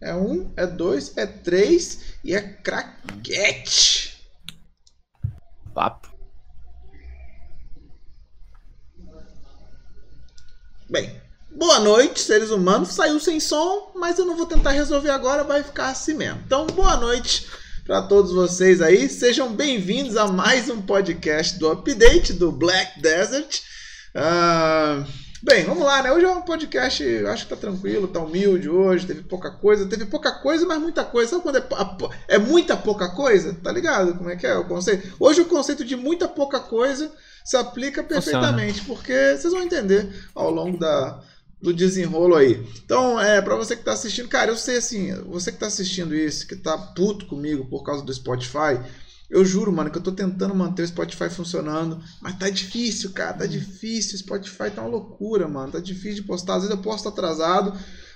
É um, é dois, é três e é craquete. Papo. Bem, boa noite, seres humanos. Saiu sem som, mas eu não vou tentar resolver agora, vai ficar assim mesmo. Então, boa noite para todos vocês aí. Sejam bem-vindos a mais um podcast do Update do Black Desert. Uh, bem, vamos lá, né? Hoje é um podcast, acho que tá tranquilo, tá humilde hoje, teve pouca coisa, teve pouca coisa, mas muita coisa. Sabe quando é, é muita pouca coisa? Tá ligado? Como é que é o conceito? Hoje o conceito de muita pouca coisa se aplica perfeitamente, Funciona. porque vocês vão entender ao longo da, do desenrolo aí. Então, é, para você que está assistindo, cara, eu sei assim, você que está assistindo isso, que tá puto comigo por causa do Spotify, eu juro, mano, que eu tô tentando manter o Spotify funcionando, mas tá difícil, cara, tá difícil. O Spotify tá uma loucura, mano, tá difícil de postar. Às vezes eu posto atrasado,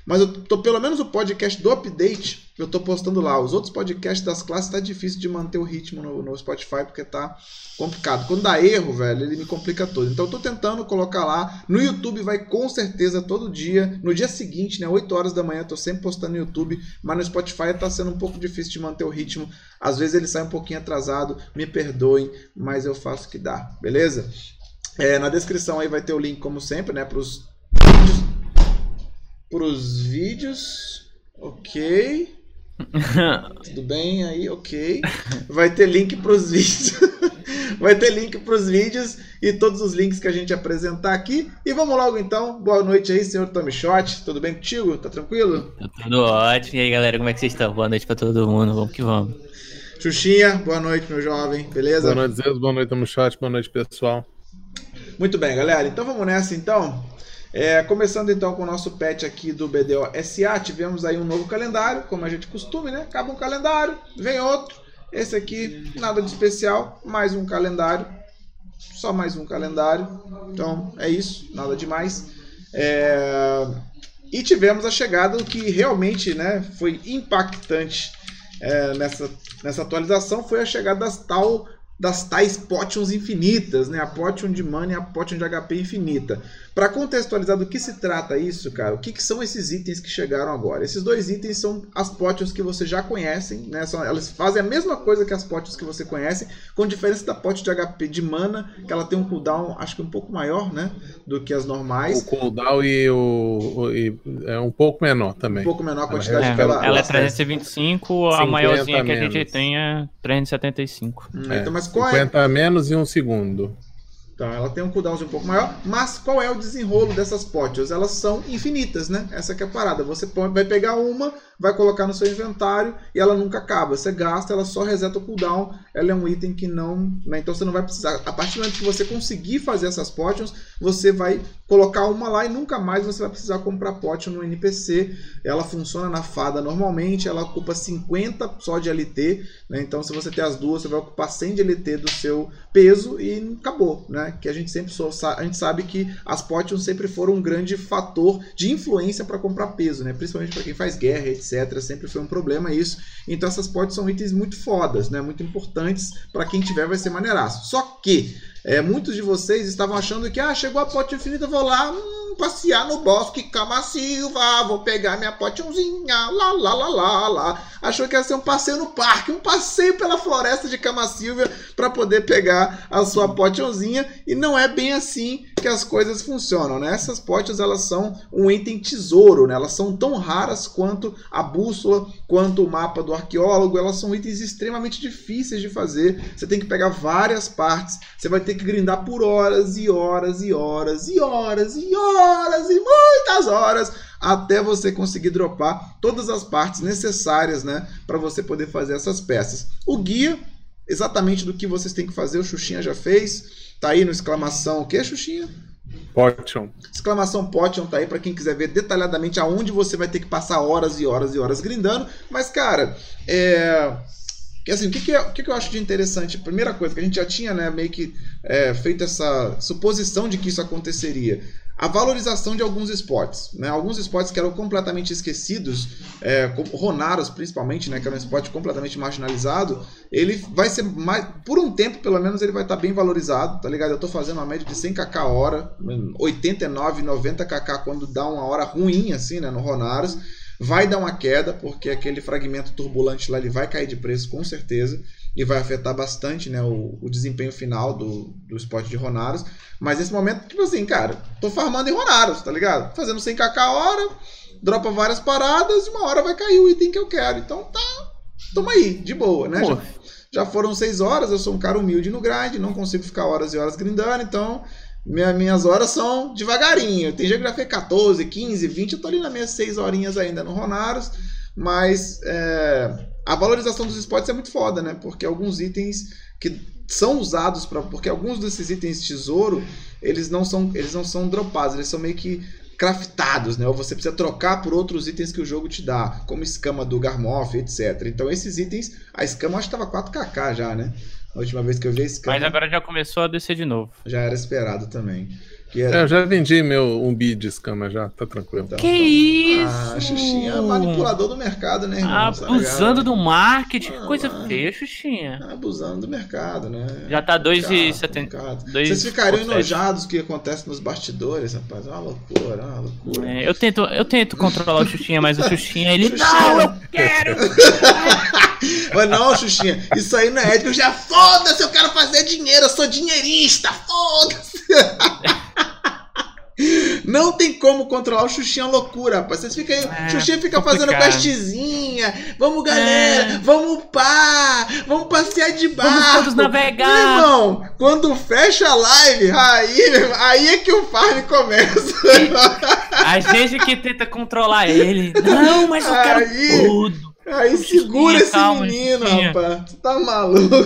mas eu tô, pelo menos o podcast do update, eu tô postando lá. Os outros podcasts das classes tá difícil de manter o ritmo no, no Spotify, porque tá complicado. Quando dá erro, velho, ele me complica todo. Então eu tô tentando colocar lá. No YouTube vai com certeza todo dia. No dia seguinte, né, 8 horas da manhã, eu tô sempre postando no YouTube. Mas no Spotify tá sendo um pouco difícil de manter o ritmo. Às vezes ele sai um pouquinho atrasado, me perdoem, mas eu faço o que dá, beleza? É, na descrição aí vai ter o link, como sempre, né, pros para os vídeos. Ok. Tudo bem aí, ok. Vai ter link para os vídeos. Vai ter link para os vídeos e todos os links que a gente apresentar aqui. E vamos logo então. Boa noite aí, senhor Tommy Shot. Tudo bem contigo? Tá tranquilo? Tá tudo ótimo. E aí, galera, como é que vocês estão? Boa noite para todo mundo. Vamos que vamos. Xuxinha, boa noite, meu jovem. Beleza? Boa noite, Zeus. Boa noite, Tommy Shot. Boa noite, pessoal. Muito bem, galera. Então vamos nessa então. É, começando então com o nosso patch aqui do BDO SA, tivemos aí um novo calendário, como a gente costuma, né? Acaba um calendário, vem outro. Esse aqui, nada de especial, mais um calendário, só mais um calendário. Então é isso, nada demais. É... E tivemos a chegada do que realmente né, foi impactante é, nessa, nessa atualização, foi a chegada das tal das tais potions infinitas, né? A potion de mana e a potion de HP infinita. Para contextualizar do que se trata isso, cara, o que, que, são esses itens que chegaram agora? Esses dois itens são as potions que você já conhecem, né? São, elas fazem a mesma coisa que as potions que você conhece, com diferença da potion de HP de mana, que ela tem um cooldown, acho que um pouco maior, né? Do que as normais. O cooldown e o, o e é um pouco menor também. Um pouco menor a quantidade é, que ela. Ela é 325, a maiorzinha que a gente tem é 375. Hum, é, então, mas qual 50 é? menos e um segundo. Então ela tem um cooldown um pouco maior, mas qual é o desenrolo dessas potions? Elas são infinitas, né? Essa que é a parada. Você vai pegar uma, vai colocar no seu inventário e ela nunca acaba. Você gasta, ela só reseta o cooldown. Ela é um item que não. Né? Então você não vai precisar. A partir do momento que você conseguir fazer essas potions, você vai colocar uma lá e nunca mais você vai precisar comprar potion no NPC. Ela funciona na fada normalmente, ela ocupa 50 só de LT. Né? Então se você ter as duas, você vai ocupar 100 de LT do seu peso e acabou. Né? Que a gente sempre a gente sabe que as potions sempre foram um grande fator de influência para comprar peso, né? principalmente para quem faz guerra, etc. Sempre foi um problema isso. Então essas potes são itens muito fodas, né? Muito importantes para quem tiver vai ser maneiraço. Só que é, muitos de vocês estavam achando que ah, chegou a pote infinita, vou lá hum, passear no bosque Cama Silva, vou pegar minha potionzinha, lá, lá, lá, lá, lá. Achou que ia ser um passeio no parque, um passeio pela floresta de Cama Silva para poder pegar a sua potionzinha e não é bem assim que as coisas funcionam, né? Essas potions elas são um item tesouro, né? Elas são tão raras quanto a bússola, quanto o mapa do arqueólogo, elas são itens extremamente difíceis de fazer. Você tem que pegar várias partes, você vai ter que grindar por horas e horas e horas e horas e horas e muitas horas até você conseguir dropar todas as partes necessárias, né, para você poder fazer essas peças. O guia exatamente do que vocês têm que fazer, o Xuxinha já fez. Tá aí no exclamação, o que, Xuxinha? Potion. Exclamação Potion tá aí para quem quiser ver detalhadamente aonde você vai ter que passar horas e horas e horas grindando. Mas, cara, é que assim, o que, que, é, o que, que eu acho de interessante? Primeira coisa, que a gente já tinha né, meio que é, feito essa suposição de que isso aconteceria. A valorização de alguns esportes. Né? Alguns esportes que eram completamente esquecidos, é, como Ronaros principalmente, né, que era um esporte completamente marginalizado, ele vai ser mais. Por um tempo, pelo menos, ele vai estar bem valorizado, tá ligado? Eu estou fazendo uma média de 100 kk hora, 89, 90 kk quando dá uma hora ruim, assim, né, no Ronaros. Vai dar uma queda, porque aquele fragmento turbulante lá ele vai cair de preço com certeza e vai afetar bastante né, o, o desempenho final do, do spot de Ronaros. Mas nesse momento, tipo assim, cara, tô farmando em Ronaros, tá ligado? Fazendo 100kk a hora, dropa várias paradas e uma hora vai cair o item que eu quero. Então tá, tamo aí, de boa, né? Já, já, foram 6 horas, eu sou um cara humilde no grind, não consigo ficar horas e horas grindando, então minha, minhas horas são devagarinho. Tem dia que já fez 14, 15, 20, eu tô ali nas minhas 6 horinhas ainda no Ronaros, mas é, a valorização dos spots é muito foda, né? Porque alguns itens que são usados para porque alguns desses itens tesouro, eles não são eles não são dropados, eles são meio que craftados, né? Ou você precisa trocar por outros itens que o jogo te dá, como escama do Garmoth, etc. Então esses itens, a escama acho que estava 4kk já, né? A última vez que eu vi a escama. Mas agora já começou a descer de novo. Já era esperado também. Que é... Eu já vendi meu um bid de escama já, tá tranquilo. Então, que então... isso! Ah, Xuxinha é manipulador do mercado, né, irmão? Abusando do marketing, ah, coisa mano. feia, Xuxinha. Abusando do mercado, né? Já tá 2,70. Vocês ficariam enojados com o que acontece nos bastidores, rapaz? É uma loucura, é uma loucura. É, eu, tento, eu tento controlar o Xuxinha, mas o Xuxinha, ele. Xuxinha. Não, eu quero! mas não, Xuxinha, isso aí não é ético. Eu já foda-se, eu quero fazer dinheiro, eu sou dinheirista, foda-se! Não tem como controlar o Xuxinha loucura, rapaz. Vocês ficam aí, é, Xuxinha fica complicado. fazendo questzinha. Vamos, galera, é. vamos pá, vamos passear de barco. Vamos todos navegar. Irmão, quando fecha a live, aí, aí é que o farm começa. A gente que tenta controlar ele. Não, mas eu quero aí, tudo. Aí segura esse calma, menino, rapaz. Você tá maluco.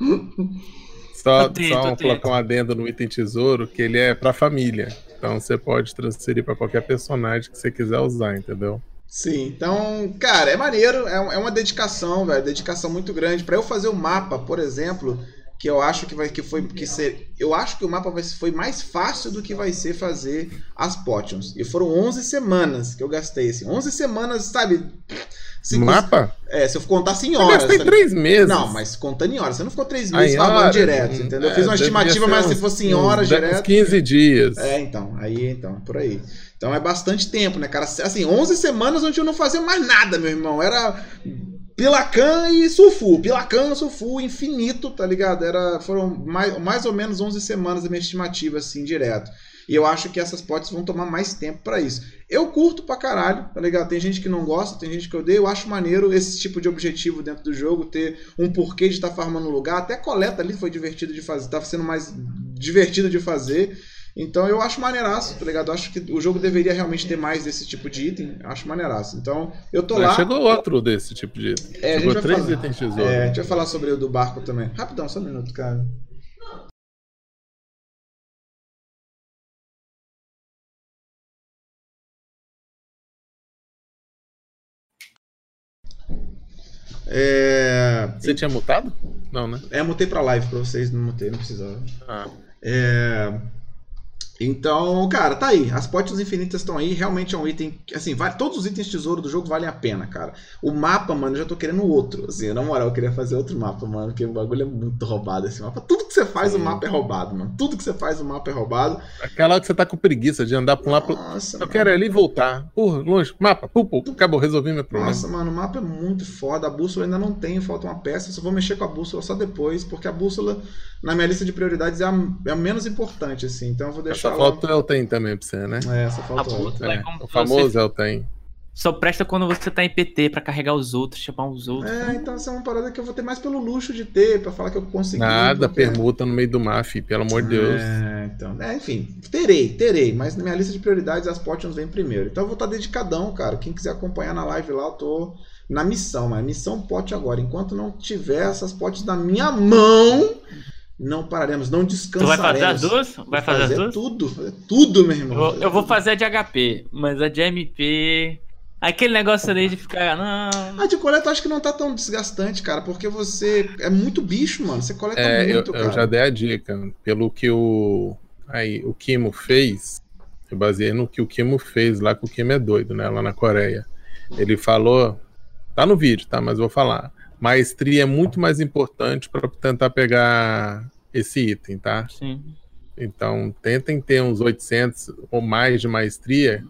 Só, tento, só colocar um adendo no item tesouro que ele é pra família. Então você pode transferir para qualquer personagem que você quiser usar, entendeu? Sim, então, cara, é maneiro, é, é uma dedicação, velho, dedicação muito grande. para eu fazer o mapa, por exemplo, que eu acho que vai que foi que ser, eu acho que o mapa vai, foi mais fácil do que vai ser fazer as potions. E foram 11 semanas que eu gastei assim, 11 semanas, sabe? Se Mapa? É, se eu contasse em horas. Eu gastei três meses. Não, mas contando em horas. Você não ficou três meses falando direto, entendeu? É, eu fiz uma estimativa, mas se fosse em horas direto. 15 dias. É, então. Aí, então, por aí. Então é bastante tempo, né, cara? Assim, 11 semanas onde eu não fazia mais nada, meu irmão. Era Pilacan e Sulfu. Pilacan, Sulfu, infinito, tá ligado? Era, foram mais, mais ou menos 11 semanas a minha estimativa, assim, direto. E eu acho que essas potes vão tomar mais tempo para isso. Eu curto pra caralho, tá ligado? Tem gente que não gosta, tem gente que odeia. Eu acho maneiro esse tipo de objetivo dentro do jogo, ter um porquê de estar tá farmando lugar. Até coleta ali foi divertido de fazer, tava sendo mais divertido de fazer. Então eu acho maneiraço, tá ligado? Eu acho que o jogo deveria realmente ter mais desse tipo de item. Acho maneiraço. Então eu tô lá. Chegou outro desse tipo de item. É, chegou três falar. itens tesouro. É, a gente vai falar sobre o do barco também. Rapidão, só um minuto, cara. É... Você tinha mutado? Não, né? É, mutei pra live pra vocês, não mutei, não precisava. Ah. É... Então, cara, tá aí. As potes infinitas estão aí. Realmente é um item. Assim, vale, todos os itens tesouro do jogo valem a pena, cara. O mapa, mano, eu já tô querendo outro. Assim, na moral, eu queria fazer outro mapa, mano. Porque o bagulho é muito roubado esse mapa. Tudo que você faz, Sim. o mapa é roubado, mano. Tudo que você faz, o mapa é roubado. Aquela hora que você tá com preguiça de andar pra um lado pro. Nossa, eu mano. quero ir ali e voltar. Porra, longe. Mapa, pupu. Acabou, resolvi meu problema. Nossa, mano, o mapa é muito foda. A bússola ainda não tem, falta uma peça. Eu só vou mexer com a bússola só depois. Porque a bússola, na minha lista de prioridades, é a, é a menos importante, assim. Então eu vou deixar. Essa foto eu tenho também pra você, né? É, essa falta. É, o famoso é o tem. Só presta quando você tá em PT pra carregar os outros, chamar os outros. É, então essa é uma parada que eu vou ter mais pelo luxo de ter, pra falar que eu consegui. Nada, porque... permuta no meio do mar, filho, pelo amor de Deus. É, então, é, enfim, terei, terei, mas na minha lista de prioridades as potions vêm primeiro. Então eu vou estar tá dedicadão, cara. Quem quiser acompanhar na live lá, eu tô na missão, mas missão pote agora. Enquanto não tiver essas potes na minha mão, não pararemos, não descansaremos. Tu vai fazer as duas? Vai fazer, fazer as duas? tudo, fazer tudo, meu irmão. Eu, eu vou fazer a de HP, mas a de MP. Aquele negócio ali de ficar. Não. A de coleta eu acho que não tá tão desgastante, cara, porque você. É muito bicho, mano. Você coleta é, muito, eu, cara. Eu já dei a dica. Pelo que o. Aí, o Kimo fez. Eu baseei no que o Kimo fez lá, que o Kimo é doido, né? Lá na Coreia. Ele falou. Tá no vídeo, tá? Mas vou falar maestria é muito mais importante para tentar pegar esse item, tá? Sim. Então, tentem ter uns 800 ou mais de maestria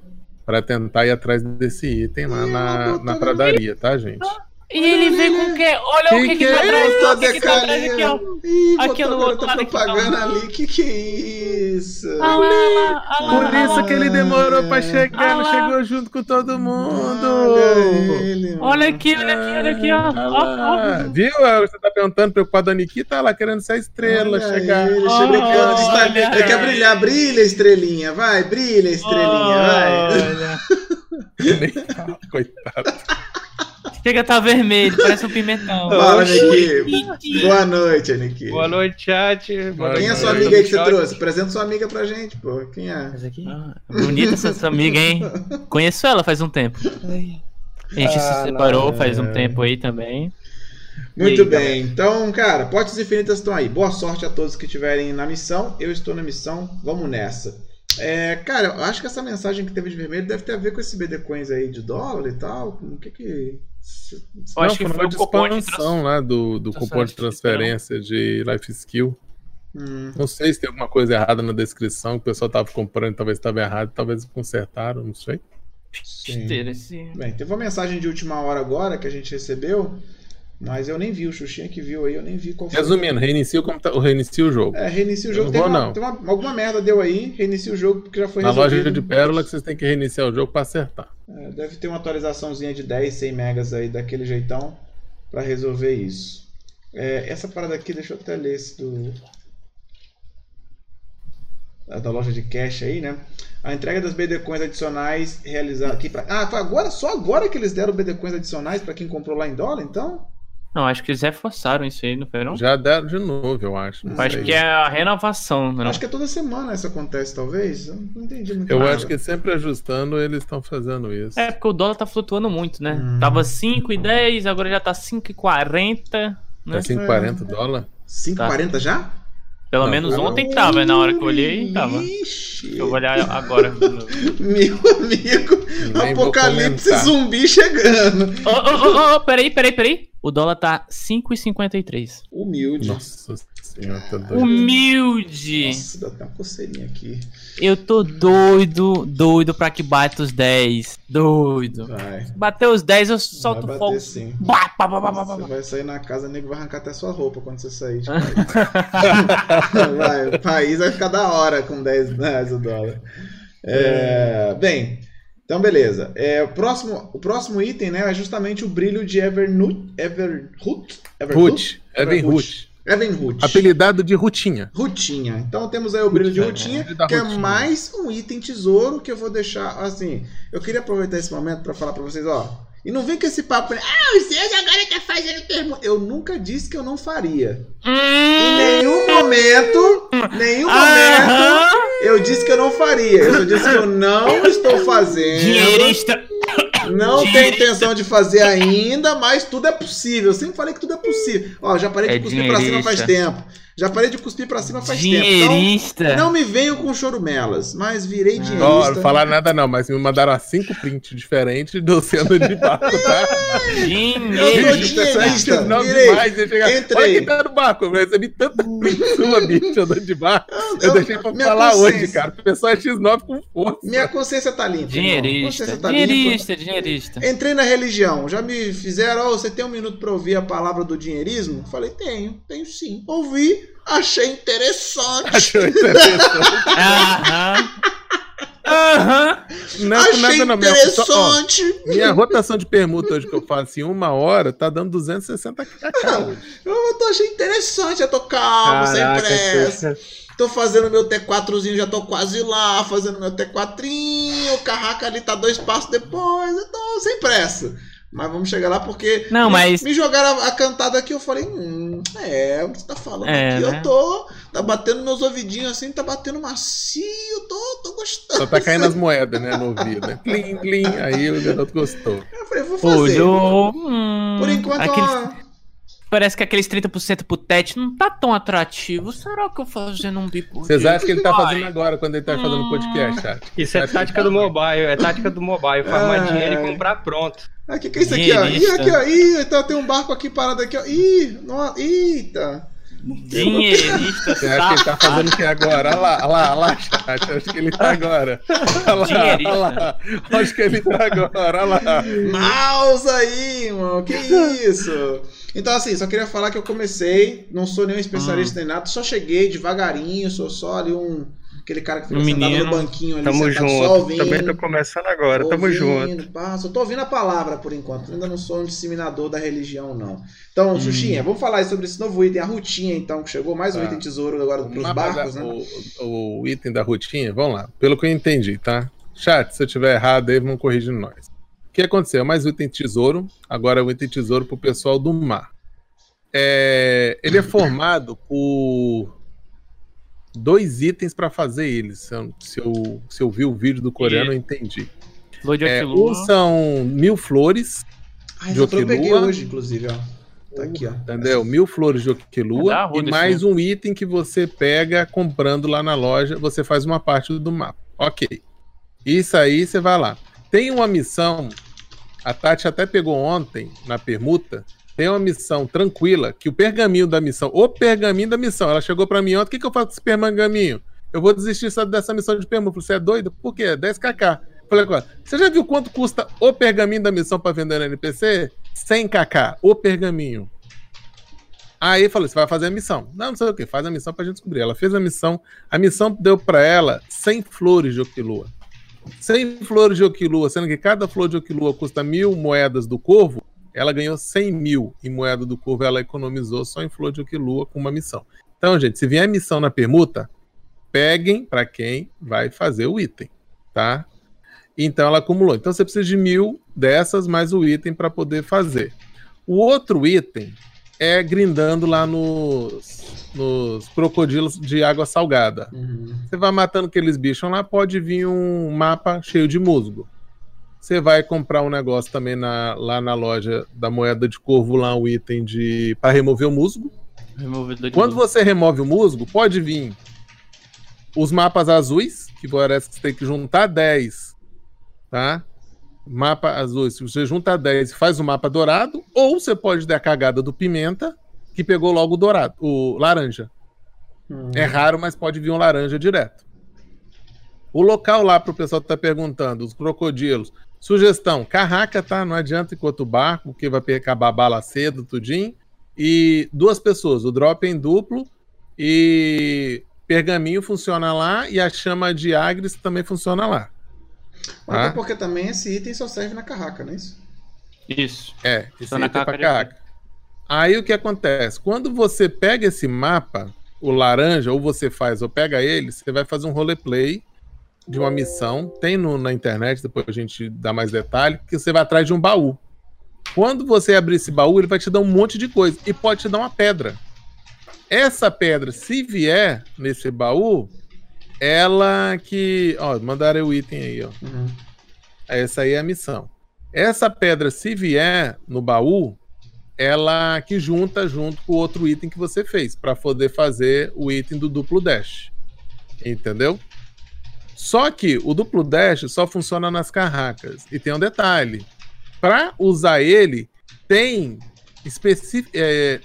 Pra tentar ir atrás desse item lá na, na pradaria, tá, gente? E ele vem com o quê? Olha o que Que que que tá atrás. Eita, O que tá atrás aqui, ó. Ih, Aqui no outro tá lado propaganda ó. ali. Que que é isso? Ah lá, ah lá, Por isso que ele demorou pra chegar, não Ah chegou junto com todo mundo. Olha ele, mano. Olha aqui, olha aqui, olha aqui, ó. Ah Ó, lá. ó. Viu? Você tá perguntando, preocupado a Nikita, tá lá querendo ser a estrela, Olha chegar. Ele, brincando Olha. Ele quer brilhar, brilha, estrelinha. Vai, brilha, estrelinha, vai. Coitado. Chega, tá vermelho, parece um pimentão. Fala, Oxi. Niki. Boa noite, Niki. Boa noite, chat. Boa Quem é noite, sua galera amiga aí que você trouxe? Apresenta sua amiga pra gente, pô. Quem é? Essa aqui? Ah, bonita essa sua amiga, hein? Conheço ela faz um tempo. A gente se Ah, separou não, faz um é. tempo aí também. Muito aí, bem. Então, cara, potes infinitas estão aí. Boa sorte a todos que estiverem na missão. Eu estou na missão. Vamos nessa. É, cara, eu acho que essa mensagem que teve de vermelho deve ter a ver com esse BD Coins aí de dólar e tal. O que que. Eu acho que não, foi o cupom de expansão lá do, do cupom de transferência de Life Skill. Hum, Não sei se tem alguma coisa errada na descrição, que o pessoal tava comprando, talvez estava errado, talvez consertaram, não sei. sim. Bem, teve uma mensagem de última hora agora que a gente recebeu, mas eu nem vi. O Xuxinha que viu aí, eu nem vi qual foi. Resumindo, reinicia o, computa- reinicia o jogo. É, reinicia o jogo. não Tem, vou, uma, não. tem uma- alguma merda deu aí, reinicia o jogo porque já foi Na resolvido. loja de pérola que vocês têm que reiniciar o jogo para acertar. É, deve ter uma atualizaçãozinha de 10, 100 megas aí daquele jeitão pra resolver isso. É, essa parada aqui, deixa eu até ler esse do. da- loja de cash aí, né? A entrega das BD Coins adicionais realizada aqui pra... Ah, foi agora, só agora que eles deram BD Coins adicionais pra quem comprou lá em dólar, então? Não, acho que eles reforçaram isso aí, não foi não? Já deram de novo, eu acho. não Eu acho sei. que é a renovação, não? Acho que é toda semana isso acontece, talvez. Eu não entendi muito Eu nada. acho que sempre ajustando eles estão fazendo isso. É, porque o dólar tá flutuando muito, né? Hum. Tava 5,10, agora já tá 5,40, né? Tá 5,40 dólares? 5,40 já? Pelo Não, menos tá ontem tava, na hora que eu olhei, tava. Ixi, Eu vou olhar agora. de novo. meu amigo, Nem apocalipse zumbi chegando. Ô, ô, ô, ô, peraí, peraí, peraí. O dólar tá 5,53. Humilde. Nossa senhora, tá doido. Humilde. Nossa, dá até uma coceirinha aqui. Eu tô doido, doido pra que bata os 10. Doido. Vai. Bateu os 10, eu solto vai fogo. bater sim. Bah, bah, bah, bah, bah, Você vai sair na casa, o nego vai arrancar até sua roupa quando você sair. de casa. vai, o país vai ficar da hora com 10 reais o dólar. É, bem, então beleza. É, o, próximo, o próximo item né, é justamente o brilho de Evernoot. Everhoot? Ruth, Evan Ruth. Evenhoot. Apelidado de Rutinha. Rutinha. Então temos aí o brilho de Rutinha, da que é Rutinha. mais um item tesouro que eu vou deixar assim. Eu queria aproveitar esse momento para falar para vocês, ó. E não vem com esse papo, né? ah, o Zeus agora tá fazendo permuta. Eu nunca disse que eu não faria. Em Hum, nenhum momento, nenhum momento, aham. Eu disse que eu não faria. Eu só disse que eu não estou fazendo. Dinheirista. Não tenho intenção de fazer ainda, mas tudo é possível. Eu sempre falei que tudo é possível. Ó, já parei de É cuspir pra cima faz tempo. Já parei de cuspir pra cima faz tempo. Então, Dinheirista. não me venham com chorumelas, mas virei Ó, dinheirista. não falar nada não, mas me mandaram cinco prints diferentes do sendo de barco, tá? Eu sou Dinheirista. dinheirista. Não virei. demais, eu chegar, Entrei. Olha quem tá no barco, eu recebi tanta print sua, bicho, andando de barco. Eu, Eu- deixei pra minha falar hoje, cara. O pessoal é X9 com força. Minha consciência tá limpa. Dinheirista. Consciência tá limpa. Dinheirista, dinheirista. Entrei na religião, já me fizeram, ó, você tem um minuto pra ouvir a palavra do dinheirismo? Falei, tenho, tenho sim. Ouvi, achei interessante. Achou interessante. Aham. Aham. Não é achei nada não, minha, só- ó, interessante. minha rotação de permuta hoje que eu faço em uma hora tá dando 260 kk hoje. Eu tô, achei interessante, eu tô calmo, sem pressa. Tô fazendo meu T4zinho, já tô quase lá, fazendo meu T4zinho, o carraca ali tá dois passos depois, eu tô sem pressa. Mas vamos chegar lá porque Não, me, mas- me jogaram a, a cantada aqui, eu falei, hum, é, o que você tá falando É, aqui, né? eu tô, tá batendo meus ouvidinhos assim, tá batendo macio, tô, tô gostando. Só tá caindo as moedas, né, no ouvido. Né? Plim, plim. Aí o garoto gostou. Eu falei, vou fazer. Olhou. hum, Por enquanto, aqueles- ó, Parece que aqueles 30% pro TET não tá tão atrativo. Será que eu fazendo um bico? Vocês acham que ele tá fazendo agora quando ele tá fazendo podcast, chat? Isso é tática do mobile, é tática do mobile. Farmar dinheiro e comprar pronto. Ah, que que é isso aqui, ó? Ih, aqui, ó. Ih, então tem um barco aqui parado aqui, ó. Ih, nossa, eita. Dinheirista Você acha que ele tá fazendo o que agora? Olha lá, olha lá, olha lá, chat. Acho que ele tá agora. Olha lá, olha lá. Acho que ele tá agora, olha lá. Mouse aí, irmão. Que isso? Então, assim, só queria falar que eu comecei, não sou nenhum especialista nem nada, só cheguei devagarinho, sou só ali um. Aquele cara que fica Um sentado menino. no banquinho ali, Tamo sentado só junto. ouvindo. Também tô começando agora, tamo ouvindo, junto. pá, só tô ouvindo a palavra por enquanto. Ainda não sou um disseminador da religião, não. Então, Hum. Xuxinha, vamos falar aí sobre esse novo item, a rutinha, então, que chegou mais um Tá. item tesouro agora pros mapa barcos, né? o, o item da rotinha, vamos lá. Pelo que eu entendi, tá? Chat, se eu tiver errado aí, vão corrigir nós. O que aconteceu? Mais um item tesouro, agora é o item tesouro pro pessoal do mar. É, ele é formado por dois itens para fazer ele. Se eu, se, eu, se eu vi o vídeo do coreano, eu entendi. Flor de É, um são mil flores, Ah, essa eu peguei hoje, inclusive, ó. Tá aqui, ó. entendeu? Mil flores de É Oquilua Arruda e mais um item que você pega comprando lá na loja, você faz uma parte do mapa. Ok. Isso aí você vai lá. Tem uma missão, a Tati até pegou ontem na permuta. Tem uma missão tranquila, que o pergaminho da missão, o pergaminho da missão, ela chegou pra mim ontem, o que, que eu faço com esse pergaminho? Eu vou desistir dessa missão de permuta. Você é doido? Por quê? 10kk. Falei você já viu quanto custa o pergaminho da missão pra vender no NPC? 100kk, o pergaminho. Aí falou, você vai fazer a missão. Não, não sei o que, faz a missão pra gente descobrir. Ela fez a missão, a missão deu pra ela 100 flores de Oquilua. 100 flores de Oquilua, sendo que cada flor de Oquilua custa mil moedas do corvo, ela ganhou 100 mil em moeda do corvo, ela economizou só em flor de Oquilua com uma missão. Então, gente, se vier missão na permuta, peguem pra quem vai fazer o item, tá? Então ela acumulou. Então você precisa de mil dessas mais o item para poder fazer. O outro item é grindando lá nos, nos crocodilos de água salgada. Uhum. Você vai matando aqueles bichos lá, pode vir um mapa cheio de musgo. Você vai comprar um negócio também na- lá na loja da moeda de corvo, lá um item de para remover o musgo. Quando musgo. você remove o musgo, pode vir os mapas azuis, que parece que você tem que juntar 10, tá? Mapa azul, se você junta 10 e faz o mapa dourado, ou você pode dar a cagada do pimenta, que pegou logo o dourado, o laranja. Uhum. É raro, mas pode vir um laranja direto. O local lá pro pessoal que tá perguntando, os crocodilos. Sugestão, carraca, tá? Não adianta enquanto barco, porque vai acabar a bala cedo, tudinho. E duas pessoas, o drop em duplo e pergaminho funciona lá e a chama de Agres também funciona lá. Até porque também esse item só serve na carraca, não é isso? Isso. É, esse Só na item é pra carraca carraca. Aí o que acontece? Quando você pega esse mapa, o laranja, ou você faz ou pega ele, você vai fazer um roleplay de uma missão. Tem no- na internet, depois a gente dá mais detalhe, que você vai atrás de um baú. Quando você abrir esse baú, ele vai te dar um monte de coisa e pode te dar uma pedra. Essa pedra, se vier nesse baú, ela que. Ó, mandaram o item aí, ó. Uhum. Essa aí é a missão. Essa pedra, se vier no baú, ela que junta junto com o outro item que você fez, para poder fazer o item do duplo dash. Entendeu? Só que o duplo dash só funciona nas carracas. E tem um detalhe: para usar ele, tem específico.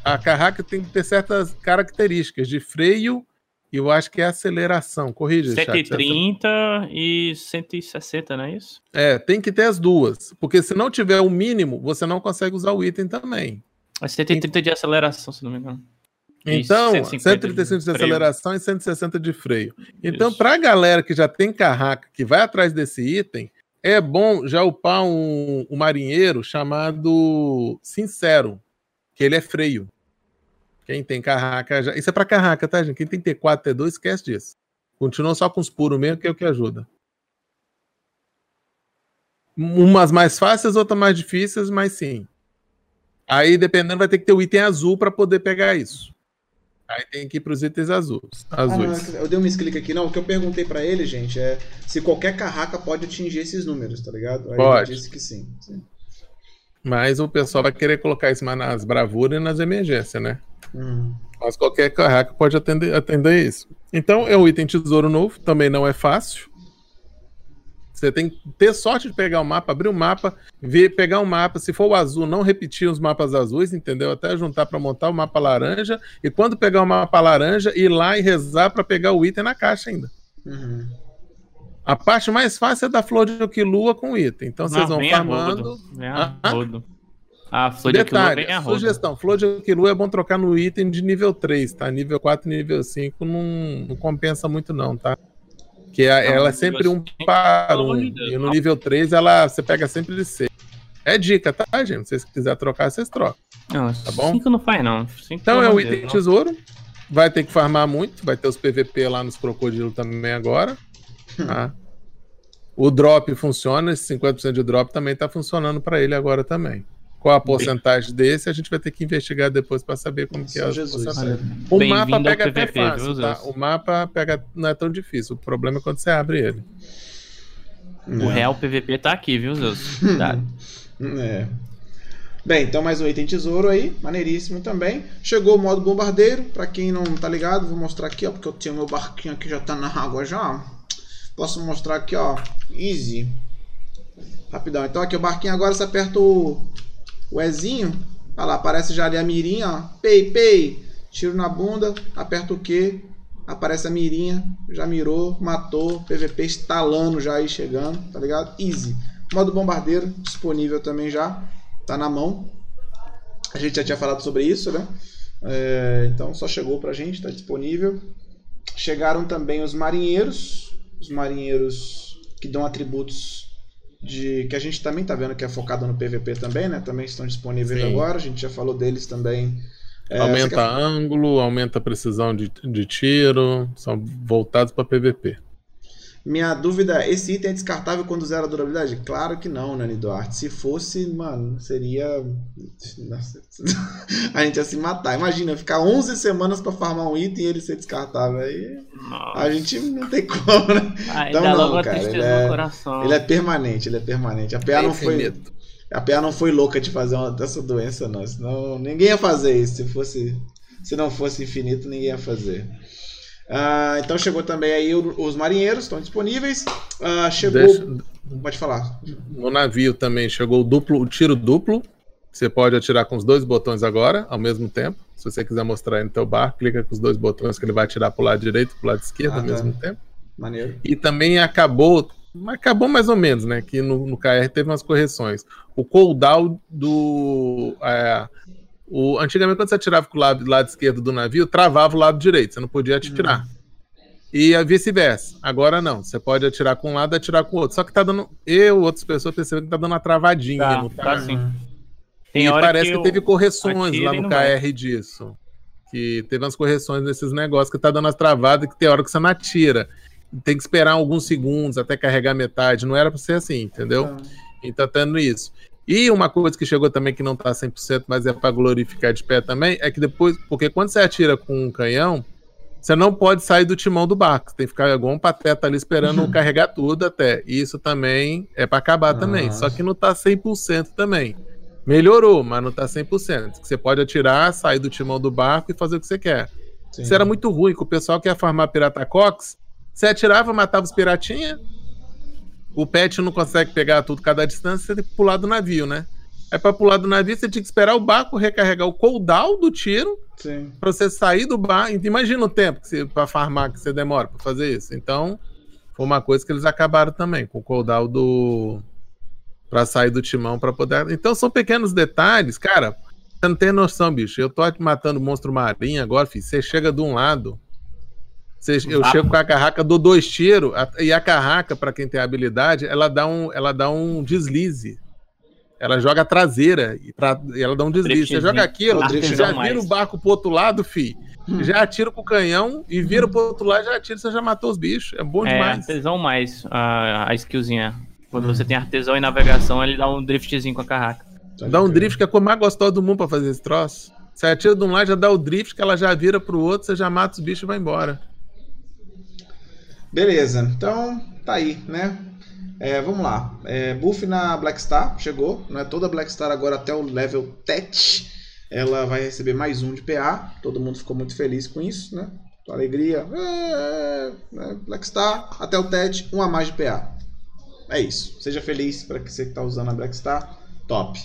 a carraca tem que ter certas características de freio eu acho que é aceleração. Corrija, chat, 130 e 160, não é isso? É, tem que ter as duas. Porque se não tiver o mínimo, você não consegue usar o item também. É 130 de aceleração, se não me engano. E Então, 150 135 de de aceleração e 160 de freio. Então, Isso. pra galera que já tem carraca, que vai atrás desse item, é bom já upar um, um marinheiro chamado Sincero, que ele é freio. Quem tem carraca já. Isso é pra carraca, tá, gente? Quem tem T4, T2, esquece disso. Continua só com os puros mesmo, que é o que ajuda. Umas mais fáceis, outras mais difíceis, mas sim. Aí, dependendo, vai ter que ter o item azul para poder pegar isso. Aí tem que ir pros itens azuis. azuis. Ah, eu dei um clique aqui, não. O que eu perguntei pra ele, gente, é se qualquer carraca pode atingir esses números, tá ligado? Aí Pode. ele disse que sim. sim. Mas o pessoal vai querer colocar isso mais nas bravuras e nas emergências, né? Uhum. Mas qualquer carraca pode atender, atender isso. Então é um item tesouro novo, também não é fácil. Você tem que ter sorte de pegar o mapa, abrir o mapa, ver, pegar o mapa. Se for o azul, não repetir os mapas azuis, entendeu? Até juntar para montar o mapa laranja. E quando pegar o mapa laranja, ir lá e rezar para pegar o item na caixa ainda. Uhum. A parte mais fácil é da flor de Okilua com o item. Então vocês Não, vão vem a farmando. rodo. Ah? rodo. A flor de Detalhe, sugestão, flor de é bom trocar no item de nível 3, tá? Nível 4 e nível 5 não, não compensa muito não, tá? Que a- Não, ela é sempre um 5, para um. E no nível 3 ela, você pega sempre de 6. É dica, tá, gente? Se vocês quiserem trocar, vocês trocam. Não, Tá bom? Cinco não faz, não. Cinco, Então é de item Deus, tesouro. Vai ter que farmar muito. Vai ter os PVP lá nos crocodilos também agora. tá? O drop funciona. Esse 50% de drop também tá funcionando para ele agora também. Qual a porcentagem desse? A gente vai ter que investigar depois para saber como que é a Jesus. O mapa pega até fácil, tá? O mapa pega não é tão difícil. O problema é quando você abre ele. O real PVP tá aqui, viu, Zeus? Tá. É. Bem, então mais um item tesouro aí, maneiríssimo também. Chegou o modo bombardeiro, pra quem não tá ligado, vou mostrar aqui, ó, porque eu tenho meu barquinho aqui já tá na água já. Posso mostrar aqui, ó, easy. Rapidão. Então aqui o barquinho agora você aperta o o Ezinho, olha lá, aparece já ali a mirinha, ó. Pei, pei. Tiro na bunda, aperta o Q, aparece a mirinha, já mirou, matou, PVP estalando já aí chegando, tá ligado? Easy. Modo bombardeiro disponível também já, tá na mão. A gente já tinha falado sobre isso, né? É, então só chegou pra gente, tá disponível. Chegaram também os marinheiros, os marinheiros que dão atributos de que a gente também tá vendo que é focado no PVP também, né? Também estão disponíveis Sim. agora. A gente já falou deles também. É, aumenta quer- ângulo, aumenta a precisão de, de tiro. São voltados para PVP. Minha dúvida é, esse item é descartável quando zero a durabilidade? Claro que não, Nani Duarte. Se fosse, mano, seria. Nossa. a gente ia se matar. Imagina, ficar 11 semanas pra farmar um item e ele ser descartável. Aí Nossa. a gente não tem como, né? Ai, Então não, cara, ele é- no coração. Ele é permanente, ele é permanente. A PA não foi. A PA não foi louca de fazer uma dessa doença, não. Senão ninguém ia fazer isso. Se fosse. Se não fosse infinito, ninguém ia fazer. Ah, então chegou também aí o- os marinheiros, estão disponíveis. Ah, chegou. Deixa- Pode falar. No navio também chegou o duplo, o tiro duplo. Você pode atirar com os dois botões agora, ao mesmo tempo. Se você quiser mostrar aí no teu barco, clica com os dois botões que ele vai atirar pro lado direito e pro lado esquerdo Ah, ao tá. mesmo tempo. Maneiro. E também acabou, acabou mais ou menos, né? Que no, no KR teve umas correções. O cooldown do. é, o, antigamente, quando você atirava com o lado, lado esquerdo do navio, travava o lado direito, você não podia atirar. E a vice-versa. Agora não, você pode atirar com um lado e atirar com o outro. Só que tá dando. Eu, outras pessoas perceberam que tá dando uma travadinha. Tá, não tá sim. Tem e hora parece que, eu teve correções lá e no KR disso. Que teve umas correções nesses negócios que tá dando as travadas que tem hora que você não atira. Tem que esperar alguns segundos até carregar metade. Não era pra ser assim, entendeu? Tá. E tá tendo isso. E uma coisa que chegou também que não tá 100%, mas é pra glorificar de pé também, é que depois, porque quando você atira com um canhão, você não pode sair do timão do barco. Você tem que ficar igual um pateta ali esperando carregar tudo até. E isso também é pra acabar também. Nossa. Só que não tá 100% também. Melhorou, mas não tá 100%. Você pode atirar, sair do timão do barco e fazer o que você quer. Sim. Isso era muito ruim, que o pessoal que ia farmar Pirata Cox, você atirava, matava os piratinha, o pet não consegue pegar tudo cada distância, você tem que pular do navio, né? Aí pra pular do navio, você tinha que esperar o barco recarregar o cooldown do tiro Sim. pra você sair do barco. Imagina o tempo que você, pra farmar que você demora pra fazer isso. Então, foi uma coisa que eles acabaram também, com o cooldown do... pra sair do timão pra poder... Então, são pequenos detalhes. Cara, você não tem noção, bicho. Eu tô matando monstro marinho agora, filho. Você chega de um lado... você- eu chego com a carraca, dou dois tiros, e a carraca, pra quem tem habilidade, ela dá um, ela dá um deslize. Ela joga a traseira e, pra, e ela dá um deslize. Você joga aquilo, drift já vira o barco pro outro lado, fi. Já atira com o canhão e vira pro outro lado, já atira, você já matou os bichos. É bom É, demais. artesão mais a, a skillzinha. Quando você tem artesão e navegação, ele dá um driftzinho com a carraca. Dá um drift que é a coisa mais gostosa do mundo pra fazer esse troço. Você atira de um lado, já dá o drift, que ela já vira pro outro, você já mata os bichos e vai embora. Beleza, então tá aí, né? É, vamos lá. É, buff na Black Star chegou, né? Toda Black Star agora até o level TET ela vai receber mais um de PA. Todo mundo ficou muito feliz com isso, né? Alegria. É, né? Black Star até o TET, um a mais de PA. é isso. Seja feliz para que você que tá usando a Blackstar. Top.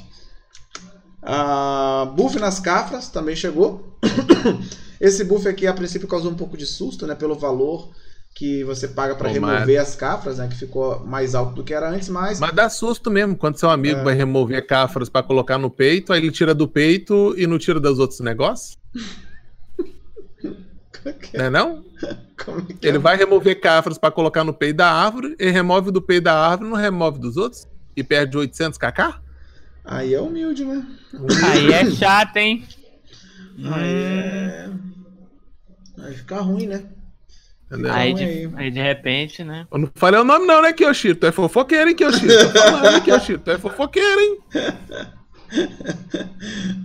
Ah, buff nas cafras também chegou. Esse buff aqui a princípio causou um pouco de susto, né? Pelo valor que você paga para remover as cafras, né? Que ficou mais alto do que era antes, mas Mas dá susto mesmo quando seu amigo É. vai remover cafras pra colocar no peito, aí ele tira do peito e não tira dos outros negócios? Não é não? como é que é? Ele vai remover cafras pra colocar no peito da árvore, ele remove do peito da árvore, não remove dos outros? E perde 800 kk? Aí é humilde, né? Aí é chato, hein? Aí é. Aí fica ruim, né? Entendeu? Aí de, aí de repente, né? Eu não falei o nome não, né, Kyoshiro? Tu é fofoqueiro, hein, Kyoshiro? Tô falando, hein, Kyoshiro? Tu é fofoqueiro, hein?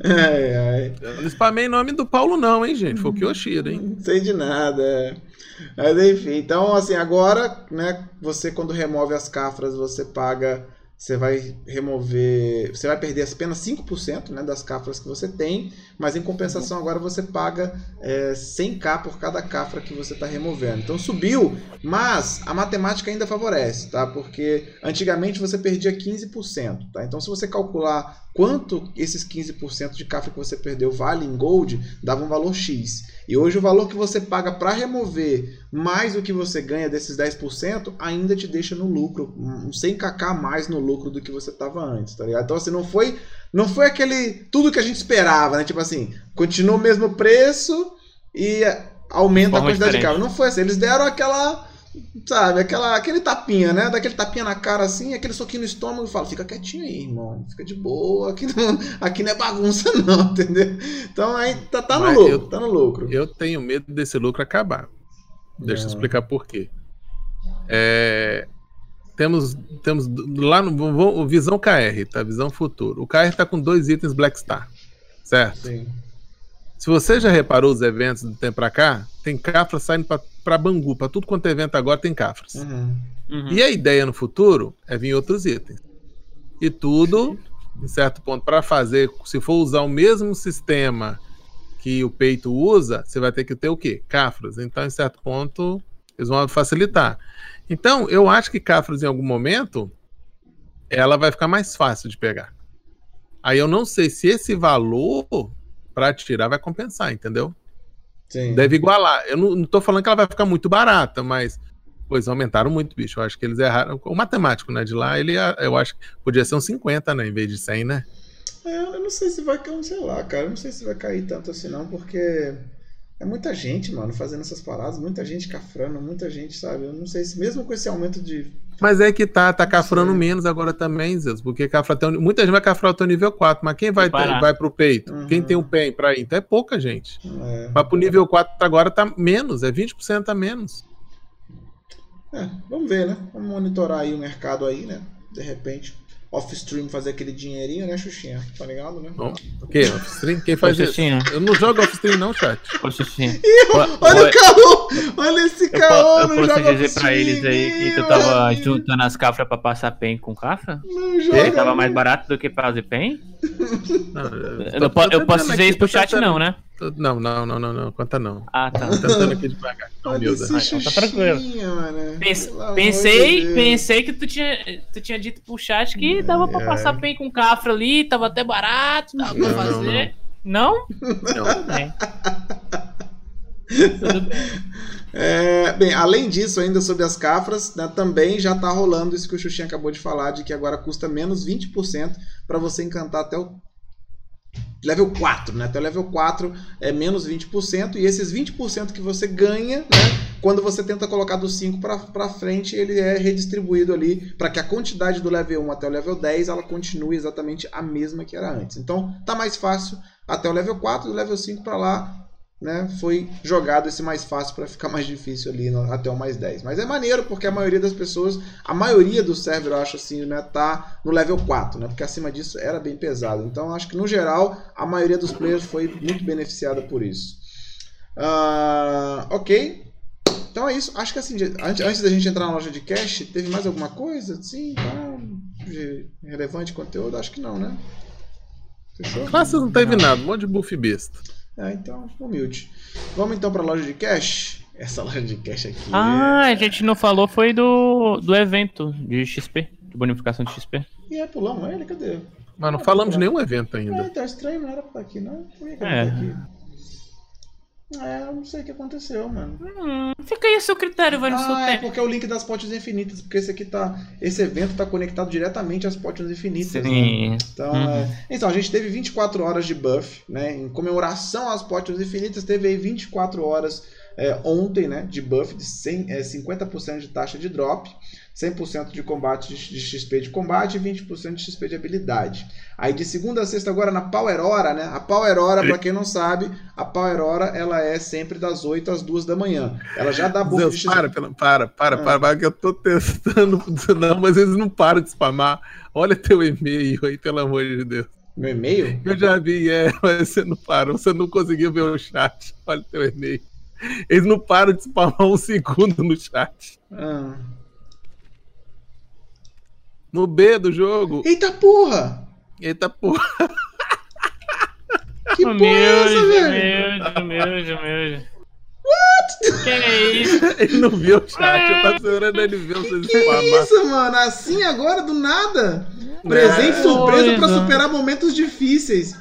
Ai, ai. Eu não spamei nome do Paulo não, hein, gente? Foi o Kyoshiro, hein? Não sei de nada. é. Mas enfim, então assim, agora, né, você quando remove as cafras, você paga, você vai remover, você vai perder apenas 5% né, das cafras que você tem, mas em compensação agora você paga é, 100k por cada cafra que você está removendo. Então subiu, mas a matemática ainda favorece, tá? Porque antigamente você perdia 15%, tá? Então se você calcular quanto esses 15% de cafra que você perdeu vale em gold, dava um valor X. E hoje o valor que você paga para remover mais o que você ganha desses 10% ainda te deixa no lucro, um 100kk a mais no lucro do que você estava antes, tá ligado? Então assim, não foi não foi aquele tudo que a gente esperava, né? Tipo assim, continua o mesmo preço e aumenta a quantidade de diferente. carro. Não foi assim, eles deram aquela Sabe, aquela, aquele tapinha, né? Daquele tapinha na cara assim, aquele soquinho no estômago e fala, fica quietinho aí, irmão. Fica de boa, aqui não, aqui não é bagunça, não, entendeu? Então aí tá, tá no Mas lucro, eu- tá no lucro. Eu tenho medo desse lucro acabar. Deixa eu Não. explicar por quê. É, temos, temos lá no Visão KR, tá? Visão Futuro. O KR tá com dois itens Black Star, certo? Sim. Se você já reparou os eventos do tempo pra cá, tem cafras saindo pra, pra Bangu, pra tudo quanto é evento agora tem cafras. Uhum. Uhum. E a ideia no futuro é vir outros itens. E tudo, em certo ponto, para fazer, se for usar o mesmo sistema que o peito usa, você vai ter que ter o quê? Cafras. Então, em certo ponto, eles vão facilitar. Então, eu acho que Cafras, em algum momento, ela vai ficar mais fácil de pegar. Aí eu não sei se esse valor para tirar vai compensar, entendeu? Sim. Deve igualar. Eu não, não tô falando que ela vai ficar muito barata, mas. Pois aumentaram muito, bicho. Eu acho que eles erraram. O matemático, né? De lá, ele eu acho que podia ser uns 50, né? Em vez de 100, né? É, eu não sei se vai cair, sei lá, cara. Eu não sei se vai cair tanto assim, não, porque é muita gente, mano, fazendo essas paradas, muita gente cafrando, muita gente, sabe? Eu não sei se, mesmo com esse aumento de. Mas é que tá, tá cafrando Sei. menos agora também, Zeus. Porque cafra até o- muita gente vai cafrar até o nível 4, mas quem vai, ter- vai pro peito? Uhum. Quem tem um PEN pra ir? Então é pouca gente. É, Mas pro nível 4 agora tá menos, é 20% a menos. é, vamos ver, né? Vamos monitorar aí o mercado aí, né? De repente, off-stream fazer aquele dinheirinho, né, Xuxinha? Tá ligado, né? Bom, o quê? Off-stream? Quem faz Ô, isso? Xuxinha. Eu não jogo off-stream, não, chat. Ô, Xuxinha. Olha Oi. o caô! Olha esse Eu, caô! eu não posso dizer pra eles aí que tu tava juntando as cafras pra passar pen com cafra? Não joga. tava mais barato do que fazer pen? Não, Eu, não po- eu posso dizer isso pro chat, não, né? Não, não, não, não, não, conta não. Ah, tá. Tô tentando aqui devagar. Humilda. esse então tá tranquilo. Xuxinha, mano. Pens- Pelo amor pensei, de pensei que tu tinha, tu tinha dito pro chat que dava pra É. passar pen com cafra ali, tava até barato, dava pra Não, fazer. Não? Não. Bem. Tudo bem. É, bem, além disso, ainda sobre as cafras, né, também já tá rolando isso que o Xuxinha acabou de falar, de que agora custa menos 20% para você encantar até o level 4, né? Até o level 4 é menos 20%, e esses 20% que você ganha, né, quando você tenta colocar do 5 para frente, ele é redistribuído ali para que a quantidade do level 1 até o level 10 ela continue exatamente a mesma que era antes. Então, tá mais fácil até o level 4, do level 5 para lá né, foi jogado esse mais fácil para ficar mais difícil ali no- até o mais 10. Mas é maneiro porque a maioria das pessoas, a maioria do server, eu acho assim, né, tá no level 4, né? Porque acima disso era bem pesado. Então acho que no geral a maioria dos players foi muito beneficiada por isso. Ah, ok. Então é isso. Acho que assim, antes, antes da gente entrar na loja de cash, teve mais alguma coisa? Sim, tá, de relevante conteúdo? Acho que não, né? Fechou? Classes não teve nada, um monte de buff besta. É, então, humilde. Vamos então para a loja de cash. Essa loja de cash aqui. Ah, a gente não falou, foi do, do evento de XP, de bonificação de XP. E é, pulamos ele, cadê? Mas não falamos de nenhum evento É, ainda. tá estranho, não era pra estar aqui, não. Por que, que É. não tá aqui? É, eu não sei o que aconteceu, mano. Hum, fica aí a seu critério, vai no seu Ah, é tempo. porque é o link das potes infinitas, porque esse aqui tá. Esse evento tá conectado diretamente às potes infinitas. né? Sim. Então, Uhum. é, então, a gente teve 24 horas de buff, né? Em comemoração às potes infinitas, teve aí 24 horas é, ontem, né? De buff de 100, é, 50% de taxa de drop, 100% de combate de, XP de combate e 20% de XP de habilidade. Aí de segunda a sexta agora na Power Hora, né? A Power Hora, pra quem não sabe, a Power Hora ela é sempre das 8 às 2 da manhã. Ela já dá de Deus, XP. para, para, para, Ah. para, para, que eu tô testando. Não, mas eles não param de spamar. Olha teu e-mail aí, pelo amor de Deus. Meu e-mail? Eu já vi, é, mas você não parou, você não conseguiu ver o chat. Olha teu e-mail. Eles não param de spamar um segundo no chat. Ah. No B do jogo. Eita porra! Eita porra. Que porra é essa, Humilde, velho? humilde, humilde, humilde. What? Que é isso? Ele não viu o chat, eu tava esperando ele ver vocês Que spamar. isso, mano? Assim agora, do nada? Presente É. surpresa pra superar momentos difíceis.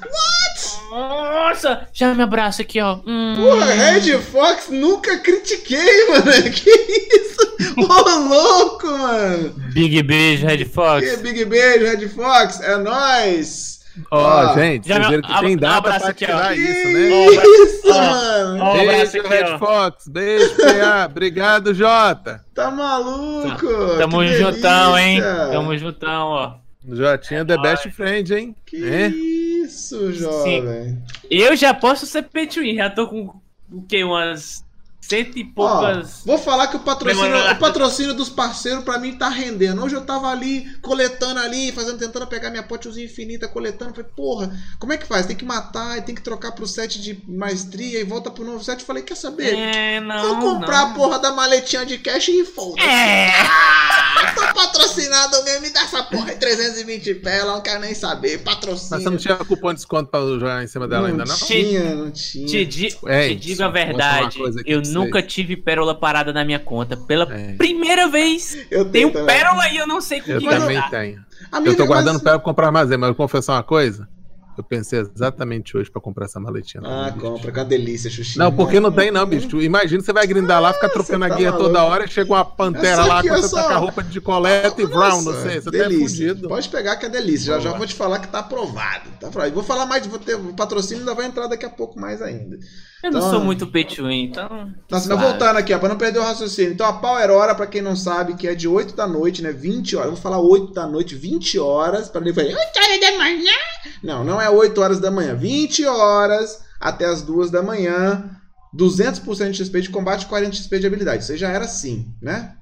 Nossa! Já me abraça aqui, ó. Hum. Porra, Red Fox, nunca critiquei, mano. Que isso? Ô, louco, mano. Big beijo, Red Fox. Que big beijo, Red Fox. É nóis. Ó, Ah. gente, Já vocês viram que tem data pra aqui, tirar isso, né? isso, Ó, mano. Um Beijo, aqui, Red ó. Fox. Beijo, PA. Obrigado, Jota. Tá maluco? Tamo Que juntão, hein? delícia. Tamo juntão, ó. Jotinha The Best Friend, hein? Que É? Isso, jovem. Eu já posso ser win, já tô com o quê? Umas cento e Ó, poucas. vou falar que o patrocínio, o patrocínio dos parceiros pra mim tá rendendo. Hoje eu tava ali, coletando ali, fazendo, tentando pegar minha potezinha infinita, coletando. Falei, porra, como é que faz? Tem que matar, e tem que trocar pro set de maestria e volta pro novo set. Falei, quer saber? É, não. Vou comprar não. a porra da maletinha de cash e foda-se. É. Ah, tô patrocinado mesmo, me dá essa porra de 320 pé, eu não quero nem saber. Patrocínio. Mas você não tinha cupom de desconto pra jogar em cima dela ainda, não? tinha, não tinha. Te, di- É, te isso. digo a verdade, eu nunca tive pérola parada na minha conta. Pela É. primeira vez, Eu tenho tenho pérola e eu não sei com Eu que também tenho. Amiga, Eu tô guardando mas- pérola pra comprar armazém, mas eu vou confessar uma coisa. Eu pensei exatamente hoje pra comprar essa maletinha. Ah, compra, que é uma delícia, Xuxi. Não, porque não tem não, bicho. Imagina, você vai grindar lá, fica trocando a tá guia maluco. toda hora e chega uma pantera lá você só- tá com a roupa de coleta e brown, não sei. Você tá delícia. fudido. Pode pegar que é delícia. Já, já vou te falar que tá aprovado. Tá aprovado. Vou falar mais, vou ter, o patrocínio ainda vai entrar daqui a pouco mais ainda. Eu não Então- sou muito pay to win, então. Nossa, mas suave. voltando aqui, ó, pra não perder o raciocínio. Então a Power Hora, pra quem não sabe, que é de 8 da noite, né? 20 horas. Eu vou falar 8 da noite, 20 horas. Pra ele falar 8 horas da manhã. Não, não é 8 horas da manhã. 20 horas até as 2 da manhã. 200% de XP de combate e 40 XP de habilidade. Você já era assim, né?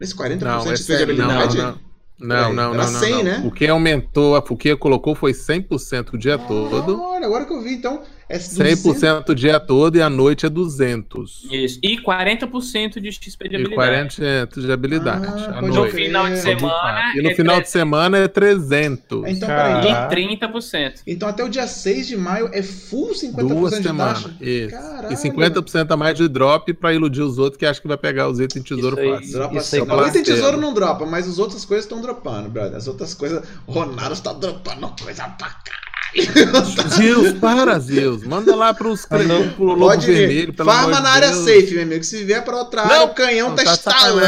Nesse 40% Não, de é XP de não, habilidade. não. Não, não, era não, não, 100, não. né? O que aumentou, o que colocou foi 100% o dia todo. Olha, agora que eu vi, então. É 100% o dia todo e à noite é 200. Isso. E 40% de XP de E habilidade. 40% de habilidade. Ah, No noite. final de semana. E no é final tre- de semana é 300. Então, Cara. peraí. E 30%. Então até o dia 6 de maio é full 50% Duas de semanas. taxa? Isso. Caralho. E 50% a mais de drop pra iludir os outros que acham que vai pegar os itens tesouro Isso aí. fácil. Dropa Isso aí, sim. O item tesouro não dropa, mas as outras coisas estão dropando, brother. As outras coisas. O Ronaldo está dropando coisa pra caralho. Zeus, para, Zeus. Manda lá pros cre- pro lobo Pode vermelho, pelo Farma na área Deus. safe, meu amigo. Se vier pra outra área, Não. o canhão Não, tá tá estalando.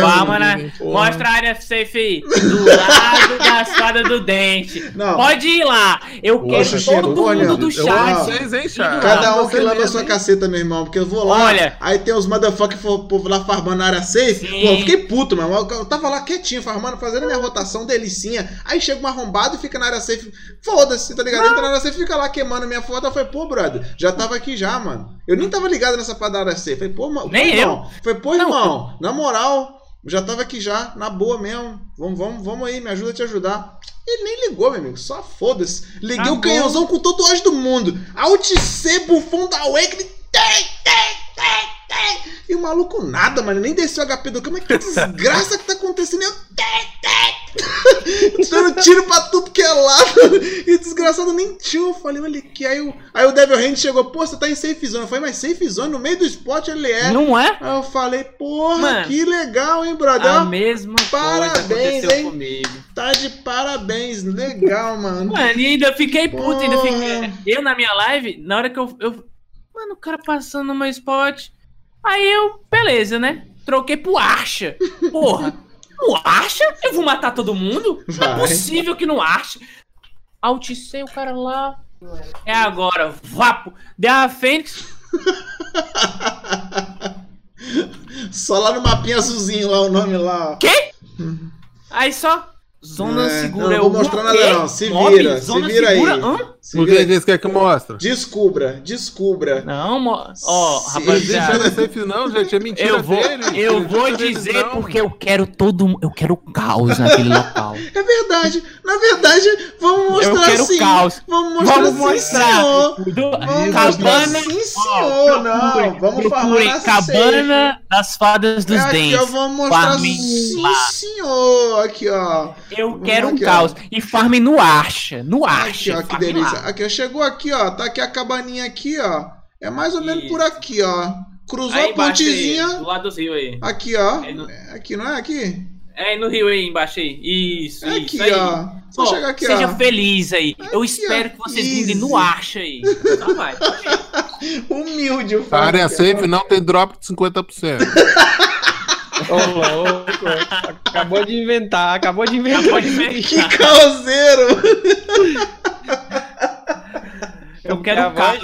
Ninguém, porra. Mostra a área safe aí. Do lado da espada do dente. Não. Pode ir lá. Eu Poxa, quero todo mundo do chat. vocês, hein, Chá? Cada um que leva a sua caceta, meu irmão. Porque eu vou lá, Olha. aí tem os motherfuckers povo lá farmando na área safe. Sim. Pô, eu fiquei puto, meu irmão. Eu tava lá quietinho, farmando, fazendo minha rotação, delicinha. Aí chega um arrombado e fica na área safe. Foda-se, tá ligado? Entra na e fica lá queimando minha foto. Eu falei, pô, brother, já tava aqui já, mano. Eu nem tava ligado nessa área safe. Falei, pô, mano. Nem irmão. Falei, pô, Não. irmão, na moral. Já tava aqui já, na boa mesmo. Vamos, vamos, vamos aí, me ajuda a te ajudar. Ele nem ligou, meu amigo. Só foda-se. Liguei Tá o bom. canhãozão com todo o ódio do mundo. Alt C, bufão da tem, tem, tem. E o maluco nada, mano. Nem desceu o HP do cama. Mas que desgraça que tá acontecendo? Eu, dando tiro pra tudo que é lado. E o desgraçado nem tinha. Eu falei, olha aqui. Aí, o- aí o Devil Hand chegou, pô, você tá em safe zone. Eu falei, mas safe zone no meio do spot ele é. Não é? Aí eu falei, porra, Mano, que legal, hein, brother? A mesma Parabéns, coisa hein? comigo. Tá de parabéns, legal, mano. Mano, e ainda fiquei puto, ainda fiquei. Eu na minha live, na hora que eu, eu. Mano, o cara passando no meu spot. Aí eu, beleza, né? Troquei pro Archa. Porra, o Archa? Eu vou matar todo mundo? Não é Vai. possível que não ache. Alticei o cara lá. É agora, vapo. Deu a Fênix. Só lá no mapinha azulzinho, lá o nome lá. ó. Aí só. Zona É, segura. eu não Eu, vou mostrar nada quê? não, se Mob? vira, se vira aí. segura? Hã? Se O que vocês querem que mostre? Descubra, descubra. Não, mo... ó, Sim. Isso rapaziada. não é safe não, gente. É mentira Eu vou, dele. eu vou dizer não. porque eu quero todo, eu quero caos naquele local. É verdade. Na verdade, vamos mostrar Eu quero assim. caos. Vamos mostrar Vamos sim, mostrar. senhor. Do- Vamos cabana, sim, ó, senhor. não, procurem- vamos farmar procurem na cabana das fadas dos É aqui, dentes. ó, vamos mostrar sim, lá. senhor. Aqui, ó. Eu quero um aqui, ó. caos e farmem no Archa, no Aqui, Archa. ó, que delícia. Aqui, chegou aqui, ó. Tá aqui a cabaninha aqui, ó. É mais ou menos Isso. por aqui, ó. Cruzou Aí a embaixo aí, pontezinha. do lado dos rios aí. Aqui, ó. Aí no- É Aqui, não é aqui? É no rio aí embaixo aí. Isso, É isso aqui, aí. ó. Só aqui, seja ó. feliz aí. Eu Aqui, espero ó. que vocês brindem no Archa aí. Então vai. Humilde, o área é safe não tem drop de 50%. Ô, louco. Acabou de inventar, acabou de inventar. Acabou de Que inventar. Eu Que quero um local.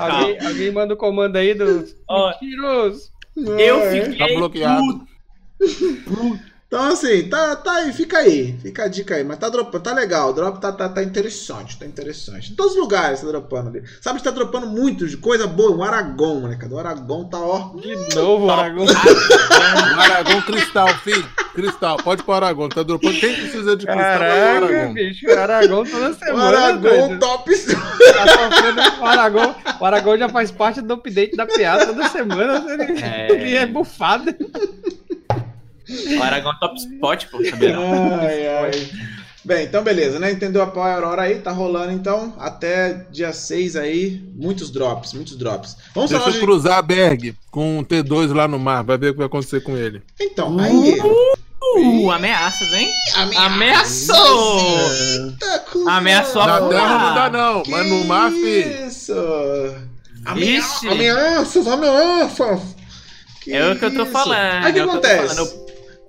Alguém, alguém manda o comando aí dos Ó, mentirosos. Eu fiquei Tá bloqueado. puto. Então, assim, tá, tá aí, fica aí. Fica a dica aí. Mas tá dropando, tá legal. O drop tá, tá, tá interessante, tá interessante. Em todos os lugares tá dropando ali. Sabe que tá dropando muito de coisa boa? O Aragon, né, cara? O Aragon tá, ó. De novo, Aragão. O Aragão Cristal, filho. Cristal, pode pôr o Aragão. Tá dropando. Quem precisa de cristal é o Caraca, Aragão. bicho. O Aragão toda O semana. Aragon doido. top. Tá sofrendo o Aragão. O Aragão já faz parte do update da piada toda semana. Ele É. ele é bufado. O Aragão é top spot, pô, sabia? Ai, ai. Bem, então beleza, né? Entendeu a Power Aurora aí? Tá rolando então. Até dia 6 aí. Muitos drops, muitos drops. Vamos Deixa falar eu de... cruzar a Berg com um T2 lá no mar. Vai ver o que vai acontecer com ele. Então, aí. Uh, ameaças, hein? Ameaça! Ameaçou! Eita. Ameaçou Na a terra não dá, não. Que Mas no mar, filho. Isso! Vixe. Ameaças, ameaças! É o que eu tô falando. Aí o que o que eu tô acontece?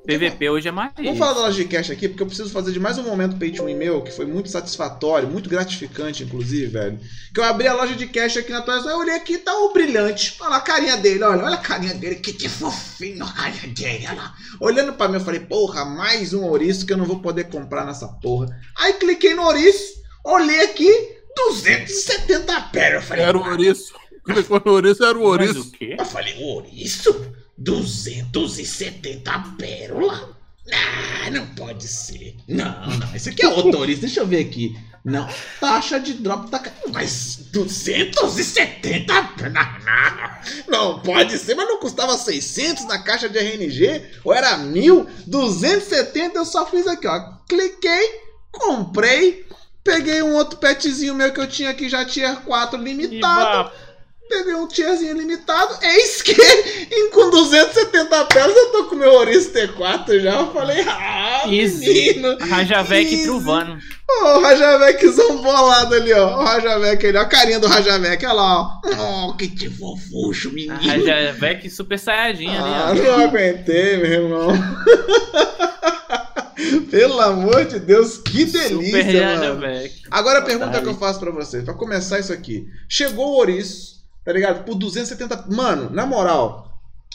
O PVP hoje é mais. Vamos falar da loja de cash aqui, porque eu preciso fazer de mais um momento pay to win meu, que foi muito satisfatório, muito gratificante, inclusive, velho. Que eu abri a loja de cash aqui na atualização, eu olhei aqui, tá o brilhante. Olha lá a carinha dele, olha, olha a carinha dele, que, que fofinho a carinha dele, olha lá. Olhando pra mim, eu falei, porra, mais um ouriço que eu não vou poder comprar nessa porra. Aí cliquei no ouriço, olhei aqui, 270 pérolas. Eu falei, Era o ouriço. Clicou no ouriço, era o Mas ouriço. o quê? eu falei, ouriço? 270 pérolas? Ah, não pode ser. Não, não, isso aqui é ouriço, deixa eu ver aqui. Não, taxa de drop tá... ca- Mas 270 pérolas? Não, não pode ser, mas não custava 600 na caixa de RNG? Ou era 1.000? 270 eu só fiz aqui, ó. Cliquei, comprei, peguei um outro petzinho meu que eu tinha aqui já tier 4 limitado. Peguei um tierzinho limitado, eis que em, com 270 peças eu tô com meu Ouriço T4 já. Eu falei, ah, Easy. menino. Rajavec truvando. Ó, o Rajaveczão bolado ali, ó. O Rajavec ali, ó. A carinha do Rajavec, olha lá, ó. Oh, que te fofuxo, menino. Rajavec super saiyajin Ah, ali, não aguentei, meu irmão. Pelo amor de Deus, que ó. Super delícia, mano. Rajavec. Agora a pergunta Verdade. que eu faço pra vocês, pra começar isso aqui. Chegou o Ouriço, tá ligado? Por 270. Mano, na moral,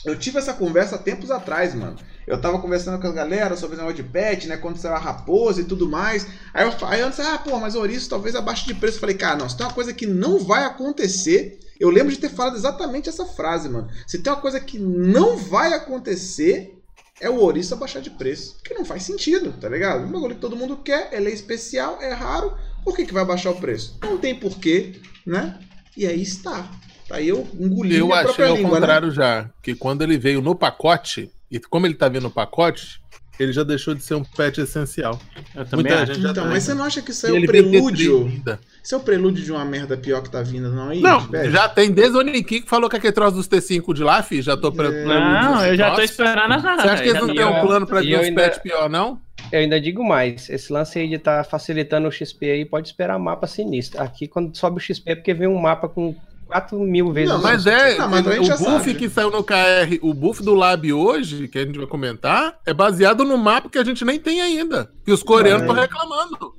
eu tive essa conversa tempos atrás, mano. Eu tava conversando com a galera sobre esse negócio de pet, né? Quando saiu a raposa e tudo mais. Aí eu, aí eu disse, ah, pô, mas Ouriço talvez abaixo de preço. Eu falei, cara, não, se tem uma coisa que não vai acontecer. Eu lembro de ter falado exatamente essa frase, mano. Se tem uma coisa que não vai acontecer, é o ouriço abaixar de preço. Porque não faz sentido, tá ligado? Um bagulho que todo mundo quer, ele é especial, é raro. Por que, que vai baixar o preço? Não tem porquê, né? E aí está. Tá aí eu engoli Eu minha achei própria ao língua, né? contrário já. Que quando ele veio no pacote, e como ele tá vindo no pacote, ele já deixou de ser um pet essencial. Eu também Muita acho. gente já Então, tá- mas você não acha que isso é o prelúdio? Isso é o prelúdio de uma merda pior que tá vindo, não aí? Não, Pede? já tem desde o Onikin que falou que aquele troço dos T5 de lá, fi, já tô pre- É. Não, eu já tô esperando a Você acha que eles não têm um eu- plano pra vir eu uns ainda- pets pior, não? Eu ainda digo mais, esse lance aí de estar facilitando o XP aí, pode esperar mapa sinistro. Aqui, quando sobe o XP, é porque vem um mapa com 4 mil vezes. Não, Mas é, Não, mas o buff sabe. que saiu no KR, o buff do Lab hoje, que a gente vai comentar, é baseado no mapa que a gente nem tem ainda. Que os coreanos estão É. reclamando.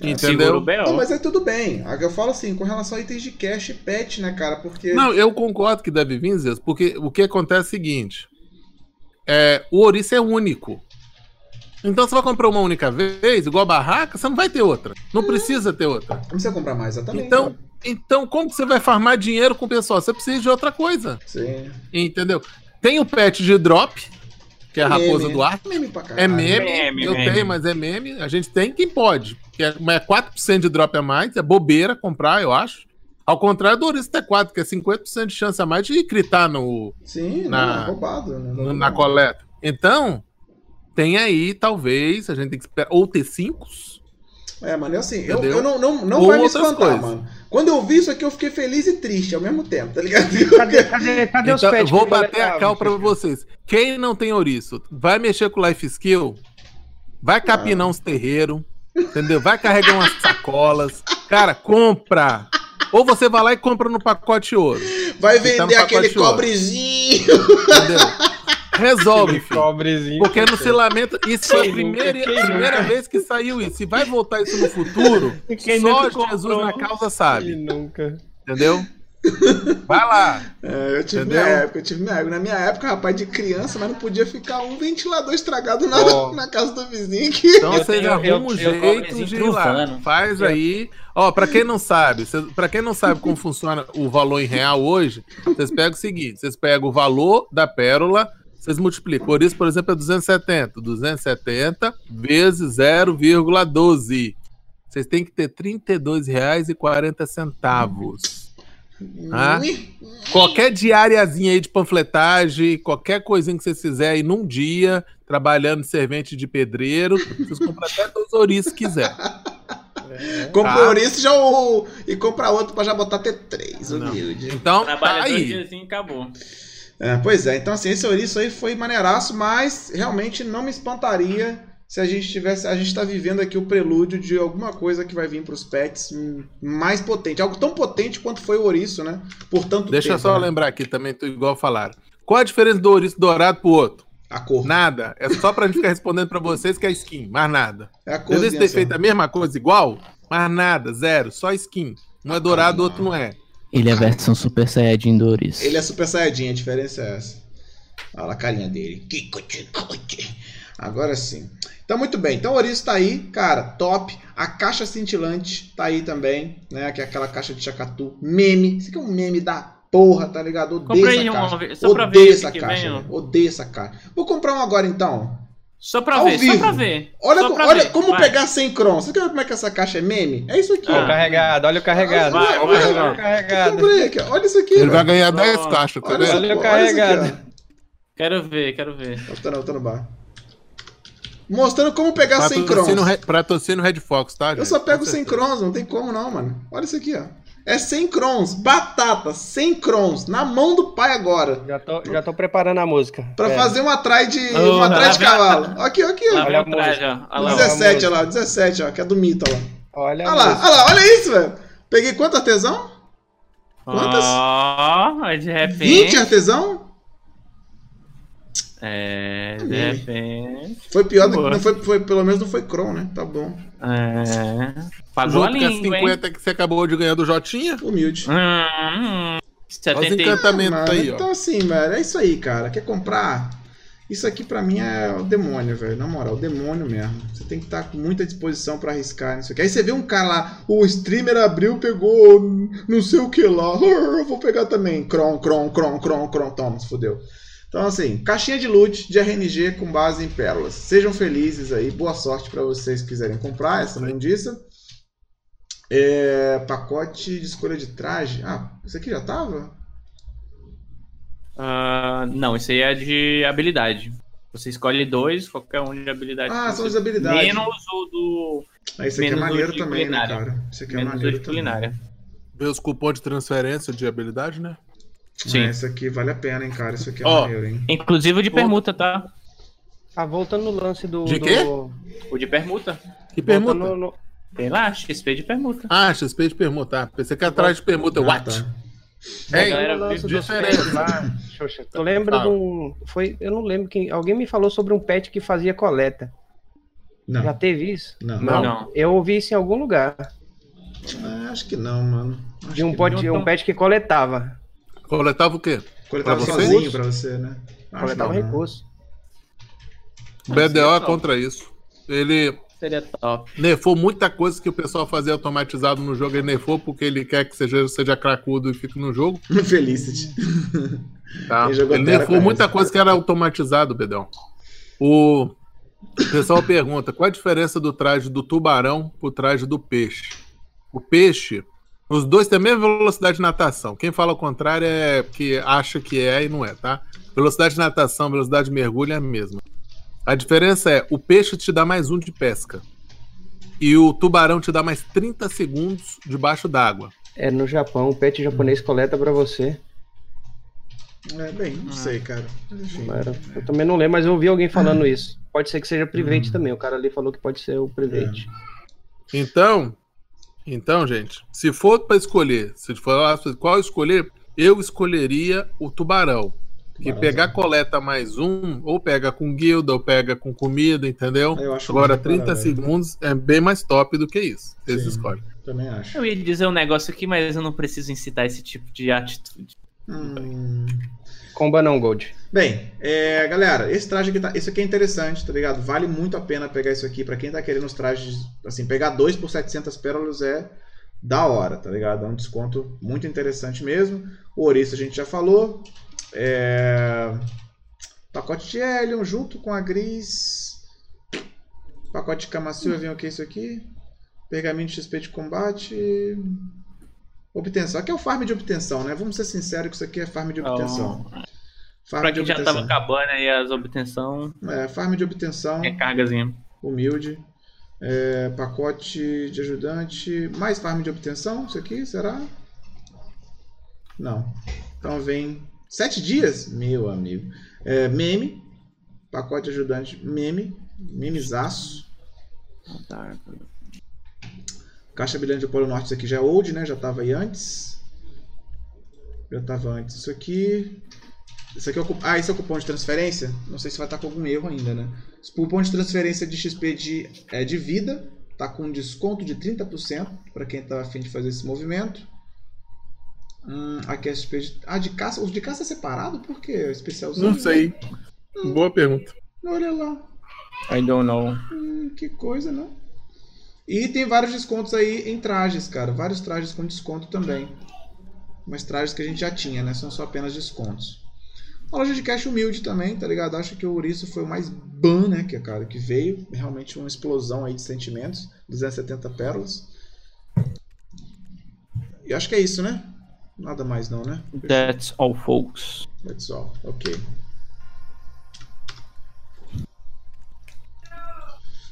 O Entendeu? Não, mas aí tudo bem. Eu falo assim, com relação a itens de cash e pet, né, cara? Porque. Não, eu concordo que deve vir, Zé, porque o que acontece é o seguinte: é, o ouriço é único. Então você vai comprar uma única vez, igual a barraca, você não vai ter outra. Não precisa ter outra. Não precisa comprar mais, exatamente. Então, então como que você vai farmar dinheiro com o pessoal? Você precisa de outra coisa. Sim. Entendeu? Tem o pet de drop, que é a raposa Meme. do ar. Meme pra caralho. É meme, Meme, eu meme. tenho, mas é meme. A gente tem quem pode. Que é, mas é 4% de drop a mais, é bobeira comprar, eu acho. Ao contrário do Ouriço T4, que é 50% de chance a mais de critar no, Sim, Na- não, é roubado. Né? no- na coleta. Então, tem aí, talvez, a gente tem que esperar. Ou T5s. É, mano, é assim, eu, Entendeu? eu não, não, não Ou vai me espantar, coisas. mano. Quando eu vi isso aqui, eu fiquei feliz e triste ao mesmo tempo, tá ligado? Cadê, cadê, cadê os Então, eu pets? vou bater a cal pra vocês. Quem não tem ouriço, vai mexer com Life Skill, vai capinar uns terreiros, entendeu? Vai carregar umas sacolas. Cara, compra. Ou você vai lá e compra no pacote ouro, Vai tá vender aquele pacote ouro. cobrezinho. entendeu? Resolve, cobrezinho. Porque não se lamenta. Isso foi a primeira, Quem primeira vez que saiu isso. Se vai voltar isso no futuro, Quem só Jesus comprou? na causa Quem sabe. nunca. Entendeu? Vai lá. É, eu tive Entendeu? minha época, eu tive minha época. Na minha época, rapaz, de criança, mas não podia ficar um ventilador estragado na, Ó. na casa do vizinho que. Então Eu você arruma eu- um eu jeito de ir lá. Faz aí. Ó, pra quem não sabe, cê- pra quem não sabe como funciona o valor em real hoje, vocês pegam o seguinte: vocês pegam o valor da pérola, vocês multiplicam. Por isso, por exemplo, é 270. 270 vezes 0,12. Vocês têm que ter R$ 32,40. Ah. Qualquer diariazinha aí de panfletagem, qualquer coisinha que vocês fizerem aí num dia, trabalhando servente de pedreiro, vocês compram até dois ouriços se quiser. Compra Tá. o ouriço já o... e compra outro pra já botar T3, Não. humilde. Então, tá Trabalha dois aí. dias e acabou. É, pois é, então assim, esse ouriço aí foi maneiraço, mas realmente não me espantaria se a gente tivesse. A gente tá vivendo aqui o prelúdio de alguma coisa que vai vir pros pets hum, mais potente. Algo tão potente quanto foi o ouriço, né? Por tanto Deixa eu tempo. só né? lembrar aqui também, igual falaram. Qual a diferença do ouriço dourado pro outro? A cor. Nada. É só pra gente ficar respondendo pra vocês que é skin, mais nada. É a Às vezes cor. ter feito a mesma coisa igual, mas nada, zero, só skin. Um é dourado, o outro não é. Ele é a versão Super Saiyajin do Ouriço. Ele é super saiyajin, a diferença é essa. Olha lá a carinha dele. Agora sim. Então, muito bem. Então, o Ouriço tá aí, cara, top. A caixa cintilante tá aí também, né? Que é aquela caixa de chacatu. Meme. Isso aqui é um meme da porra, tá ligado? Odeio Comprei essa uma caixa. vez, só pra Odeio ver essa caixa, vem, velho. Odeio essa caixa. Vou comprar um agora, então. Só pra Ao ver, vivo. só pra ver. Olha, só co- pra olha ver. como Vai. pegar 100 crons. Você quer ver como é que essa caixa é meme? É isso aqui, Olha ó. o carregado, olha o carregado. Vai, vai, olha vai. o Eu carregado. aqui. Olha isso aqui, Ele vai ganhar 10 Nossa. caixas, tá Olha, vendo? Olha o olha aqui, carregado. ó. Quero ver, quero ver. Eu tô no, eu tô no bar. Mostrando como pegar 100 crons. Patrocínio Red- Patrocínio Red Fox, tá? Eu gente? só pego Com 100 certeza. crons, não tem como não, mano. Olha isso aqui, ó. É 100 crons, batata, 100 crons, na mão do pai agora. Já tô, já tô preparando a música. Pra Pera. fazer uma atrás de, Oh, uma atrás de cavalo. Aqui, aqui, Olha o a música. Olha lá. Deze- 17, olha lá, 17, ó, que é do mito, ó lá. Olha Olha lá, olha lá, olha isso, velho. Peguei quanto artesão? Quantas? Ó, aí de 20 repente. artesão? É, de repente. Foi pior do que. Não foi, foi, pelo menos não foi cron, né? Tá bom. É. Pagou a Junto as língua, hein? 50 que você acabou de ganhar do Jotinha. Humilde. Hum, hum. Olha os 70 encantamentos Mano, aí, ó. Então, assim, velho, é isso aí, cara. Quer comprar? Isso aqui pra mim é o demônio, velho. Na moral, o demônio mesmo. Você tem que estar com muita disposição pra arriscar nisso aqui. Aí você vê um cara lá, o streamer abriu, pegou não sei o que lá. Eu vou pegar também. Cron, cron, cron, cron, cron. Toma, se fodeu. Então, assim, caixinha de loot de RNG com base em pérolas. Sejam felizes aí. Boa sorte pra vocês que quiserem comprar essa mundiça. É, pacote de escolha de traje. Ah, isso aqui já tava? Ah, não, isso aí é de habilidade. Você escolhe dois, qualquer um de habilidade. Ah, são as habilidades. Menos o do. Ah, esse aqui é maneiro também, né, cara? Esse aqui é Menos o maneiro também. culinária. Vê os cupons de transferência de habilidade, né? Sim. Ah, esse aqui vale a pena, hein, cara? Isso aqui é Ó, maneiro, hein? Inclusive o de permuta, tá? Ah, voltando no lance do. De quê? do- O de permuta. Que permuta? voltando no- Tem lá, XP de permuta. Ah, XP de permuta. Ah, pensei que atrás de permuta. Ah, What? tá. Hein? galera no lance vi dos diferença. pets lá, Xoxa, Tu lembra Fala. de um. Foi, eu não lembro quem. Alguém me falou sobre um pet que fazia coleta. Não. Já teve isso? Não. Não. Não. Eu ouvi isso em algum lugar. Ah, acho que não, mano. Acho De um, pote, não. um pet que coletava. Coletava o quê? Coletava Pra você? sozinho pra você, né? Acho Coletava não. recurso. O BDO é contra isso. Ele Seria top. nerfou muita coisa que o pessoal fazia automatizado no jogo. Ele nerfou porque ele quer que seja, seja cracudo e fique no jogo. Felicity. Tá? Ele Terra nerfou muita coisa que era automatizado, Bedão. O pessoal pergunta qual a diferença do traje do tubarão pro traje do peixe. O peixe, os dois têm a mesma velocidade de natação. Quem fala o contrário é que acha que é e não é, tá? Velocidade de natação, velocidade de mergulho é a mesma. A diferença é o peixe te dá mais um de pesca. E o tubarão te dá mais 30 segundos debaixo d'água. É no Japão, o pet japonês coleta pra você. É, bem, não sei, cara. Era- Eu também não lembro, mas eu ouvi alguém falando isso. Pode ser que seja Hum. private também. O cara ali falou que pode ser o private. Então, então, gente, se for para escolher, se for lá, qual escolher, eu escolheria o tubarão. Que pegar coleta mais um, ou pega com guilda, ou pega com comida, entendeu? Eu acho Agora, muito 30 parado. segundos é bem mais top do que isso. Vocês Sim. escolhem. Também acho. Eu ia dizer um negócio aqui, mas eu não preciso incitar esse tipo de atitude. Hum. Comba não, Gold. Bem, é, galera, esse traje aqui, tá, isso aqui é interessante, tá ligado? Vale muito a pena pegar isso aqui. Pra quem tá querendo os trajes, assim, pegar dois por 700 pérolas é da hora, tá ligado? É um desconto muito interessante mesmo. O ouriço a gente já falou. É, Pacote de Helion junto com a Gris. Pacote de Camacio, vem o que é isso aqui? Pergaminho de XP de combate. Obtenção. Aqui é o farm de obtenção, né? Vamos ser sinceros que isso aqui é farm de obtenção. Então, Farm pra de quem já obtenção. tava acabando aí as obtenção, É, farm de obtenção, recargazinha. humilde. É, pacote de ajudante. Mais farm de obtenção, isso aqui, será? Não. Então vem. Sete dias? Meu amigo. É, meme. Pacote de ajudante. Meme. Memezaço. Caixa brilhante de Polo Norte, isso aqui já é old, né? Já tava aí antes. Já tava antes isso aqui. Isso aqui é o, ah, esse é o cupom de transferência? Não sei se vai estar com algum erro ainda, né? Esse cupom de transferência de XP de, é, de vida tá com desconto de 30% para quem tá afim de fazer esse movimento. Hum, aqui é XP de, ah, de caça. Os de caça é separado? Por quê? É Especialzinho? Não sei. Boa pergunta. Olha lá. I don't know. Hum, que coisa, né? E tem vários descontos aí em trajes, cara. Vários trajes com desconto também. Mas trajes que a gente já tinha, né? São só apenas descontos. Uma loja de cash humilde também, tá ligado? Acho que o Ouriço foi o mais ban, né? Que, cara, que veio. Realmente uma explosão aí de sentimentos. 270 pérolas. E acho que é isso, né? Nada mais não, né? That's all, folks. That's all. Ok.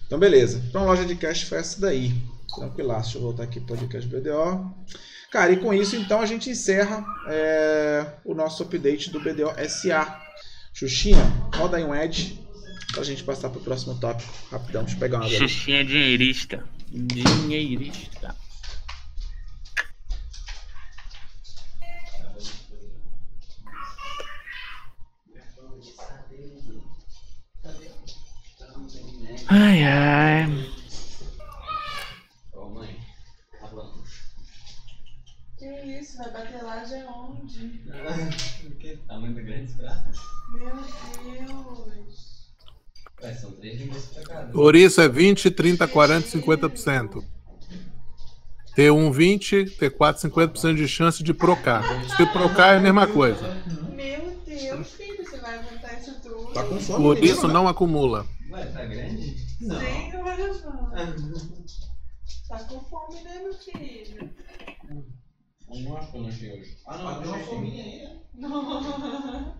Então, beleza. Então, a loja de cash foi essa daí. Tranquilaço. Deixa eu voltar aqui para o podcast BDO. Cara, e com isso, então, a gente encerra é, o nosso update do BDO SA. Xuxinha, roda aí um Edge pra gente passar pro próximo tópico. Rapidão, deixa eu pegar uma água. Xuxinha dinheirista. Dinheirista. Ai, ai. Ô mãe, tá bom. Que isso, vai bater laje onde? Tá muito grande esse prato? Meu Deus. Ué, são três linguiças pra cada. Ouriço é 20, 30, 40, 50%. T1 20, T4 50% de chance de procar. Se procar é a mesma coisa. Meu Deus, filho, você vai aguentar isso tudo? Tá com fome? Por menino, isso né? não acumula. Tá grande? Não. Sem coração. Tá com fome, né, meu filho? Eu não acho que eu não achei hoje. Ah, não, eu achei sim. Não.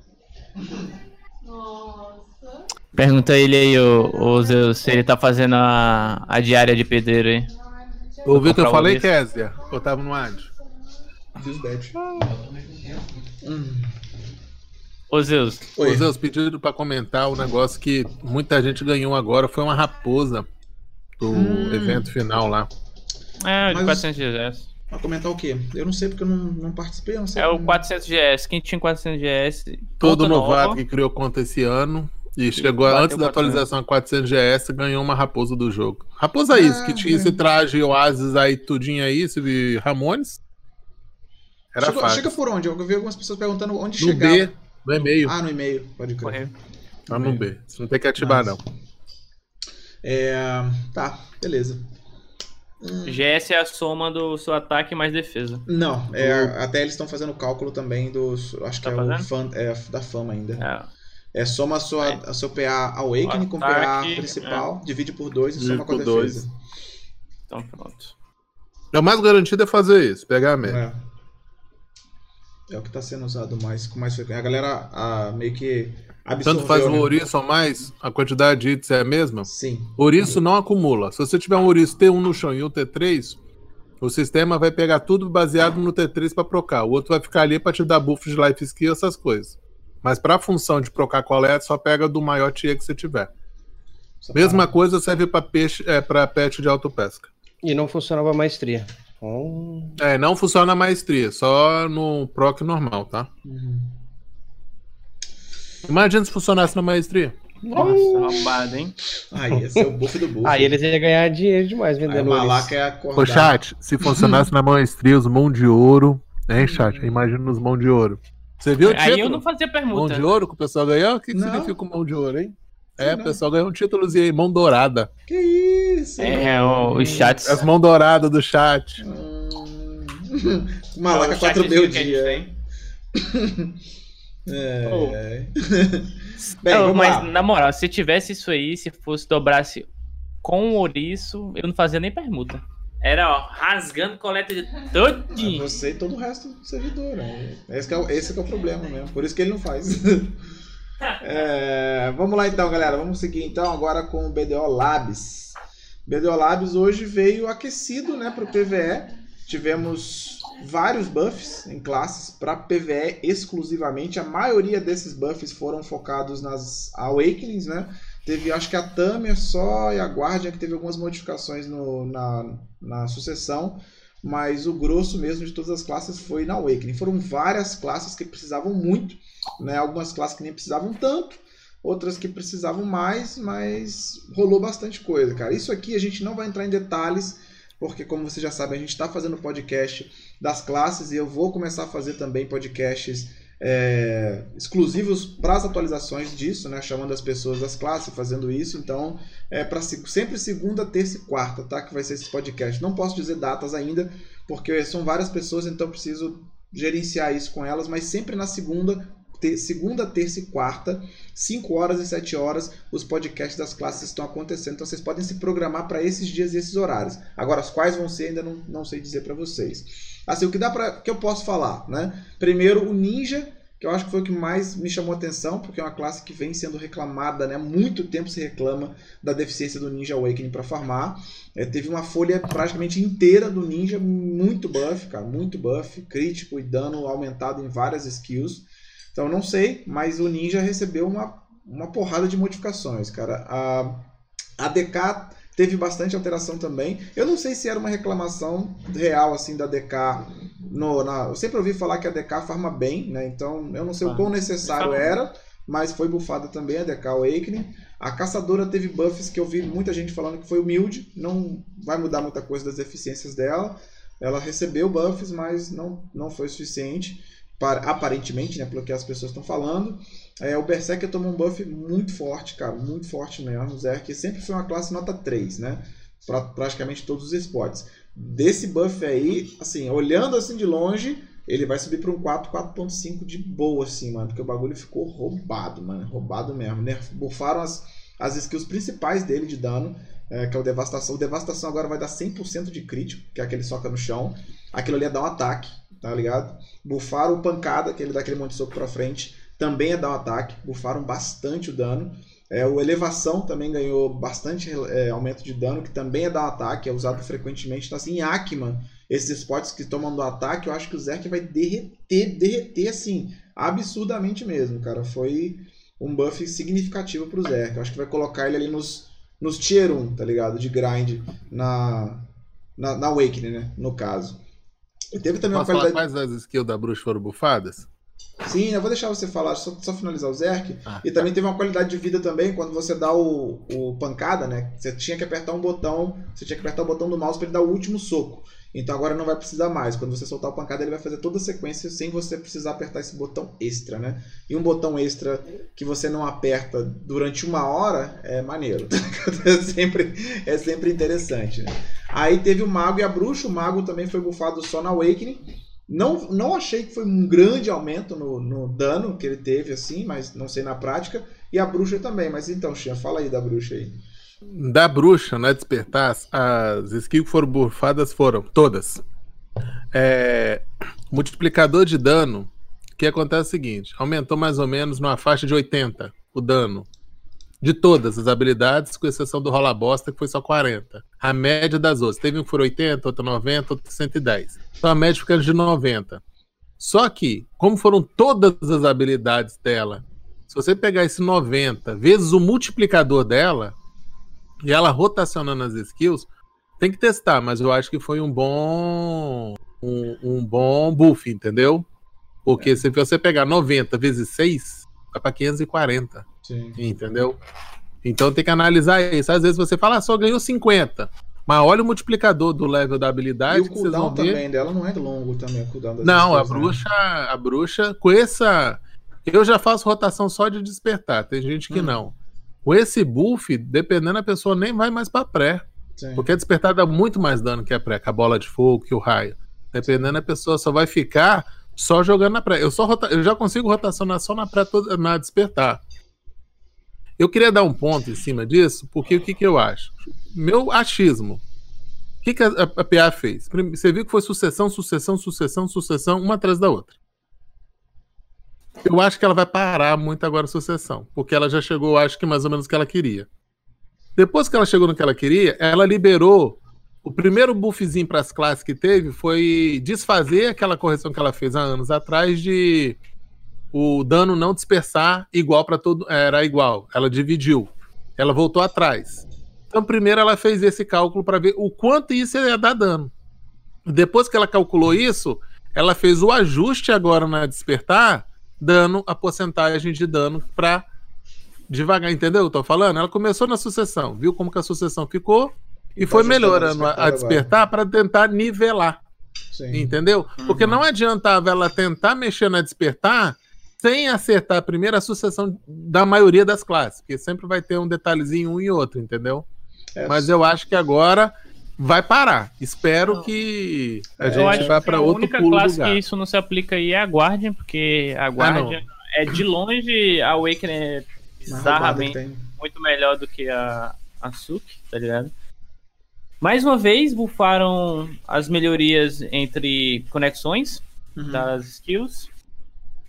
Nossa. Pergunta ele aí, ô, ô Zeus, se ele tá fazendo a, a diária de pedreiro aí. Ouviu o que eu falei. Kézia? Eu tava no ad. Fiz bet. Ô Zeus, Oi. Ô, Zeus, pediram pra comentar o negócio que muita gente ganhou agora. Foi uma raposa do Hum. evento final lá. é o de Mas- 400 GS. Pra comentar o quê? Eu não sei porque eu não, não participei, eu não sei. É o como- 400 GS. Quem tinha 400 GS? Todo novato nova. que criou conta esse ano e chegou bateu antes da 400. atualização a 400 GS ganhou uma raposa do jogo. Raposa Ah, isso, que tinha é. esse traje Oasis aí, tudinho aí, esse Ramones. Era chega, fácil. chega por onde? Eu vi algumas pessoas perguntando onde No chegava. B, no e-mail. Ah, no e-mail, pode crer. Tá no B. Você não tem que ativar, Nossa. não. É, tá, beleza. GS é a soma do seu ataque mais defesa. Não, é, até eles estão fazendo o cálculo também dos. Acho que Tá é o fazendo? fan, é, da fama ainda. É. É, soma a sua, a seu PA Awakening com o PA principal, divide por dois e Divide soma com a por dois. defesa. Então pronto. É o mais garantido é fazer isso, pegar a média. É. É o que está sendo usado mais com mais frequência. A galera ah, meio que absorveu. Tanto faz o né? ouriço ou mais, a quantidade de hits é a mesma. Sim. Ouriço não acumula. Se você tiver um ouriço T1 no chão e um T3, o sistema vai pegar tudo baseado no T3 para procar. O outro vai ficar ali para te dar buff de life skill, essas coisas. Mas para a função de procar coleta, só pega do maior tier que você tiver. Só Mesma coisa serve para peixe, é, para pet de autopesca. E não funcionava a maestria. Hum, É, não funciona na maestria, só no proc normal, tá? Uhum. Imagina se funcionasse na maestria. Nossa, roubado, hein? Aí, esse é o buff do buff. Aí eles iam ganhar dinheiro demais Aí o vendendo malaca é acordar. Ô, chat, se funcionasse na maestria, os mão de ouro. Hein, chat? Imagina os mão de ouro. Você viu o Aí eu título? não fazia Mão permuta. de ouro que o pessoal ganhou? O que, que significa mão de ouro, hein? É, o pessoal ganhou um títulozinho aí, mão dourada. Que isso? É, o- os chats. As mãos douradas do chat. Hum. Malaca É o chatzinho 4 mil dia. tem. É. Oh. Bem, Não, mas lá. na moral, se tivesse isso aí, se fosse dobrasse com o ouriço, eu não fazia nem permuta. Era, ó, rasgando coleta de É todinho. Você e todo o resto do servidor. Né? Esse, que é, o- esse que é o problema mesmo. Por isso que ele não faz. É, vamos lá então, galera. Vamos seguir então agora com o BDO Labs. BDO Labs hoje veio aquecido né, para o PVE. Tivemos vários buffs em classes para PVE exclusivamente. A maioria desses buffs foram focados nas Awakenings, né? Teve, acho que a Tamer só e a Guardian que teve algumas modificações no- na, na sucessão mas o grosso mesmo de todas as classes foi na Awakening. Foram várias classes que precisavam muito, né? Algumas classes que nem precisavam tanto, outras que precisavam mais, mas rolou bastante coisa, cara. Isso aqui a gente não vai entrar em detalhes, porque como você já sabe, a gente está fazendo podcast das classes e eu vou começar a fazer também podcasts é, exclusivos para as atualizações disso, né? Chamando as pessoas das classes, fazendo isso. Então, é para sempre segunda, terça e quarta, tá? Que vai ser esse podcast. Não posso dizer datas ainda, porque são várias pessoas, então preciso gerenciar isso com elas, mas sempre na segunda, te- segunda, terça e quarta, 5 horas e 7 horas, os podcasts das classes estão acontecendo. Então vocês podem se programar para esses dias e esses horários. Agora, os quais vão ser, ainda não, não sei dizer para vocês. Assim, o que dá para que eu posso falar, né? Primeiro, o Ninja, que eu acho que foi o que mais me chamou a atenção, porque é uma classe que vem sendo reclamada, né? Há muito tempo se reclama da deficiência do Ninja Awakening para farmar. É, teve uma folha praticamente inteira do Ninja, muito buff, cara, muito buff, crítico e dano aumentado em várias skills. Então não sei, mas o Ninja recebeu uma, uma porrada de modificações, cara. A, a DK teve bastante alteração também. Eu não sei se era uma reclamação real assim da DK. No, na, eu sempre ouvi falar que a DK farma bem, né? Então eu não sei o quão necessário era, mas foi bufada também a DK Awakening. A caçadora teve buffs que eu vi muita gente falando que foi humilde, não vai mudar muita coisa das eficiências dela. Ela recebeu buffs, mas não, não foi suficiente, para, aparentemente, né, pelo que as pessoas estão falando. É, o Berserker tomou um buff muito forte, cara, muito forte mesmo. O Zerk sempre foi uma classe nota 3, né? Pra praticamente todos os spots. Desse buff aí, assim, olhando assim de longe, ele vai subir para um 4, 4.5 de boa, assim, mano. Porque o bagulho ficou roubado, mano. Roubado mesmo. Nerf, bufaram as, as skills principais dele de dano, é, que é o Devastação. O Devastação agora vai dar 100% de crítico, que é aquele soca no chão. Aquilo ali é dar um ataque, tá ligado? Bufaram o Pancada, que ele dá aquele monte de soco pra frente. também é dar um ataque, bufaram bastante o dano. É, o Elevação também ganhou bastante é, aumento de dano, que também é dar um ataque, é usado frequentemente. Então, assim, em Akman, esses spots que tomam do ataque, eu acho que o Zerk vai derreter, derreter, assim, absurdamente mesmo, cara. Foi um buff significativo pro Zerk. Eu acho que vai colocar ele ali nos, nos tier 1, tá ligado? De grind na, na, na Awakening, né? No caso. E teve também Posso uma falar qualidade. quais das skills da bruxa foram bufadas? Sim, eu vou deixar você falar, só, só finalizar o Zerk. Ah, E também teve uma qualidade de vida também, quando você dá o, o pancada, né? Você tinha que apertar um botão, você tinha que apertar o botão do mouse para ele dar o último soco. Então agora não vai precisar mais. Quando você soltar o pancada, ele vai fazer toda a sequência sem você precisar apertar esse botão extra, né? E um botão extra que você não aperta durante uma hora é maneiro. é, sempre, é sempre interessante, né? Aí teve o mago e a bruxa. O mago também foi bufado só na Awakening. Não, não achei que foi um grande aumento no, no dano que ele teve, assim, mas não sei na prática. E a bruxa também. Mas então, Xia, fala aí da bruxa aí. Da bruxa, né? Despertar, as skills que foram bufadas foram todas. É, multiplicador de dano, o que acontece é o seguinte: aumentou mais ou menos numa faixa de 80 o dano. De todas as habilidades, com exceção do rola bosta, que foi só 40. A média das outras. Teve um que foi 80, outro 90, outro 110. Então a média fica de 90. Só que, como foram todas as habilidades dela, se você pegar esse 90 vezes o multiplicador dela, e ela rotacionando as skills, tem que testar, mas eu acho que foi um bom um, um bom buff, entendeu? Porque se você pegar 90 vezes 6, vai para 540, Sim. entendeu? Então tem que analisar isso. Às vezes você fala, ah, só ganhou 50. Mas olha o multiplicador do level da habilidade E o que vocês vão cooldown também dela não é longo também, o cooldown Não, a né? bruxa, a bruxa, com essa. Eu já faço rotação só de despertar, tem gente que Hum. não. Com esse buff, dependendo, a pessoa nem vai mais pra pré. Sim. Porque a despertar dá muito mais dano que a pré, com a bola de fogo, que o raio. Dependendo, a pessoa só vai ficar só jogando na pré. Eu, só rota- eu já consigo rotacionar só na pré toda, na despertar. Eu queria dar um ponto em cima disso, porque o que, que eu acho? Meu achismo. O que, que a, a PA fez? Você viu que foi sucessão, sucessão, sucessão, sucessão, uma atrás da outra. Eu acho que ela vai parar muito agora a sucessão, porque ela já chegou, acho que mais ou menos o que ela queria. Depois que ela chegou no que ela queria, ela liberou. O primeiro buffzinho para as classes que teve foi desfazer aquela correção que ela fez há anos atrás de o dano não dispersar igual para todo. Era igual. Ela dividiu. Ela voltou atrás. Então, primeiro ela fez esse cálculo para ver o quanto isso ia dar dano. Depois que ela calculou isso, ela fez o ajuste agora na despertar, dando a porcentagem de dano para devagar, entendeu? Eu tô falando? Ela começou na sucessão, viu como que a sucessão ficou e Tá foi melhorando a, a despertar para tentar nivelar, Sim. entendeu? Porque não adiantava ela tentar mexer na despertar sem acertar primeiro a sucessão da maioria das classes, porque sempre vai ter um detalhezinho um e outro, entendeu? É, Mas eu acho que agora vai parar. Espero que a Eu gente acho vá para a outro única pulo do classe que isso não se aplica aí é a Guardian, porque a Guardian é de longe a Awakening é bizarramente muito melhor do que a, a Suki, tá ligado? Mais uma vez, bufaram as melhorias entre conexões Uhum. das skills.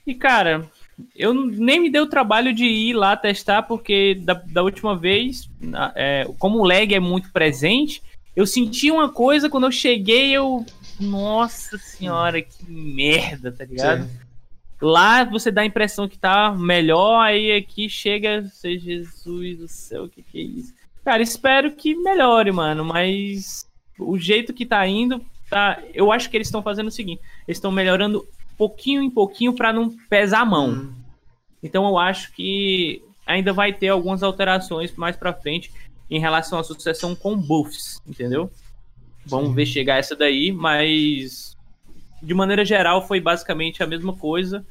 E, cara, eu nem me deu o trabalho de ir lá testar, porque da, da última vez, na- é, como o lag é muito presente, eu senti uma coisa quando eu cheguei, eu. Nossa senhora, que merda, tá ligado? Sim. Lá você dá a impressão que tá melhor, aí aqui chega, sei, Jesus do céu, o que que é isso? Cara, espero que melhore, mano, mas o jeito que tá indo, tá. Eu acho que eles estão fazendo o seguinte: eles estão melhorando pouquinho em pouquinho pra não pesar a mão. Hum. Então eu acho que ainda vai ter algumas alterações mais pra frente em relação à sucessão com buffs, entendeu? Vamos ver chegar essa daí, mas de maneira geral foi basicamente a mesma coisa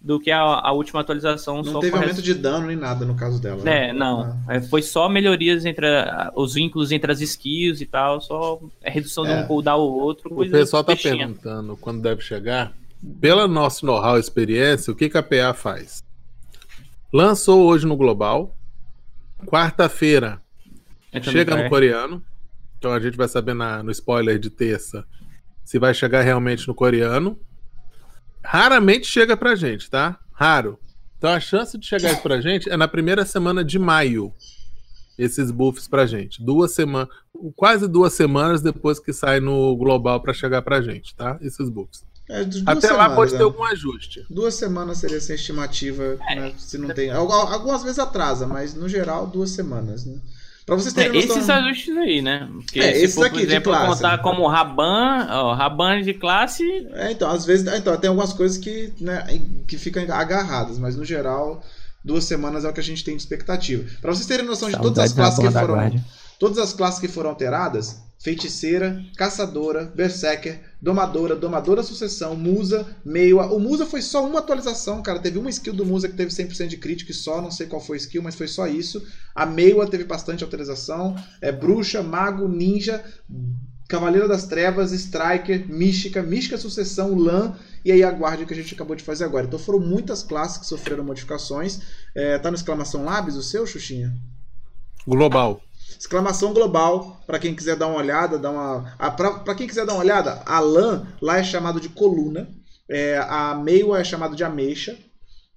do que a, a última atualização. Não só teve aumento de dano nem nada no caso dela. né? é, não. É, Foi só melhorias entre a- os vínculos entre as skills e tal, só a redução de É. um cooldown ou outro. O coisa pessoal tá peixinha. perguntando quando deve chegar. Pela nosso know-how e experiência, o que, que a PA faz? Lançou hoje no Global. Quarta-feira chega no coreano. Então a gente vai saber na- no spoiler de terça se vai chegar realmente no coreano. Raramente chega pra gente, tá? Raro. Então a chance de chegar isso pra gente é na primeira semana de maio. Esses buffs pra gente. Duas semanas. Quase duas semanas depois que sai no global pra chegar pra gente, tá? Esses buffs. É, Até lá semanas, pode né? ter algum ajuste. Duas semanas seria essa estimativa, né, se não tem. Algu- Algumas vezes atrasa, mas no geral, duas semanas, né? Pra vocês É, terem noção. esses ajustes aí, né? Porque É, se esses for, aqui por de exemplo, classe, contar como Raban, ó, Raban de classe, É, então, às vezes. Então, tem algumas coisas que, né, que ficam agarradas, mas no geral, duas semanas é o que a gente tem de expectativa. Pra vocês terem noção de todas as classes que foram. Todas as classes que foram alteradas: Feiticeira, Caçadora, Berserker, Domadora, Domadora Sucessão, Musa, Meia. O Musa foi só uma atualização, cara. Teve uma skill do Musa que teve 100% de crítico e só, não sei qual foi a skill, mas foi só isso. A Meia teve bastante atualização. É Bruxa, Mago, Ninja, Cavaleiro das Trevas, Striker, Mística, Mística Sucessão, Lã e aí a Guardian que a gente acabou de fazer agora. Então foram muitas classes que sofreram modificações. É, tá no exclamação Labs o seu, Xuxinha? Global. Exclamação global, para quem quiser dar uma olhada, dar uma. Para quem quiser dar uma olhada, a lã lá é chamado de coluna, é, a meio é chamado de ameixa,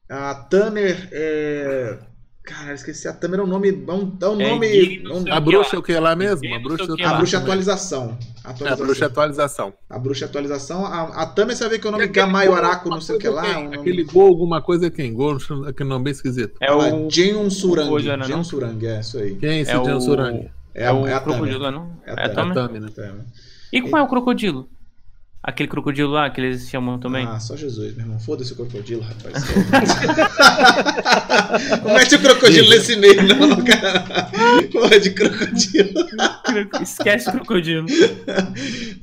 a Tamer é. Cara, esqueci. A Tamer é um nome. É um, é um É nome. é um- A o que bruxa lá. é o que lá mesmo? A bruxa a bruxa é atualização. É, a atualização. bruxa é atualização. A bruxa é atualização. A, a Tamer você vai ver que é o nome Gamaioraco, gol, não sei o que lá. é um nome- Aquele gol, alguma coisa, quem? Gol, aquele nome bem esquisito. é o. Jeon Surang. Né, Jeon? Surang, é isso aí. Quem é esse É o- Surang? É, É, a, o é a crocodilo, Tamer. não? É a É a Tamer. A Tamer? Tami, né? Tamer. E qual é o crocodilo? Aquele crocodilo lá que eles chamam também? Ah, só Jesus, meu irmão. Foda-se o crocodilo, rapaz. não mete o crocodilo nesse meio, não, cara. Porra de crocodilo. Esquece o crocodilo.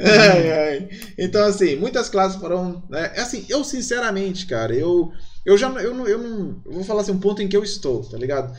Ai, ai. Então, assim, muitas classes foram. É, assim, eu sinceramente, cara, eu. Eu já eu eu não. Eu vou falar assim, um ponto em que eu estou, tá ligado?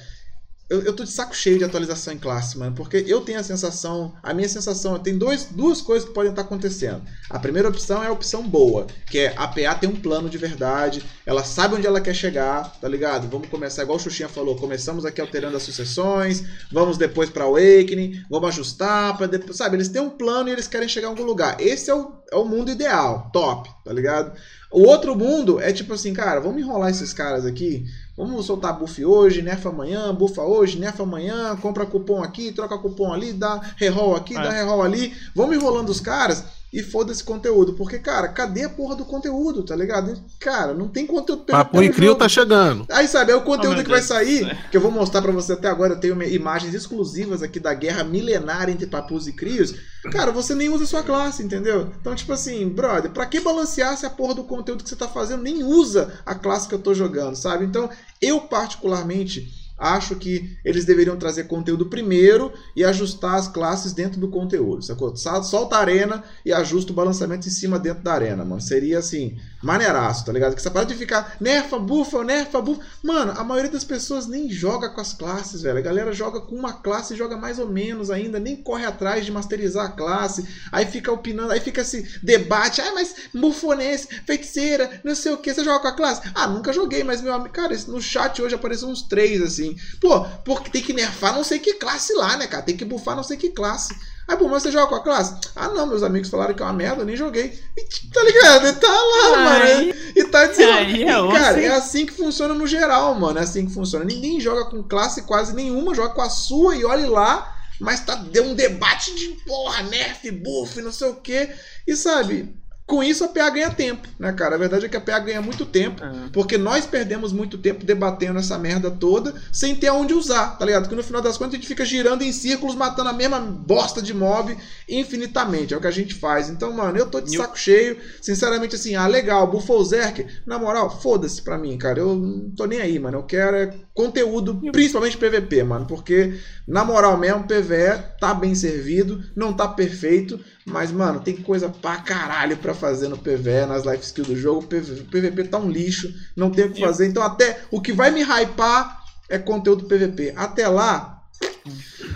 Eu, eu tô de saco cheio de atualização em classe, mano. Porque eu tenho a sensação. A minha sensação. Tem dois, duas coisas que podem estar acontecendo. A primeira opção é a opção boa, que é a PA tem um plano de verdade, ela sabe onde ela quer chegar, tá ligado? Vamos começar, igual o Xuxinha falou, começamos aqui alterando as sucessões, vamos depois pra Awakening, vamos ajustar, para depois, sabe? Eles têm um plano e eles querem chegar a algum lugar. Esse é o, é o mundo ideal, top, tá ligado? O outro mundo é tipo assim, cara, vamos enrolar esses caras aqui, vamos soltar buff hoje, nerfa amanhã, bufa hoje, nerfa amanhã, compra cupom aqui, troca cupom ali, dá reroll aqui, dá É. reroll ali, vamos enrolando os caras e foda-se conteúdo, porque, cara, cadê a porra do conteúdo, tá ligado? Cara, não tem conteúdo Papo e Crio jogo. tá chegando. Aí, sabe, é o conteúdo Oh, que vai sair, que eu vou mostrar pra você até agora. Eu tenho imagens exclusivas aqui da guerra milenária entre papus e crios. Cara, você nem usa a sua classe, entendeu? Então, tipo assim, brother, pra que balancear se a porra do conteúdo que você tá fazendo nem usa a classe que eu tô jogando, sabe? Então, eu particularmente acho que eles deveriam trazer conteúdo primeiro e ajustar as classes dentro do conteúdo, sacou? Sa- Solta a arena e ajusta o balanceamento em cima dentro da arena, mano. Seria assim, maneiraço, tá ligado? Que essa parada de ficar nerfa, bufa, nerfa, bufa. Mano, a maioria das pessoas nem joga com as classes, velho. A galera joga com uma classe joga mais ou menos ainda, nem corre atrás de masterizar a classe. Aí fica opinando, aí fica esse debate. Ah, mas bufonense, feiticeira, não sei o que. Você joga com a classe? Ah, nunca joguei, mas meu amigo, cara, no chat hoje apareceu uns três assim. Pô, porque tem que nerfar não sei que classe lá, né, cara? Tem que bufar não sei que classe. Aí, pô, mas você joga com a classe? Ah, não, meus amigos falaram que é uma merda, eu nem joguei. E, tá ligado? Tá lá, mano. E tá dizendo. E, cara, hein? é assim que funciona no geral, mano. É assim que funciona. Ninguém joga com classe quase nenhuma, joga com a sua e olhe lá. Mas tá deu um debate de porra, nerf, buff, não sei o que. E sabe, com isso a PA ganha tempo, né, cara? A verdade é que a PA ganha muito tempo. Ah. Porque nós perdemos muito tempo debatendo essa merda toda sem ter aonde usar, tá ligado? Porque no final das contas a gente fica girando em círculos, matando a mesma bosta de mob infinitamente. É o que a gente faz. Então, mano, eu tô de saco cheio. Sinceramente, assim, ah, legal, buffou o Zerk. Na moral, foda-se pra mim, cara. Eu não tô nem aí, mano. Eu quero é conteúdo, principalmente PVP, mano. Porque, na moral mesmo, PVE tá bem servido, não tá perfeito. Mas, mano, tem coisa pra caralho pra fazer no PVE, nas life skills do jogo. O PV PVP tá um lixo, não tem o que fazer. Então, até o que vai me hypar é conteúdo PVP. Até lá,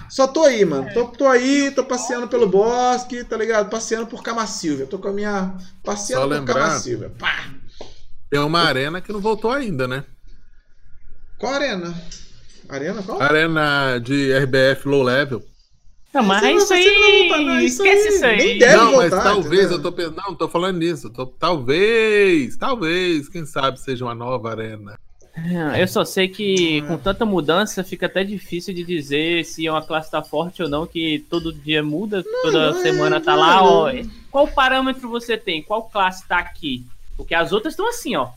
só tô aí, mano. Tô, tô aí, tô passeando pelo bosque, tá ligado? Passeando por Camacilvia. Tô com a minha. Passeando Só por lembrar- Camacilvia. Pá! Tem uma arena que não voltou ainda, né? Qual arena? Arena qual? Arena de RBF low level. Não, mas isso aí. não tá- não, isso esquece aí. isso aí. Nem deve não, mas voltar, talvez entendeu? eu tô pensando. Não, tô falando nisso. Tô- talvez, talvez, quem sabe seja uma nova arena. Eu só sei que com tanta mudança fica até difícil de dizer se uma classe tá forte ou não, que todo dia muda, toda não é, semana tá velho. lá, ó. Qual parâmetro você tem? Qual classe tá aqui? Porque as outras estão assim, ó.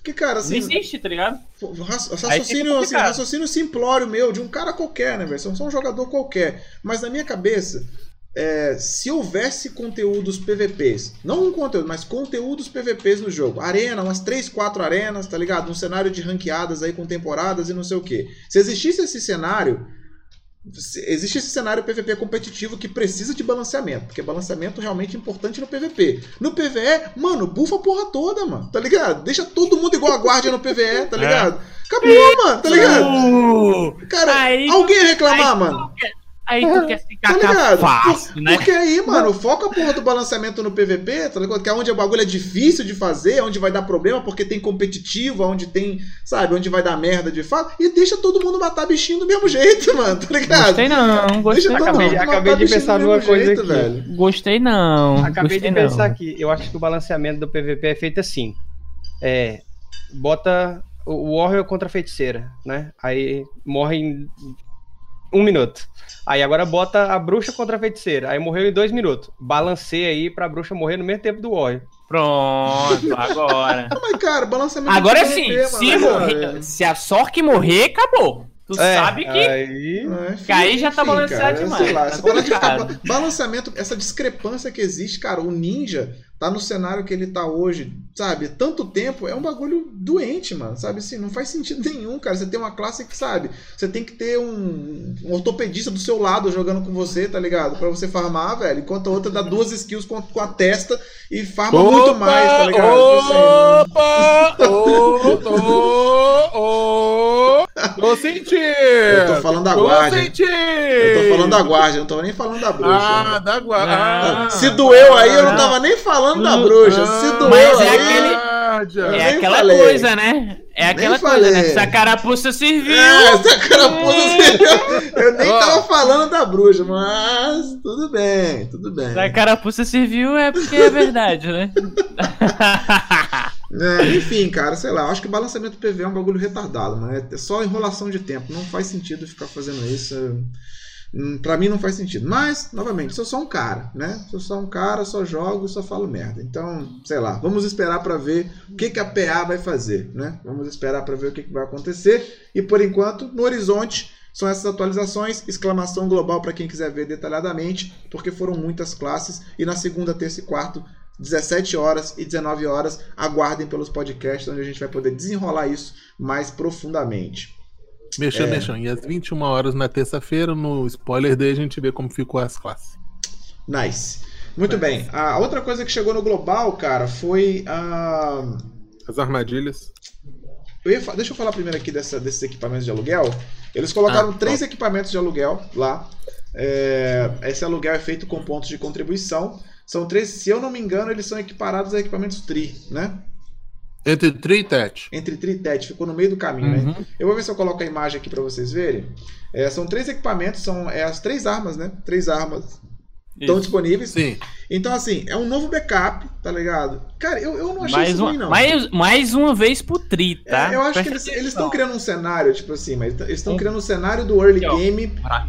Porque, cara, Não assim, existe, tá ligado? raciocínio, assim, raciocínio simplório meu, de um cara qualquer, né, velho? Só um jogador qualquer. Mas na minha cabeça, é, se houvesse conteúdos PVPs, não um conteúdo, mas conteúdos PVPs no jogo, arena, umas 3, 4 arenas, tá ligado? Um cenário de ranqueadas aí com temporadas e não sei o que. Se existisse esse cenário, existe esse cenário PVP competitivo que precisa de balanceamento, porque balanceamento realmente é importante no PVP. No PVE, mano, bufa a porra toda, mano, tá ligado? Deixa todo mundo igual a guardia no PVE, tá ligado? Acabou, mano, tá ligado? Cara, Aí- alguém ia reclamar, aí- mano? Aí tu quer Tá ficar ligado? fácil, né? Porque aí, mano, foca a porra do balanceamento no PVP, tá ligado? Que é onde o bagulho é difícil de fazer, onde vai dar problema, porque tem competitivo, onde tem, sabe, onde vai dar merda de fato, e deixa todo mundo matar bichinho do mesmo jeito, mano, tá ligado? Gostei não, gostei Deixa todo não. Acabei- mundo matar acabei de pensar numa coisa jeito, aqui. velho. Gostei não. Acabei gostei de pensar não. aqui. Eu acho que o balanceamento do PVP é feito assim. É, bota o o Warrior contra a feiticeira, né? Aí morre em um minuto. Aí agora bota a bruxa contra a feiticeira. Aí morreu em dois minutos. Balanceia aí pra bruxa morrer no mesmo tempo do Warrior. Pronto, agora. Mas, cara, balanceamento Agora do sim, se, morrer, se a Sork morrer, acabou. Tu É, sabe que. Aí... É, Que aí já tá balanceado cara, demais, sei lá, tá ficar balanceamento, essa discrepância que existe, cara, o ninja tá no cenário que ele tá hoje, sabe? Tanto tempo, é um bagulho doente, mano, sabe? Assim, não faz sentido nenhum, cara. Você tem uma classe que, sabe? Você tem que ter um, um ortopedista do seu lado jogando com você, tá ligado? Pra você farmar, velho. Enquanto a outra dá duas skills com, com a testa e farma muito mais, tá ligado? Tipo assim, Opa! Ô, ô, ô! Tô sentindo! eu tô falando da Tô guarda. sentindo! Eu tô falando da guarda, eu não tô nem falando da bruxa. Ah, da guarda. Ah. Ah, Se doeu aí, eu não tava nem falando da Não. bruxa. Se doeu Mas é aí. aquele- guarda. Eu É nem aquela falei. coisa, né? É Nem aquela coisa, falei. né? Se a carapuça serviu. É, essa carapuça Hum. Eu nem tava falando da bruxa, mas tudo bem, tudo bem. Se a carapuça serviu é porque é verdade, né? É, enfim, cara, sei lá, acho que balanceamento PV é um bagulho retardado, mano. É só enrolação de tempo. Não faz sentido ficar fazendo isso. Hum, Pra mim não faz sentido. Mas, novamente, sou só um cara, né? Sou só um cara, só jogo e só falo merda. Então, sei lá, vamos esperar pra ver o que, que a PA vai fazer, né? Vamos esperar pra ver o que, que vai acontecer. E por enquanto, no horizonte, são essas atualizações, exclamação global para quem quiser ver detalhadamente, porque foram muitas classes. E na segunda, terça e quarto, 17 horas e 19 horas, aguardem pelos podcasts, onde a gente vai poder desenrolar isso mais profundamente. Mexão, É. E às 21 horas na terça-feira, no spoiler day, a gente vê como ficou as classes. Nice. Muito bem. A outra coisa que chegou no global, cara, foi a. As armadilhas. Eu ia Deixa eu falar primeiro aqui dessa- desses equipamentos de aluguel. Eles colocaram Ah, três equipamentos de aluguel lá. É, Esse aluguel é feito com pontos de contribuição. São três, se eu não me engano, eles são equiparados a equipamentos TRI, né? Entre Tri e Tet. Entre TRI e TET, ficou no meio do caminho, né? Uhum. Eu vou ver se eu coloco a imagem aqui pra vocês verem. É, são três equipamentos, são é, as três armas, né? Três armas estão disponíveis. Sim. Então, assim, é um novo backup, tá ligado? Cara, eu, eu não achei Mais isso uma, ruim, não. mais, mais uma vez pro Tri, tá? É, eu acho que Presta eles atenção. estão criando um cenário, tipo assim, mas eles estão Um- criando um cenário do early Aqui, game. Pra-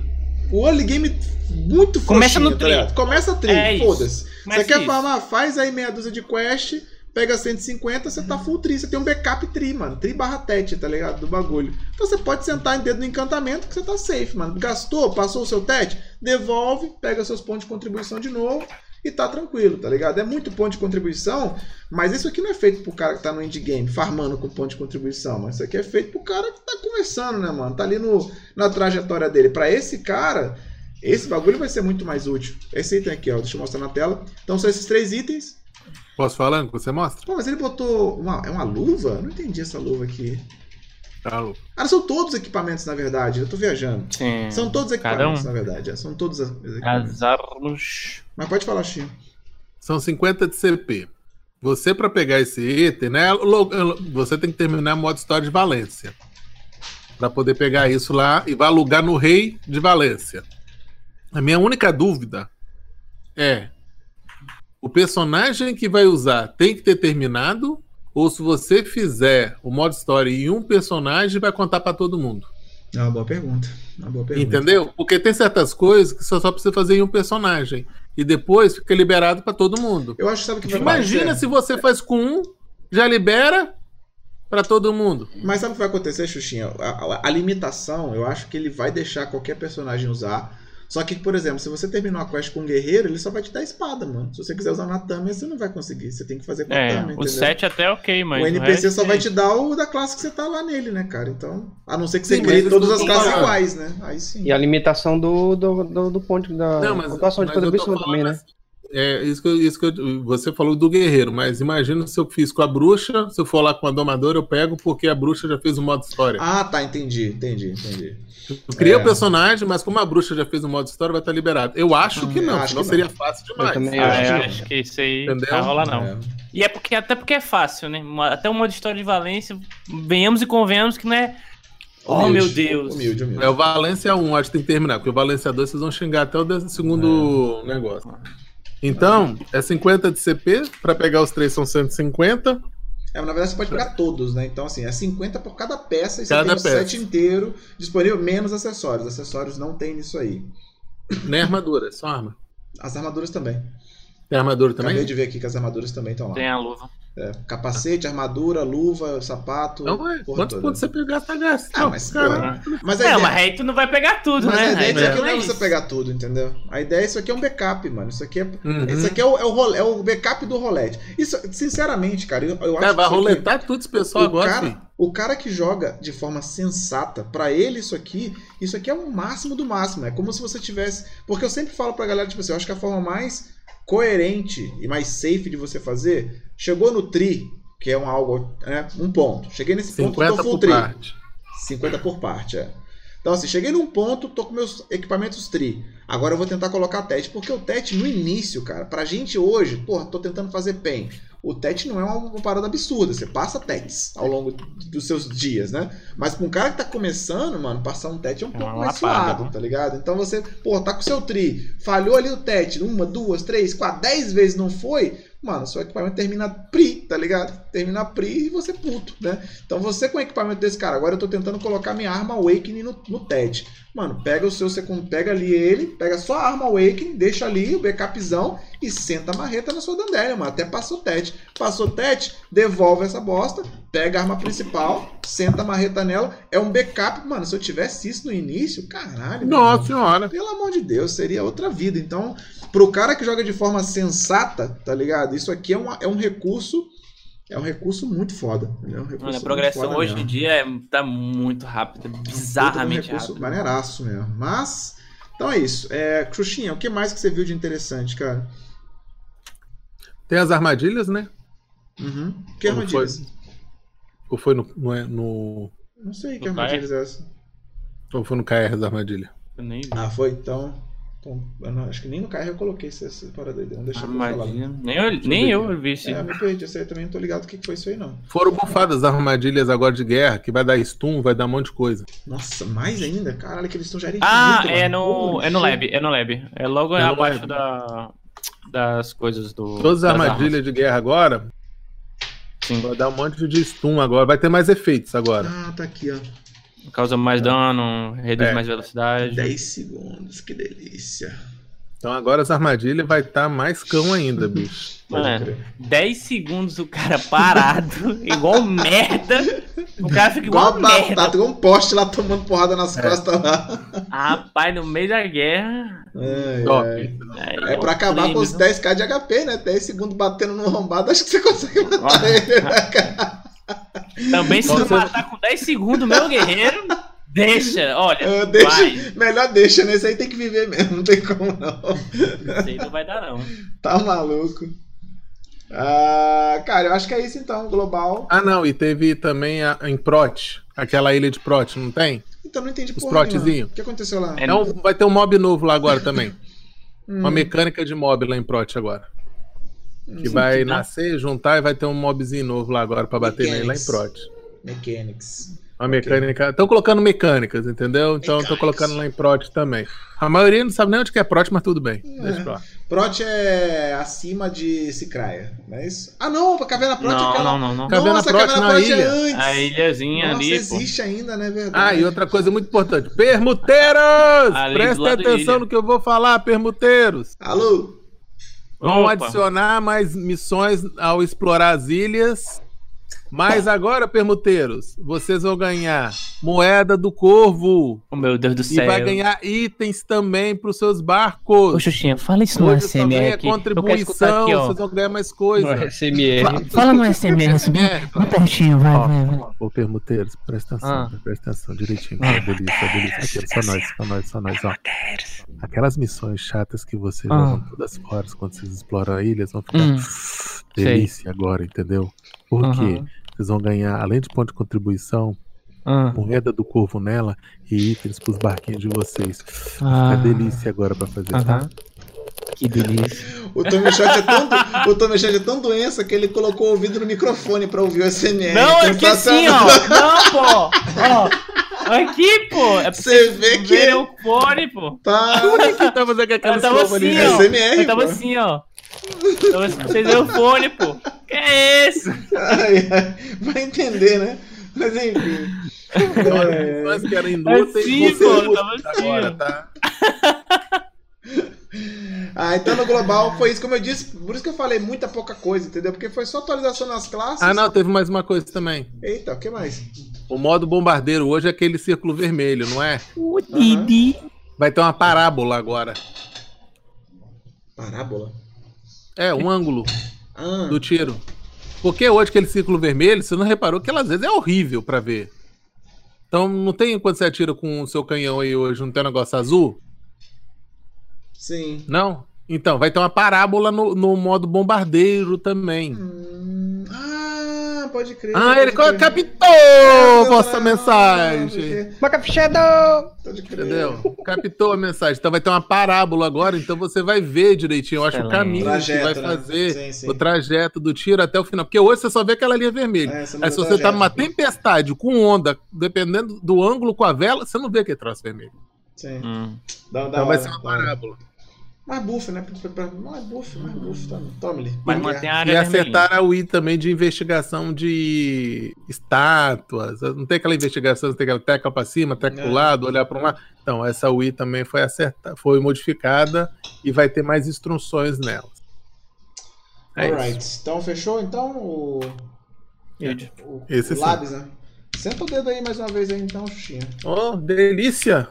O early game muito Começa no tá tri. ligado? Começa tri, É foda-se. Você quer isso. farmar, faz aí meia dúzia de quest, pega 150, você tá full tri. Você tem um backup tri, mano. Tri barra tet, tá ligado? Do bagulho. Então você pode sentar em dedo no encantamento que você tá safe, mano. Gastou, passou o seu tet, devolve, pega seus pontos de contribuição de novo e tá tranquilo, tá ligado? É muito ponto de contribuição, mas isso aqui não é feito pro cara que tá no endgame, farmando com ponto de contribuição, mas isso aqui é feito pro cara que tá começando, né, mano? Tá ali no, na trajetória dele. Pra esse cara, esse bagulho vai ser muito mais útil. Esse item aqui, ó, deixa eu mostrar na tela. Então são esses três itens. Posso falar que você mostra? Pô, mas ele botou uma, é uma luva? Não entendi essa luva aqui. Tá? Ah, são todos equipamentos, na verdade. Eu tô viajando. Sim. São todos equipamentos, um. na verdade. é, São todos os equipamentos. As armas. Mas pode falar, Chico. São 50 de CP. Você, pra pegar esse item, né? Você tem que terminar modo história de Valência. Pra poder pegar isso lá e vai alugar no Rei de Valência. A minha única dúvida é: o personagem que vai usar tem que ter terminado ou se você fizer o modo história em um personagem, vai contar pra todo mundo. É uma boa pergunta. Uma boa pergunta. Entendeu? Porque tem certas coisas que você só precisa fazer em um personagem. E depois fica liberado pra todo mundo. Eu acho que sabe que vai Imagina acontecer? se você faz com um, já libera pra todo mundo. Mas sabe o que vai acontecer, Xuxinha? A, a- a limitação, eu acho que ele vai deixar qualquer personagem usar. Só que, por exemplo, se você terminou a quest com um guerreiro, ele só vai te dar espada, mano. Se você quiser usar na Tâmia, você não vai conseguir. Você tem que fazer com a É, o entendeu? 7 até ok, mas. o NPC resto só vai é- te dar o da classe que você tá lá nele, né, cara? Então, a não ser que você Sim, crie todas as classes iguais, né? Aí sim. E a limitação do, do, do, do ponto da Não, mas, pontuação de mas tô contribuição também, né? assim, É, isso que, eu- isso que eu- você falou do guerreiro, mas imagina se eu fiz com a bruxa, se eu for lá com a domadora, eu pego porque a bruxa já fez o modo história. Ah, tá, entendi, entendi, entendi. eu criei é. o personagem, mas como a bruxa já fez o modo história, vai estar liberado. Eu acho que não, acho senão que seria não. fácil demais. também Ah, acho eu que acho que isso aí Entendeu? não vai rolar, não. É. E é porque, até porque é fácil, né? Até o modo história de Valência, venhamos e convenhamos que não é. Oh, Humilde, meu Deus. Humilde, humilde. É o Valência 1, acho que tem que terminar, porque o Valência 2 vocês vão xingar até o segundo negócio. Então, é 50 de CP, pra pegar os três são 150. É, mas na verdade você pode pegar todos, né? Então, assim, é 50 por cada peça e você Cada tem o peça. set inteiro disponível, menos acessórios. Acessórios não tem nisso aí. Nem armadura, é só arma. As armaduras também. Tem armadura também? Acabei de ver aqui que as armaduras também estão lá. Tem a luva. É, capacete, armadura, luva, sapato. Então, ué, porra quantos toda. pontos você pegar, tá gasto. Ah, mas, Caramba. Mas a Não, ideia, mas aí tu não vai pegar tudo, mas né? a ideia disso aqui não não é é você pegar tudo, entendeu? A ideia, isso aqui é um backup, mano. Isso aqui é, Uhum. isso aqui é, o, é, o, role- é o backup do rolete. Isso, sinceramente, cara, eu, eu acho Cara, vai que isso aqui- roletar tudo esse pessoal o agora, cara, filho. o cara que joga de forma sensata, pra ele isso aqui, isso aqui é o máximo do máximo. É como se você tivesse. Porque eu sempre falo pra galera, tipo assim, eu acho que a forma mais coerente e mais safe de você fazer, chegou no tri, que é um algo, né, um ponto. Cheguei nesse ponto, 50 tô full por tri. parte. 50 por parte, é. Então, assim, cheguei num ponto, tô com meus equipamentos tri. Agora eu vou tentar colocar TET, porque o TET no início, cara, pra gente hoje, porra, tô tentando fazer PEN. O TET não é uma, parada absurda, você passa TETs ao longo dos seus dias, né? Mas pra um cara que tá começando, mano, passar um TET é um É pouco mais né? tá ligado? Então você, pô, tá com o seu tri, falhou ali o TET, uma, duas, três, quatro, dez vezes não foi, mano, seu equipamento termina PRI, tá ligado? Termina PRI e você puto, né? Então você com o equipamento desse cara, agora eu tô tentando colocar minha arma Awakening no, no TED. Mano, pega o seu segundo, pega ali ele, pega só a arma Awakening, deixa ali o backupzão e senta a marreta na sua dandélia, mano. Até passa o TED. Passou o TED, devolve essa bosta, pega a arma principal, senta a marreta nela. É um backup, mano. Se eu tivesse isso no início, caralho. Nossa irmão. senhora. Pelo amor de Deus, seria outra vida. Então, pro cara que joga de forma sensata, tá ligado? Isso aqui é, uma- é um recurso. É um recurso muito foda. É um recurso Mano, a muito progressão foda hoje mesmo. em dia é, tá muito rápida, Puta, é um bizarramente recurso rápido. maneiraço mesmo. Mas, então é isso. É, Cruxinha, o que mais que você viu de interessante, cara? Tem as armadilhas, né? Uhum. Que Como armadilhas? Ou foi no, no, no- Não sei que No armadilhas é essa. ou foi no KR da armadilha? Eu nem vi. Ah, foi? Então. Então, eu não- acho que nem no carro eu coloquei essa, essa parada aí. Não deixa eu falar. Armadilha. Nem eu, nem eu vi isso. É, eu me perdi. Essa aí também não tô ligado o que que foi isso aí, não. Foram bufadas as armadilhas agora de guerra, que vai dar stun, vai dar um monte de coisa. Nossa, mais ainda? Caralho, aqueles estão já era Ah, infinito, é mano. no, é no lab, é no lab. É logo É abaixo lab. da, das coisas do. Todas as armadilhas de guerra agora, Sim. vai dar um monte de stun agora. Vai ter mais efeitos agora. Ah, tá aqui, ó. Causa mais dano, reduz É. mais velocidade. 10 segundos, que delícia. Então agora as armadilhas vai estar mais cão ainda, bicho. Pode Mano, crer. 10 segundos o cara parado, igual merda. O cara fica igual, Igual merda. batata, igual um poste lá tomando porrada nas É. costas lá. Rapaz, no meio da guerra. Ai, Top. ai. É, É pra acabar com os 10k de HP, né? 10 segundos batendo no arrombado, acho que você consegue matar ele, né, cara? Também se Então tu matar com 10 segundos, meu guerreiro, deixa. Olha, vai. deixa, melhor deixa, né? Esse aí tem que viver mesmo, não tem como não. Isso aí não vai dar, não. Tá maluco. Ah, cara, eu acho que é isso então, global. Ah, não, e teve também a, em Prot, aquela ilha de Prot, não tem? Então não entendi Os porra nenhuma. protezinho. O que aconteceu lá? É Então vai ter um mob novo lá agora também. Hum, Uma mecânica de mob lá em Prot agora. Que vai que nascer, juntar e vai ter um mobzinho novo lá agora pra bater nele lá em. Prot. Mechanics. Uma mecânica. Estão colocando mecânicas, entendeu? Então estão colocando lá em Prot também. A maioria não sabe nem onde que é Prot, mas tudo bem. Deixa pra lá. Prot é acima de Cicraia, não é isso? Ah, não, a Caverna Prot é Não, aquela. não, não, não. Caverna Nossa, a Prot Caverna na Prot é ilha. antes. A ilhazinha Nossa, ali, pô. existe ainda, né? Verdade. Ah, e outra coisa muito importante. Permuteiros! Lado atenção no que eu vou falar, permuteiros. Alô? Vão Opa. adicionar mais missões ao explorar as ilhas. Mas agora, permuteiros, vocês vão ganhar moeda do corvo. Oh, meu Deus do E céu. vai ganhar itens também para os seus barcos. Ô, Xuxinha, fala isso no SMR aqui. Contribuição, aqui, ó. vocês vão ganhar mais coisa. No SMR. Fala no SMR, SMR. Vai pertinho, vai, vai, vai. Ô, permuteiros, presta atenção, Ah. presta atenção direitinho. Ah. Delícia, delícia. Aqui, só nós, só nós, só nós, ó. Aquelas missões chatas que vocês Ah. jogam todas fora quando vocês exploram a ilha, vão ficar Hum, delícia agora, entendeu? Por quê? Aham. Vocês vão ganhar, além de ponto de contribuição, Ah, moeda do corvo nela e itens pros barquinhos de vocês. ah, É delícia agora pra fazer, tá? aham. Que delícia. O Tommy Shot é tão, o Tommy Shot é tão doença que ele colocou o ouvido no microfone pra ouvir o SMR. Não, Então, aqui assim, ó. Não, pô. Ó. Aqui, pô. É pra Você vê que- verem o fone, pô. Tá. Quem tá fazendo aquela Eu tava assim, ó. SMR, Eu tava pô. assim, ó. Vocês verem o fone, pô. Que é esse? Ai, ai. Vai entender, né? Mas enfim. É, Nós que ser pô, tava assim, agora, tá? Ah, então no global foi isso, como eu disse, por isso que eu falei muita pouca coisa, entendeu? Porque foi só atualização nas classes. Ah, não, teve mais uma coisa também. Eita, o que mais? O modo bombardeiro hoje é aquele círculo vermelho, não é? O Didi. Vai ter uma parábola agora. Parábola. É, um ângulo Ah, do tiro. Porque hoje aquele círculo vermelho, você não reparou que às vezes é horrível pra ver. Então não tem quando você atira com o seu canhão aí hoje, não tem um negócio azul? sim. Não? Então, vai ter uma parábola no, no modo bombardeiro também. Hum, ah, pode crer. Ah, ele pode crer. captou vossa Ah, mensagem. porque- Boca fechada! Pode crer. Entendeu? Captou a mensagem. Então vai ter uma parábola agora, então você vai ver direitinho, eu acho, o Excelente. caminho que Trajeto, vai né? fazer Sim, sim. o trajeto do tiro até o final. Porque hoje você só vê aquela linha vermelha. É, não Aí se o você tá trajeto. numa tempestade com onda, dependendo do ângulo com a vela, você não vê aquele troço vermelho. Sim. Hum. Dá, dá Então vai hora, ser uma hora. Mais buff, né? Mais buff, mais buff. Tome, tome-lhe. Mas mantém a E área vermelhinha. acertar a Wii também de investigação de estátuas. Não tem aquela investigação, não tem aquela tecla pra cima, tecla pro É. lado, olhar pra um lado. Então, essa Wii também foi acertada, foi modificada e vai ter mais instruções nelas. É Alright. isso. Então fechou então o. o, Esse o sim. Labs, né? Senta o dedo aí mais uma vez aí então, Xuxinha. Oh, delícia!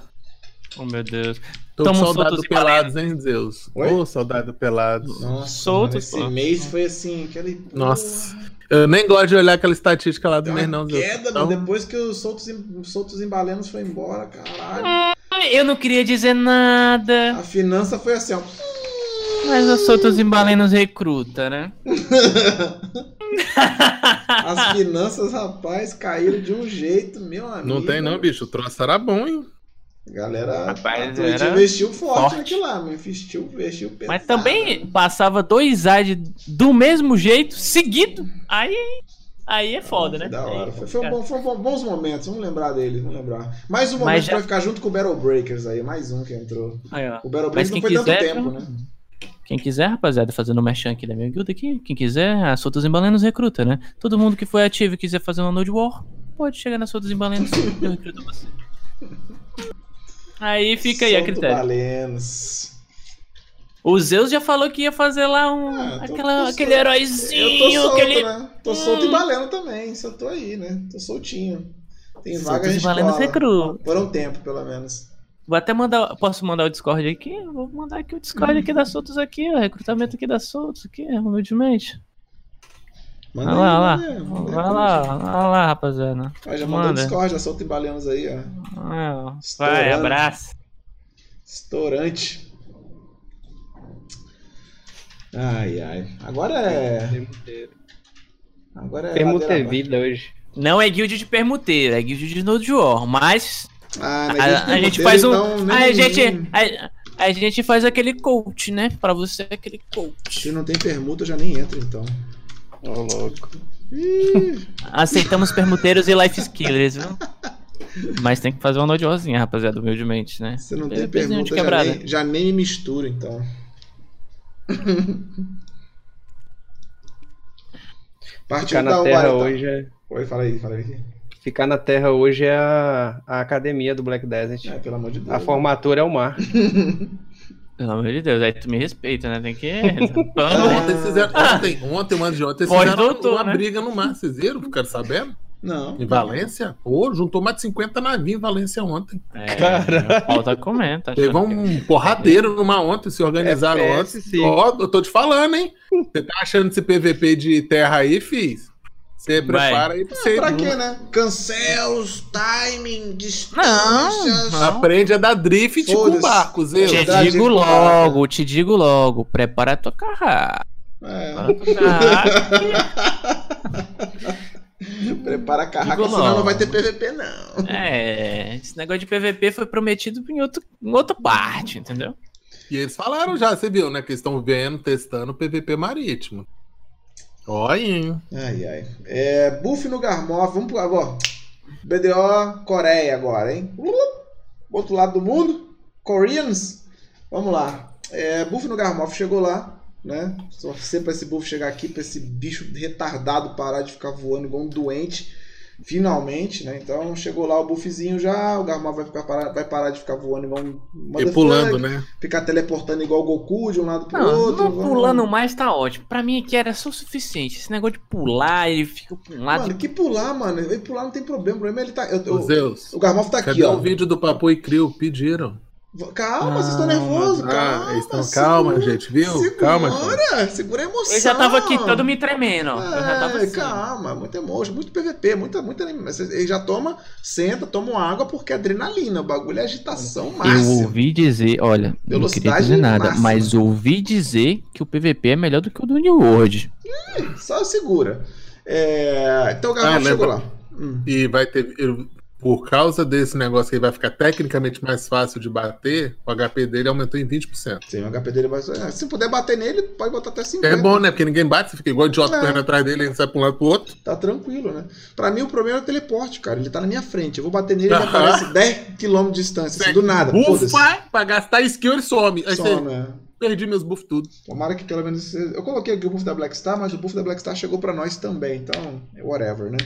Oh, meu Deus. Tô Tamo com saudade soltos do Pelados, hein, Zeus? Ô, Oi? saudade do Pelados. Nossa, Soltos, mano, esse pô. mês foi assim, aquele. Nossa. Eu nem gosto de olhar aquela estatística lá do Deu mês, uma não, Zeus. queda, Então, depois que os soltos, em- soltos embalenos foi embora, caralho. Eu não queria dizer nada, A finança foi assim, ó. mas eu sou dos embalenos recruta, né? As finanças, rapaz, caíram de um jeito, meu amigo. não tem não, bicho. O troço era bom, hein? A galera Rapaz, a era investiu forte, forte. naquilo lá, mas investiu, investiu pesado. Mas também passava dois AD do mesmo jeito, seguido. Aí, aí é foda, né? Da hora. Foi, foi um bom, foi um bom- bons momentos, vamos lembrar dele, vamos lembrar. Mais um Mas momento já- pra ficar junto com o Battle Breakers aí, mais um que entrou. Aí. O Battle Breakers não foi tanto quiser, tempo, né? Quem quiser, rapaziada, fazendo o merchan aqui da minha guilda aqui, quem quiser, a Soltos Embalenos recruta, né? Todo mundo que foi ativo e quiser fazer uma Node War, pode chegar na Soltos Embalenos eu recruto você. Aí fica aí a Solto critério. Balenos. O Zeus já falou que ia fazer lá um. Ah, tô- aquela, tô aquele solto. heróizinho, Eu tô solto, aquele. né? Tô solto Hum. e baleno também, só tô aí, né? Tô soltinho. Tem vaga Soltos a gente Embalenos cola. recruta. Por um tempo, pelo menos. Vou até mandar. Posso mandar o Discord aqui? Vou mandar aqui o Discord aqui da Soltos aqui, ó. Recrutamento aqui da Soltos aqui, humildemente. Manda Vai lá, vai lá. manda aí, aí. Vai lá, vai lá, rapaziada. Ó, já mandou o Manda. Discord, já solta em balenos aí, ó. Ah. Vai, abraço. Estourante. Ai, ai. Agora é. Agora é. Permuta ladeira vida hoje. Não é guild de permuteiro, é guild de Node War, mas Ah, a, a gente faz um. Nem- a, gente, a, a gente faz aquele coach, né? Pra você, aquele coach. Se não tem permuta, eu já nem entro, então. Ô, louco. Aceitamos permuteiros e life skillers, viu? Mas tem que fazer uma nojosinha, rapaziada, humildemente, né? Se não tem pergunta, de já quebrada. nem, já nem me misturo, então. Partiu Ficar da Terra então. hoje é. Oi, fala aí, fala aí. Ficar na Terra hoje é a, a academia do Black Desert. É, pelo amor de Deus. A formatura é o mar. Pelo amor de Deus, aí tu me respeita, né? Tem que. Ontem, vocês fizeram, ontem, ontem, um ano de ontem, fizeram doutor, uma né? briga no mar. Vocês viram? Ficaram sabendo? Não. Em Valência? Pô, juntou mais de 50 navios em Valência ontem. É, Caralho. falta comer, tá Teve um porradeiro numa ontem, se organizaram FPS, ontem. sim. Ó, eu tô te falando, hein? Você tá achando esse PVP de terra aí, fiz? Você prepara aí pra você. Pra quê, né? Cancels, timing, Não, distâncias. não. Aprende a dar drift com Foda-se. barcos, eu. Te digo logo, te digo logo. Prepara a tua carrada. É. Prepara a tua carrada. Prepara a carraca, Digo senão não vai ter PVP, não. É, esse negócio de PVP foi prometido em, outro, em outra parte, entendeu? E eles falaram já, você viu, né? Que eles estão vendo, testando o PVP marítimo. Olha, hein? Ai, ai. É, buff no Garmoff. Vamos pro agora. BDO Coreia agora, hein? Outro lado do mundo. Koreans. Vamos lá. É, buff no Garmoff chegou lá, né? Só sempre pra esse buff chegar aqui, pra esse bicho retardado parar de ficar voando igual um doente. Finalmente, né? Então chegou lá o buffzinho já, o Garmoff vai, ficar parar, vai parar de ficar voando igual um E pulando, né? Ficar teleportando igual o Goku de um lado pro Não, outro. não vamos- pulando mais tá ótimo. Pra mim aqui era só o suficiente. Esse negócio de pular, ele fica pra um lado. Mano, que pular, mano. Ele pular não tem problema. O problema é ele tá. eu- eu- Ô, Zeus. o Garmoff tá aqui, Cadê ó. o vídeo do Papo e Crio? Pediram. Calma, vocês estão Ah, nervosos. Ah, Calma, eles estão segura- calma, gente, viu? Segura, Calma, gente. segura a emoção. Eu já tava aqui todo me tremendo, ó. Eu já tava É, assim. calma, muito emotion, muito PVP, muita, muita. Ele já toma, senta, toma água porque é adrenalina. O bagulho é agitação Eu máxima. ouvi dizer, olha, eu não queria dizer nada, máxima. mas ouvi dizer que o PVP é melhor do que o do New World. Só segura. É, Então o Garmoff Ah, chegou lembra- lá. Hum. E vai ter. Por causa desse negócio que ele vai ficar tecnicamente mais fácil de bater, o HP dele aumentou em 20%. Sim, o HP dele vai. é, Se puder bater nele, pode botar até 50. É bom, né? Porque ninguém bate, você fica igual idiota É. correndo atrás dele, ele sai pra um lado pro outro. Tá tranquilo, né? Pra mim o problema é o teleporte, cara. Ele tá na minha frente. Eu vou bater nele e ele aparece 10km de distância, assim, do nada. Bufa, pra gastar skill ele some. Aí Só, você né? perdi meus buffs tudo. Tomara que pelo menos. Eu coloquei aqui o buff da Black Star, mas o buff da Black Star chegou pra nós também. Então, whatever, né?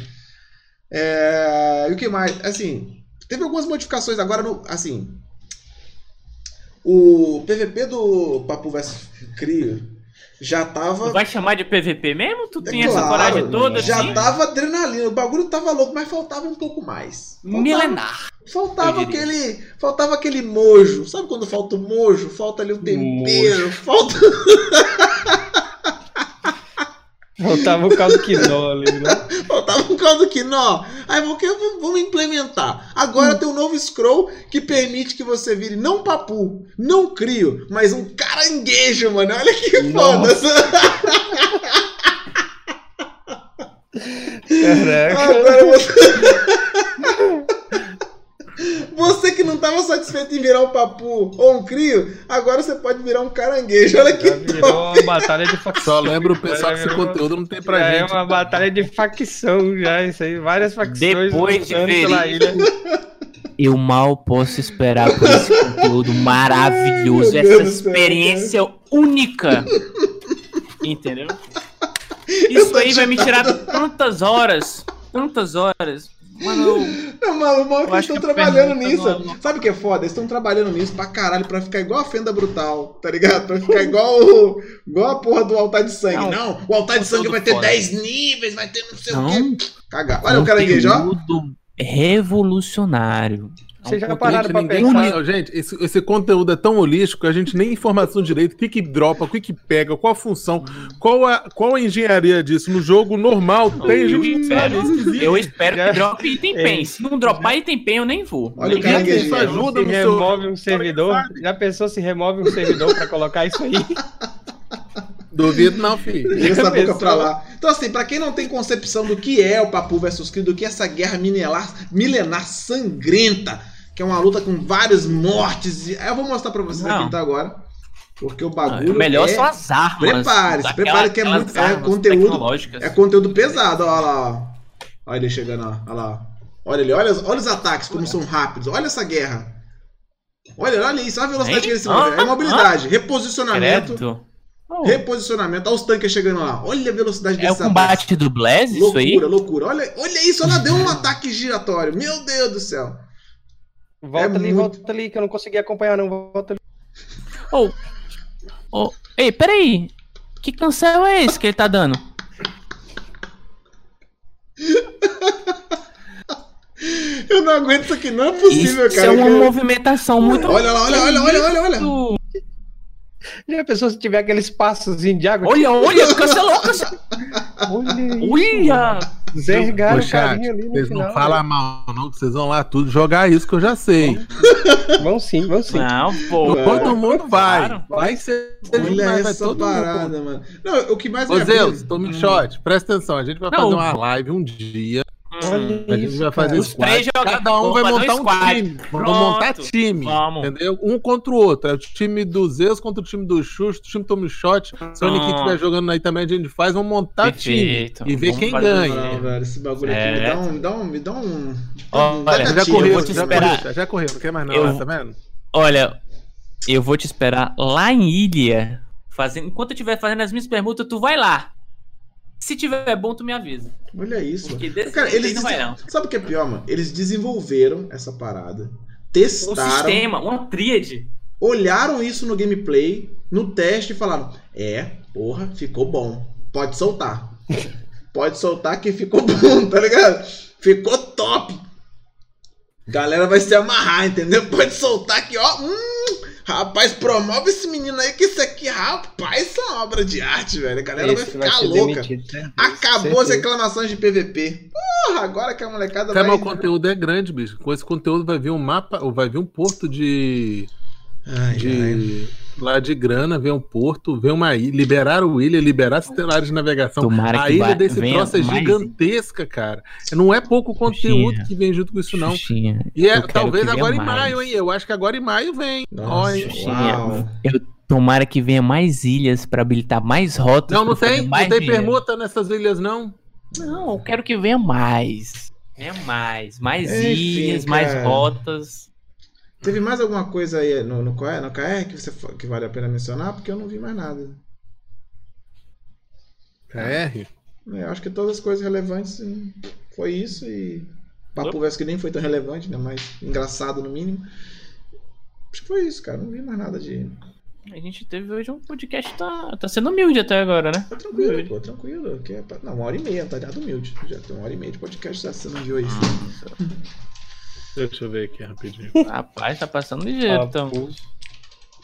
É, E o que mais? Assim, teve algumas modificações agora no. Assim. O PVP do Papu vs Crio já tava. Tu vai chamar de PVP mesmo? Tu É tem essa claro, coragem toda Já assim? tava adrenalina, o bagulho tava louco, mas faltava um pouco mais. Faltava, Milenar. faltava aquele. Faltava aquele mojo. Sabe quando falta o mojo? Falta ali o tempero. Falta. Faltava o caldo quinó ali, né? Faltava um caldo quinó. Aí vamos, vamos implementar. Agora tem um novo scroll que permite que você vire não papu, não crio, mas um caranguejo, mano. Olha que foda. Caraca. Agora você. Você que não estava satisfeito em virar um papu ou um crio, agora você pode virar um caranguejo. Olha que Já virou uma batalha de facção. Só lembra o pessoal que esse virou- conteúdo não tem pra já gente. É uma batalha de facção já, isso aí. Várias facções Depois de pela ilha. Eu mal posso esperar por esse conteúdo maravilhoso, Ai, essa céu, experiência única. Entendeu? Isso aí vai me tirar tantas horas, tantas horas. Mano, Não, mano, mano, Eu eles estão que trabalhando nisso. não- Sabe o que é foda? Eles estão trabalhando nisso pra caralho, pra ficar igual a Fenda Brutal, tá ligado? Pra ficar igual, o- igual a porra do altar de sangue. Não, Não, o altar de sangue vai ter foda. 10 níveis, vai ter não sei o Não. quê. Cagar. Olha o caranguejo, ó. conteúdo revolucionário. É um Vocês já pararam pra ninguém pensar? fala- gente, esse, esse conteúdo é tão holístico que a gente nem informação direito, o que que dropa, o que que pega, qual a função, qual a, qual a engenharia disso. No jogo normal tem, não é esquisito. Eu espero que drope item É. pen. Se não dropar item pen, eu nem vou. Olha o Nem caranguejo. Isso ajuda se no seu... remove um servidor. Já pensou se remove um servidor pra colocar isso aí? Duvido não, filho. Vira essa boca Pensou? pra lá. Então, assim, pra quem não tem concepção do que é o Papu versus Crio, do que é essa guerra minelar, milenar sangrenta, que é uma luta com várias mortes. e- Eu vou mostrar pra vocês Não. aqui então agora. Porque o O bagulho. melhor é... são as armas. Prepare-se, prepare que é muito- é conteúdo-. É conteúdo pesado, olha lá. ó. Olha ele chegando, ó. Olha lá. Olha ali, olha, olha os ataques, como são rápidos. Olha essa guerra. Olha, olha isso, olha a velocidade Hein? que ele se move. É Ah, mobilidade, reposicionamento. Credo. Oh, Reposicionamento. Olha os tanques chegando lá. Olha a velocidade é o desses ataques. combate do Blaze, isso aí? Loucura, loucura. Olha, olha isso, ela deu um ataque giratório. Meu Deus do céu. Volta É ali, muito- volta ali, que eu não consegui acompanhar, não. Volta ali. Oh, oh, ei, peraí. Que cancel é esse que ele tá dando? Eu não aguento isso aqui, não é possível, Isso cara. é uma que- movimentação muito. Olha lá, olha, olha, olha, olha, olha. Isso? Já pensou se tiver aquele espaçozinho de água? Olha, olha, cancelou, cancelou. Olha! Zergaram o carinha ali no vocês final. não falam mal, não, que vocês vão lá tudo jogar isso que eu já sei. Vão sim, vão sim. Não, pô. Todo mundo vai. Claro. Vai ser Olha demais, vai essa mundo. parada, mano. Não, o que mais Ô Zeus, tome shot, presta atenção. A gente vai Não. fazer uma live um dia. Olha A gente isso, vai fazer. Os squad. três jogam- Cada um vai montar um squad. time. Vamos Pronto. montar time. Vamos. Entendeu? Um contra o outro. É o time do Zeus contra o time do Xuxa, o time Tome Shot. Se o Nick Pronto. estiver jogando aí também, a gente faz. Vamos montar Perfeito. time e ver Vamos quem fazer ganha. Não, velho, esse bagulho aqui me dá um. Me dá um. Me dá um. Um olha, Já correu, vou te já esperar. correu, já correu, não quer mais não, Eu- né, tá vendo? Olha, eu vou te esperar lá em Ilha. Fazendo, enquanto eu estiver fazendo as minhas perguntas, tu vai lá. Se tiver bom, tu me avisa. Olha isso. Porque desse Cara, eles não vai, não. Sabe o que é pior, mano? Eles desenvolveram essa parada, Um testaram, sistema, uma tríade. olharam isso no gameplay, no teste e falaram: É, porra, ficou bom. Pode soltar. Pode soltar que ficou bom, tá ligado? Ficou top. Galera vai se amarrar, entendeu? Pode soltar que, ó. Hum, rapaz, promove esse menino aí, que isso aqui, rapaz, isso é uma obra de arte, velho. A galera vai Esse ficar ser louca. demitido, certo? Acabou as reclamações de PVP. Porra, agora que a molecada Cara, vai. mas o conteúdo é grande, bicho. Com esse conteúdo vai vir um mapa, ou vai vir um porto de. Ai, ai. Lá de grana, ver um porto, ver uma ilha, liberar o ilha, liberar as telares de navegação. Tomara a ilha desse troço é mais- gigantesca, cara. Não é pouco conteúdo Xuxinha. que vem junto com isso, não. Xuxinha, E é talvez agora em mais. maio, hein? Eu acho que agora em maio vem. Nossa. Eu tomara que venha mais ilhas pra habilitar mais rotas. Não, não tem, não mais tem dinheiro. permuta nessas ilhas, não. Não, eu quero que venha mais. Venha mais. Mais Enfim, ilhas, mais cara. rotas. Teve mais alguma coisa aí no, no, KR, no KR que, você, que vale a pena mencionar? Porque eu não vi mais nada. KR? É, eu acho que todas as coisas relevantes hum, foi isso e. Papo Verso que nem foi tão relevante, né? Mas engraçado no mínimo. Acho que foi isso, cara. Não vi mais nada de. A gente teve hoje um podcast tá, tá sendo humilde até agora, né? Tá tranquilo, pô, tranquilo. Que é pra- Não, uma hora e meia, tá ligado? Humilde. Já tem uma hora e meia de podcast já sendo de hoje. Deixa eu ver aqui rapidinho. Rapaz, tá passando ligeiro, Ah, então.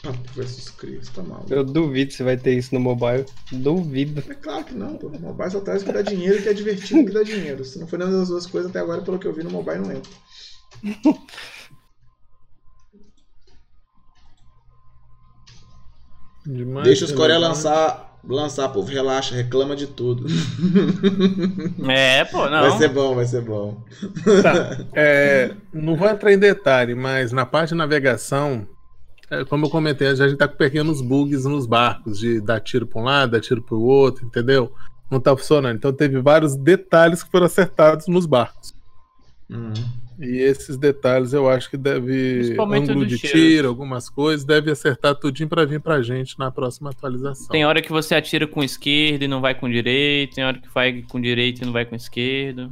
Papo versus Cristo, tá mal. Eu duvido se vai ter isso no mobile. Duvido. É claro que não, pô. Mobile só traz o que dá dinheiro e que é divertido o que dá dinheiro. Se não for nenhuma das duas coisas até agora, pelo que eu vi no mobile, não entra. Demais, Deixa os Coreia relevante. lançar, lançar, povo. Relaxa, reclama de tudo. É, pô, não. Vai ser bom, vai ser bom. Tá. É, não vou entrar em detalhe, mas na parte de navegação, é, como eu comentei, a gente tá com pequenos bugs nos barcos, de dar tiro para um lado, dar tiro para o outro, entendeu? Não tá funcionando. Então teve vários detalhes que foram acertados nos barcos. Hum. E esses detalhes eu acho que deve. Ângulo de tiro. tiro, algumas coisas, deve acertar tudinho para vir pra gente na próxima atualização. Tem hora que você atira com esquerda e não vai com direito, tem hora que vai com direito e não vai com esquerdo.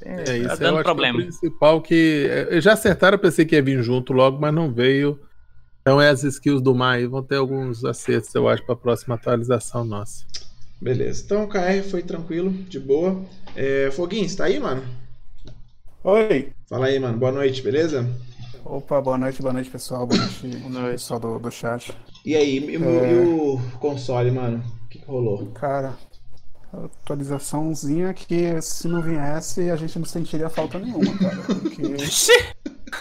É, tá isso eu dando problema. que é o principal que. é, Já acertaram, eu pensei que ia vir junto logo, mas não veio. Então é as skills do mar aí, vão ter alguns acertos, eu acho, para a próxima atualização nossa. Beleza. Então o KR foi tranquilo, de boa. É, Foguinho, você tá aí, mano? Oi. Fala aí, mano. Boa noite, beleza? Opa, boa noite, boa noite, pessoal. Boa noite, noite. pessoal do, do chat. E aí, e, o- É. e o console, mano? O que, que rolou? Cara, atualizaçãozinha que se não viesse a gente não sentiria falta nenhuma, cara. Porque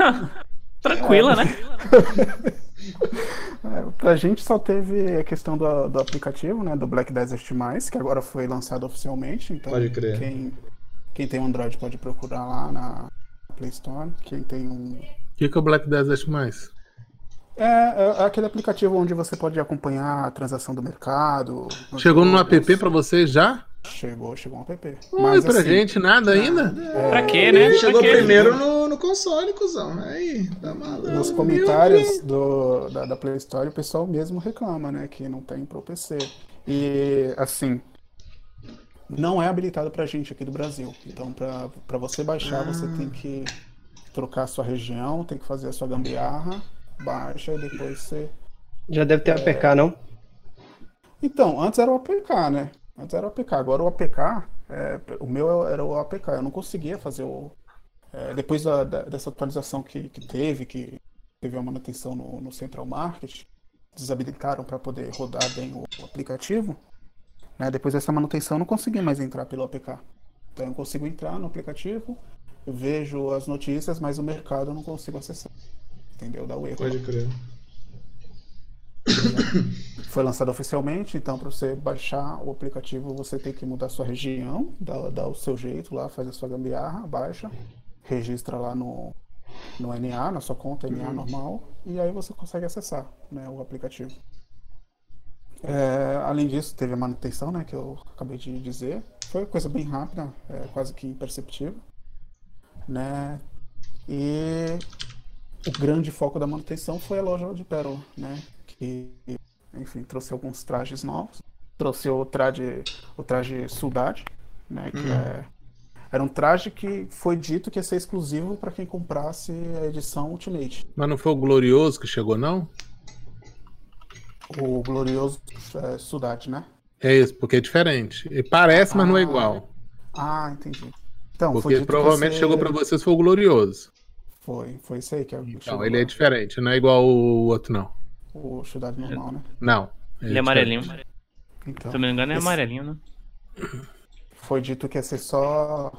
Tranquila, né? é, pra gente só teve a questão do, do aplicativo, né? Do Black Desert, que agora foi lançado oficialmente. Então, Pode crer. Quem, quem tem Android pode procurar lá na Play Store. Quem tem um. O que, que é o Black Desert mais? É, é aquele aplicativo onde você pode acompanhar a transação do mercado. Chegou no app para vocês já? Chegou, chegou um app. Oi, pra assim, gente nada ainda? Pra quê, né? Pra Chegou quê? primeiro no, no console, cuzão. Aí, tá maluco. Nos comentários do, da, da Play Store, o pessoal mesmo reclama, né? Que não tem pro PC. E, assim, não é habilitado pra gente aqui do Brasil. Então, pra você baixar, você tem que trocar a sua região, tem que fazer a sua gambiarra, baixa e depois você. Já deve ter APK, não? Então, antes era o APK, né? Antes era o APK. Agora o APK, é, o meu era o APK. Eu não conseguia fazer o. é, depois da- da- dessa atualização que, que teve, que teve uma manutenção no, no Central Market, desabilitaram para poder rodar bem o, aplicativo. Né? Depois dessa manutenção, eu não consegui mais entrar pelo APK. Então, eu consigo entrar no aplicativo, eu vejo as notícias, mas o mercado eu não consigo acessar. Entendeu? Dá o erro. Pode crer. Foi lançado oficialmente, então para você baixar o aplicativo você tem que mudar sua região, dá, dá o seu jeito lá, faz a sua gambiarra, baixa, registra lá no, no NA, na sua conta NA normal, e aí você consegue acessar né, o aplicativo. É, além disso, teve a manutenção, né, que eu acabei de dizer. Foi coisa bem rápida, é, quase que imperceptível. Né? E o grande foco da manutenção foi a loja de Pérola, né? Que, enfim, trouxe alguns trajes novos. Trouxe o traje, o traje Saudade, né? Que é, era um traje que foi dito que ia ser exclusivo para quem comprasse a edição Ultimate. Mas não foi o Glorioso que chegou, não? O glorioso é, Saudade, né? É isso, porque é diferente. E parece, mas não é Ah, igual. Ah, entendi. Então, foi Porque provavelmente ser- chegou pra vocês foi o Glorioso. Foi, foi isso aí que é o Então, ele é diferente, não é igual o outro, não. O Saudade normal, né? Não. Ele é amarelinho. Então, Se eu não me engano, é esse- amarelinho, né? foi dito que ia ser só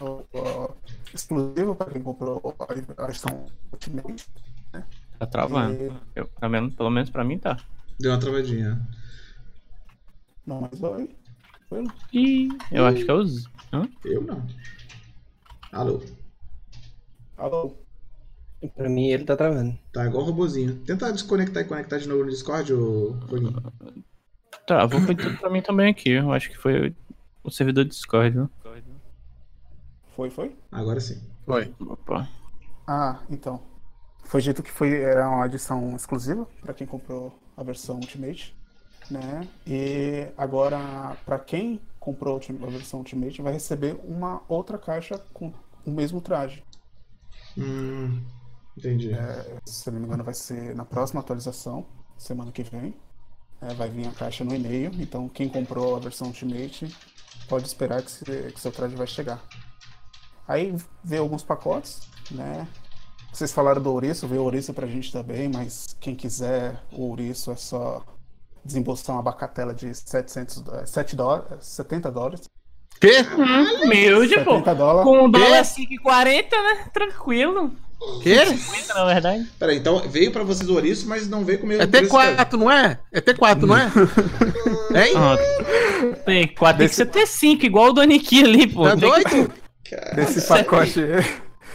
ó, exclusivo para quem comprou a versão Ultimate. Tá travando. E- Eu, pelo, menos, pelo menos pra mim tá. Deu uma travadinha. Não, mas foi. Foi. Ih, eu acho que é os. Hã? Eu não. Alô. Alô? Pra mim ele tá travando. Tá igual o robozinho. Tenta desconectar e conectar de novo no Discord, ô. Travou foi tudo pra mim também aqui. Eu acho que foi o servidor do Discord, né? Foi, foi? Agora sim. Foi. Opa. Ah, então. Foi dito que foi, era uma edição exclusiva para quem comprou a versão Ultimate, né? E agora, para quem comprou a versão Ultimate, vai receber uma outra caixa com o mesmo traje. Hum, entendi. Se eu não me engano, vai ser na próxima atualização, semana que vem. É, vai vir a caixa no e-mail, então quem comprou a versão Ultimate pode esperar que, se- que seu traje vai chegar. Aí veio alguns pacotes, né? Vocês falaram do ouriço, veio ouriço pra gente também, mas quem quiser o ouriço é só desembolsar uma bacatela de 700, dó- 7 dólares, 70 dólares. Quê? Humilde, pô. 70 dólares. Com o dólar 5,40, né? Tranquilo. Quê? 50, na verdade. Peraí, então veio pra vocês o ouriço, mas não veio com o mesmo É preço que- T4, não é? É T4, não é? Hein? Ah, tem 4, tem que ser T5, igual o do Aniki ali, pô. Tá Tem que- doido? Desse pacote.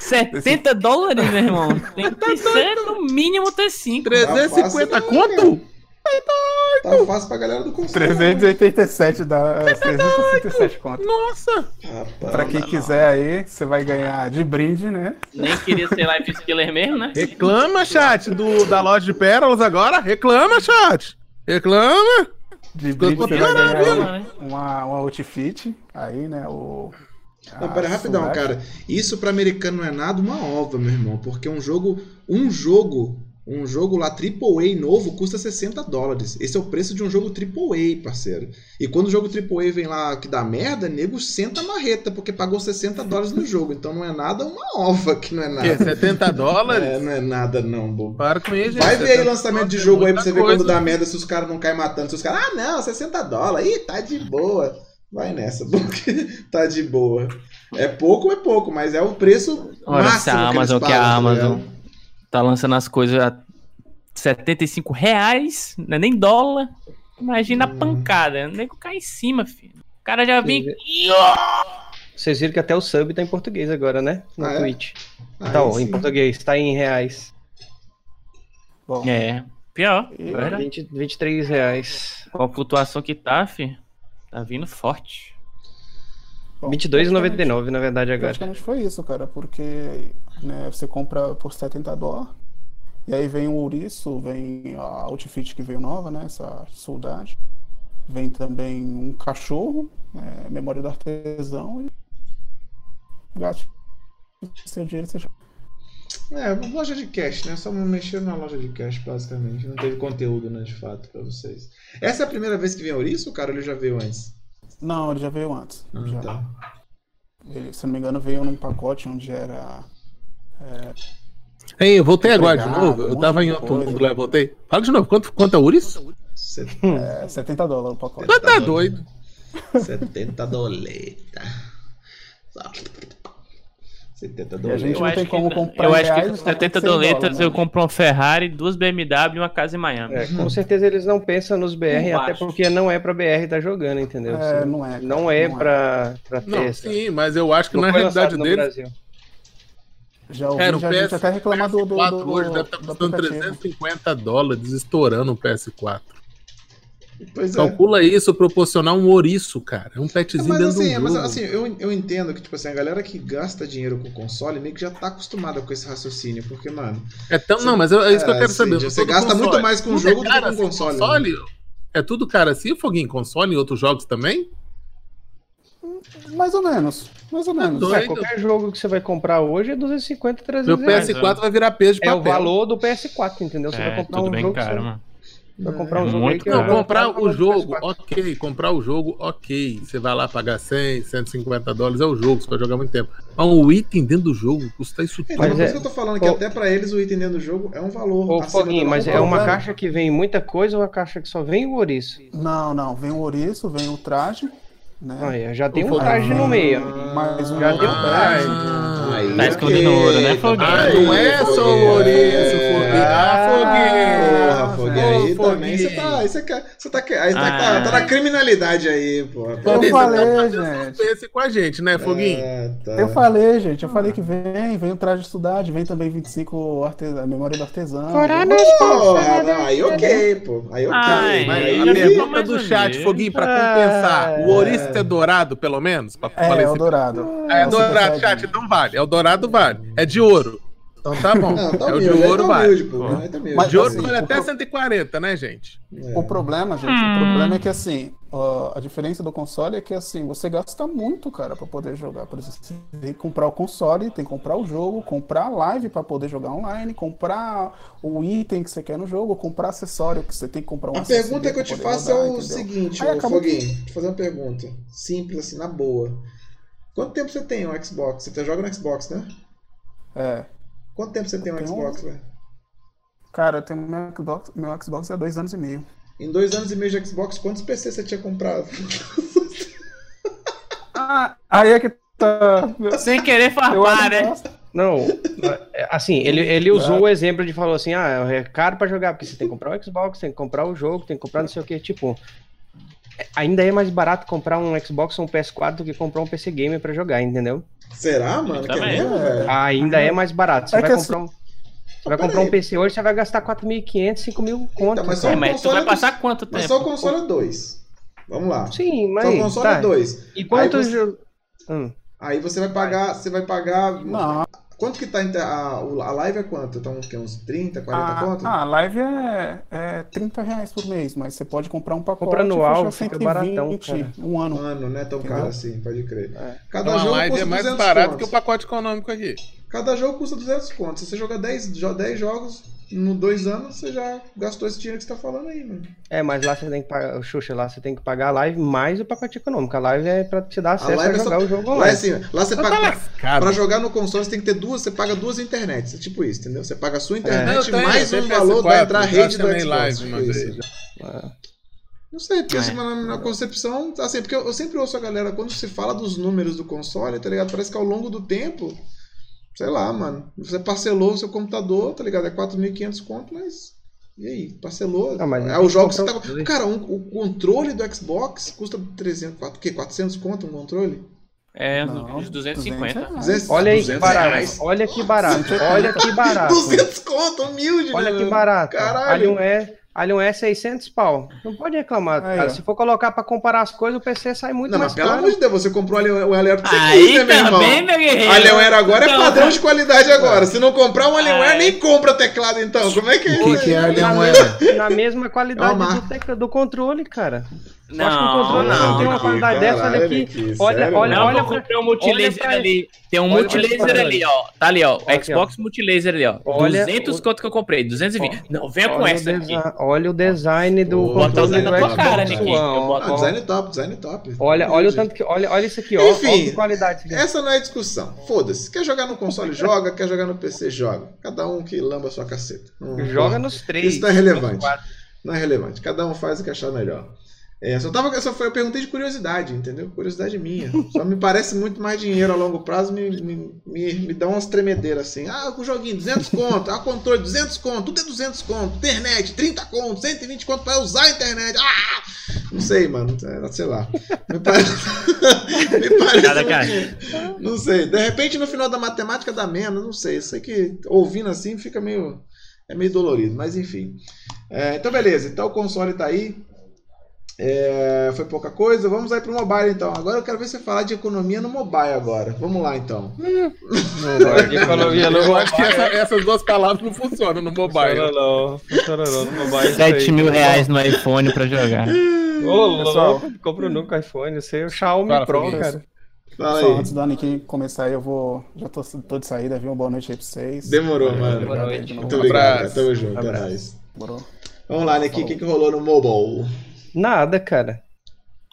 70 dólares, meu irmão. Tem que ser no mínimo T5. 350 Tá fácil, conto? Tá fácil pra galera do console. 387 dá 367 conto. Nossa! Rapaz. Pra quem quiser aí, você vai ganhar de brinde, né? Nem queria ser Life Skiller mesmo, né? Reclama, chat, do, da loja de pérolas agora. Reclama, chat. Reclama. De brinde você vai ganhar uma, uma outfit. Aí, né? O. Não, pera, rapidão, Saudade. cara. Isso pra americano não é nada uma ova, meu irmão. Porque um jogo. Um jogo. Um jogo lá AAA novo custa 60 dólares. Esse é o preço de um jogo AAA, parceiro. E quando o jogo AAA vem lá que dá merda, nego senta a marreta, porque pagou 60 dólares no jogo. Então não é nada uma ova que não é Que, nada. 70 dólares? É, não é nada, não, bobo. Para com isso, gente. Vai ver aí 70 lançamento de é jogo aí pra você ver coisa. quando dá merda se os caras não caem matando. Se os caras, ah não, 60 dólares, ih, tá de boa. Vai nessa, porque tá de boa. É pouco, é pouco, mas é o preço Olha, máximo se a que Amazon, que pagam, a tá Amazon ligado? tá lançando as coisas a 75 reais, não é nem dólar. Imagina a Hum. pancada. O nego cai em cima, filho. O cara já vem. Vocês viram que até o sub tá em português agora, né? No Ah, é? Twitch. Tá, ó, sim. em português, tá em reais. Bom, É, pior. E- Verdade. 20, 23 reais. Com a flutuação que tá, fi, tá vindo forte. Bom, 22,99 na verdade agora. Praticamente foi isso, cara, porque né, você compra por 70 dólares, e aí vem o ouriço, vem a outfit que veio nova, né? Essa soldade. Vem também um cachorro, é, memória do artesão e gato. Seu dinheiro você É, uma loja de cash, né? Só mexer na loja de cash, basicamente. Não teve conteúdo, né, de fato, pra vocês. Essa é a primeira vez que vem ouriço, cara? Ou ele já veio antes? Não, ele já veio antes. Ah, já. tá. Ele, se não me engano, veio num pacote onde era. Hein, eu voltei agora de novo. um Eu tava em outro coisa. mundo lá, eu voltei. Fala de novo, quanto, quanto é o Uris? Set- é, 70 dólares o pacote. Você tá doido. 70 doleta. 70 E a gente não tem que- como comprar Eu acho que com só tem 70 100 doletas dólares, eu né? compro uma Ferrari, duas BMW e uma casa em Miami. É, com certeza eles não pensam nos BR, Eu até acho. porque não é pra BR estar jogando, entendeu? É, Assim, não é, cara, Não é não é. pra, pra ter Não, essa. sim, mas eu acho que Não na foi realidade. Brasil. Já ouvi Cara, o já gente PS, até reclamar do, do, do, 4 hoje do, deve estar do custando aplicativo. 350 dólares estourando o PS4. Pois é. Calcula isso proporcional a um ouriço, cara. É um petzinho Mas dentro assim, de um mas jogo. assim, eu, eu entendo que, tipo assim, a galera que gasta dinheiro com console meio que já tá acostumada com esse raciocínio, porque, mano, É tão, não, mas é isso que eu É, quero sim, saber. você gasta console. muito mais com Tudo jogo é do que com assim, console, console É tudo caro assim, Foguinho? Console e outros jogos também? Mais ou menos. Mais ou menos. doido. É, qualquer jogo que você vai comprar hoje é 250, 300 Meu reais. PS4 vai virar peso de É papel. o valor do PS4, entendeu? Você vai É, comprar tudo um bem jogo. caro, você mano. Vai comprar um jogo Muito aí. Não, vai comprar o jogo, PS4. ok. Comprar o jogo, ok. Você vai lá pagar 100, 150 dólares, é o jogo, você vai jogar muito tempo. Mas um item dentro do jogo custa isso então, tudo. por é- isso que eu tô falando que Ô- até pra eles o item dentro do jogo é um valor. Ô, Foguinho, do mas é uma caixa que vem muita coisa ou uma caixa que só vem o ouriço? Não, não. Vem o ouriço, vem o traje, né? Aí, já tem O um traje no meio. Mais um Já outro deu traje. Aí, Tá escondendo ouro, né, Foguinho? Ah, não é só o ouriço, Foguinho. Ah, Foguinho. Foguinho, Ô, aí também você tá. Aí você, você tá, aí tá, Ah. tá, tá na criminalidade aí, pô. Eu falei, tá gente. suspense com a gente, né, Foguinho? É, tá. Eu falei, gente. Eu falei que vem. Vem o traje de estudante, vem também 25 artesã, memória do artesão. Porra, não, aí ok, pô. Aí ok. Ai, Mas aí a pergunta do chat. Foguinho, pra compensar, o ouriço é dourado, pelo menos? Pra É, é o esse- dourado. Ah, é o dourado, chat, então vale. É o dourado, vale. É de ouro. Então tá bom. Não, tá é o de ouro, tá pô. Aí tá humilde. Mas De ouro assim, vale até pro- 140, né, gente? É. O problema, gente, o problema é que assim, ó, a diferença do console é que assim, você gasta muito, cara, pra poder jogar. Por exemplo, você tem que comprar o console, tem que comprar o jogo, comprar a live pra poder jogar online, comprar o item que você quer no jogo, comprar acessório que você tem que comprar um A pergunta que eu te faço jogar, é o entendeu? seguinte, Aí ô que- Foguinho. Vou te fazer uma pergunta. Simples, assim, na boa. Quanto tempo você tem um Xbox? Você tá- joga no Xbox, né? É. Quanto tempo você tem um Xbox, velho? Cara, eu tenho meu Xbox, meu Xbox há dois anos e meio. Em dois anos e meio de Xbox, quantos PCs você tinha comprado? Ah, aí é que tá. Sem querer farpar, acho né? Não, é, assim, ele, ele usou o exemplo de falou assim: ah, é caro pra jogar, porque você tem que comprar o Xbox, tem que comprar o jogo, tem que comprar não sei o que. Tipo, é- ainda é mais barato comprar um Xbox ou um PS4 do que comprar um PC Gamer pra jogar, entendeu? Será, mano? Que é Também. mesmo, velho? Ainda é mais barato. Você É vai comprar um. Você vai comprar um. PC hoje, você vai gastar 4.500, 5.000 conto. Então, mas só É, o mas tu vai é passar quanto Mas tempo? só o console é 2. Vamos lá. Sim, mas. Só o console tá. é 2. E quantos Aí você-. Hum. Aí você vai pagar. Você vai pagar. Não, Quanto que tá a, a live é quanto? Então, o quê? Uns 30, 40 a, conto? a live é, é 30 reais por mês, mas você pode comprar um pacote Compra anual, fica baratão, cara. um ano. Um ano, não é tão Entendeu? caro assim, pode crer. É. Cada Então a jogo live custa é mais 200 barato contos. que o pacote econômico aqui. Cada jogo custa 200 contos. Se você jogar 10, jo- 10 jogos no dois anos, você já gastou esse dinheiro que você tá falando aí, mano. É, mas lá você tem que pagar. O Xuxa, lá você tem que pagar a live mais o pacote econômico. A live é pra te dar acesso a, live é só- jogar o jogo Lá, é online. assim, lá você Tá paga. Pra, lascado. pra jogar no console, você tem que ter duas, você paga duas internets. É tipo isso, entendeu? Você paga a sua Não, internet eu tenho- mais um valor PS4, da entrar rede do Xbox. live tipo uma isso. vez. Não sei, porque É. assim, na, na concepção, assim, porque eu, eu sempre ouço a galera, quando se fala dos números do console, tá ligado? Parece que ao longo do tempo, sei lá, mano, você parcelou o seu computador, tá ligado? É 4.500 conto, mas. E aí? Parcelou. Ah, mas é o jogo que que você comprar tá. os dois. Cara, um- o controle do Xbox custa 300, 4, o quê? 400 conto um controle? É, Não, uns 250. 200 reais. 200, Olha aí que 200 barato. reais. Olha que barato. Olha que barato. 200 conto, humilde, Olha que barato. Caralho. Ali um é. Alien é 600 pau. Não pode reclamar, Aí, cara. ó. Se for colocar pra comparar as coisas, o PC sai muito Não, mas mais pelo caro. amor de Deus, você comprou o Alienware pra você Aí curte, né, meu irmão? também, meu guerreiro. Alienware agora é Então, padrão de qualidade agora. Se não comprar um Alienware, Ai. nem compra teclado então. Como é que é O que, isso? que é na, Alienware? na mesma qualidade É do, tecla- do controle, cara. Não, acho que o controle não, tem uma não. qualidade dessa, olha Caralho, aqui. Nick, Olha, sério, olha? Não, eu pra- comprei um multilaser olha ali. Tem um olha multilaser ali, ó. Tá ali, ó. Aqui, Xbox multilaser ali, ó. Olha 200 o- quanto que eu comprei? 220. Não, venha com Olha essa aqui. Olha o design do botar controle o do design na tua Xbox cara. One. Ó, boto- Ah, ó. design top, design top. Olha, olha o tanto que. Olha, olha isso aqui, ó. Enfim, Olha que qualidade. Essa não é discussão. Foda-se. Quer jogar no console, joga. Quer jogar no PC, joga. Cada um que lamba a sua caceta. Não Joga nos três. Isso não é relevante. nos quatro. Não é relevante. Cada um faz o que achar melhor. É, só tava, só foi, eu perguntei de curiosidade, entendeu? Curiosidade minha. Só me parece muito mais dinheiro a longo prazo, me, me, me, me dá umas tremedeiras assim. Ah, o joguinho, 200 conto. Ah, controle, 200 conto. Tudo é 200 conto. Internet, 30 conto. 120 conto pra usar a internet. Ah! Não sei, mano. É, Sei lá. Me parece. me parece cara. não sei. De repente, no final da matemática dá menos, não sei. Eu sei que ouvindo assim fica meio. É meio dolorido, mas enfim. É, então, beleza. Então o console tá aí. É, foi pouca coisa. Vamos aí pro mobile então. Agora eu quero ver você falar de economia no mobile agora. Vamos lá então. Economia no Eu acho que essa- essas duas palavras não funcionam no mobile. Funciona não, funciona não, no mobile. 7 mil reais no iPhone pra jogar. Ô, Pessoal. louco, compro nunca iPhone, isso aí é o Xiaomi Fala, Pro, cara. Fala Pessoal, aí. antes da Anikin começar aí, eu vou. Já tô, tô de saída, viu? Boa noite aí pra vocês. Demorou, Valeu, mano. aí noite. Muito obrigado. Abraço. Tamo junto. É nóis. Demorou. Vamos lá, Neki. O que, que rolou no mobile? Nada, cara.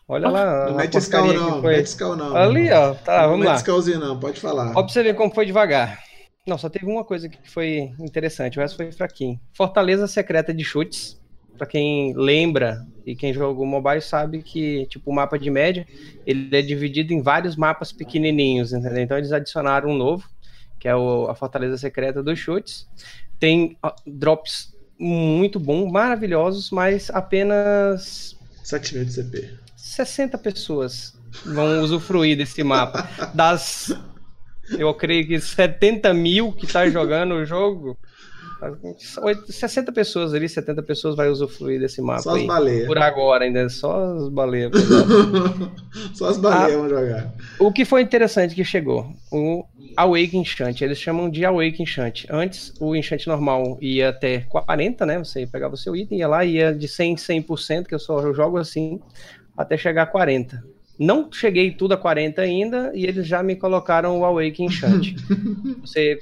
Olha lá. Não a mete porcaria não. foi. Mete escal não. Ali, ó. Tá, não vamos mete lá. escalzinho não. Pode falar. Ó, pra você ver como foi devagar. Não, só teve uma coisa que foi interessante, o resto foi fraquinho. Fortaleza Secreta de Chutes. Pra quem lembra e quem jogou mobile sabe que, tipo, o mapa de média, ele é dividido em vários mapas pequenininhos, entendeu? Então eles adicionaram um novo, que é o- a Fortaleza Secreta dos Chutes. Tem drops muito bons, maravilhosos, mas apenas 7 mil de CP. 60 pessoas vão usufruir desse mapa. Das, eu creio que 70 mil que tá jogando o jogo, 60 pessoas ali, 70 pessoas vai usufruir desse mapa Só as baleias. Por agora ainda, só as baleias. Só as baleias vão jogar. o que foi interessante que chegou, o Awake Enchant, eles chamam de Awake Enchant. Antes, o Enchant normal ia até 40, né? Você pegava o seu item, ia lá, ia de 100 em 100%, que eu só jogo assim, até chegar a 40. Não cheguei tudo a 40 ainda, e eles já me colocaram o Awake Enchant. você,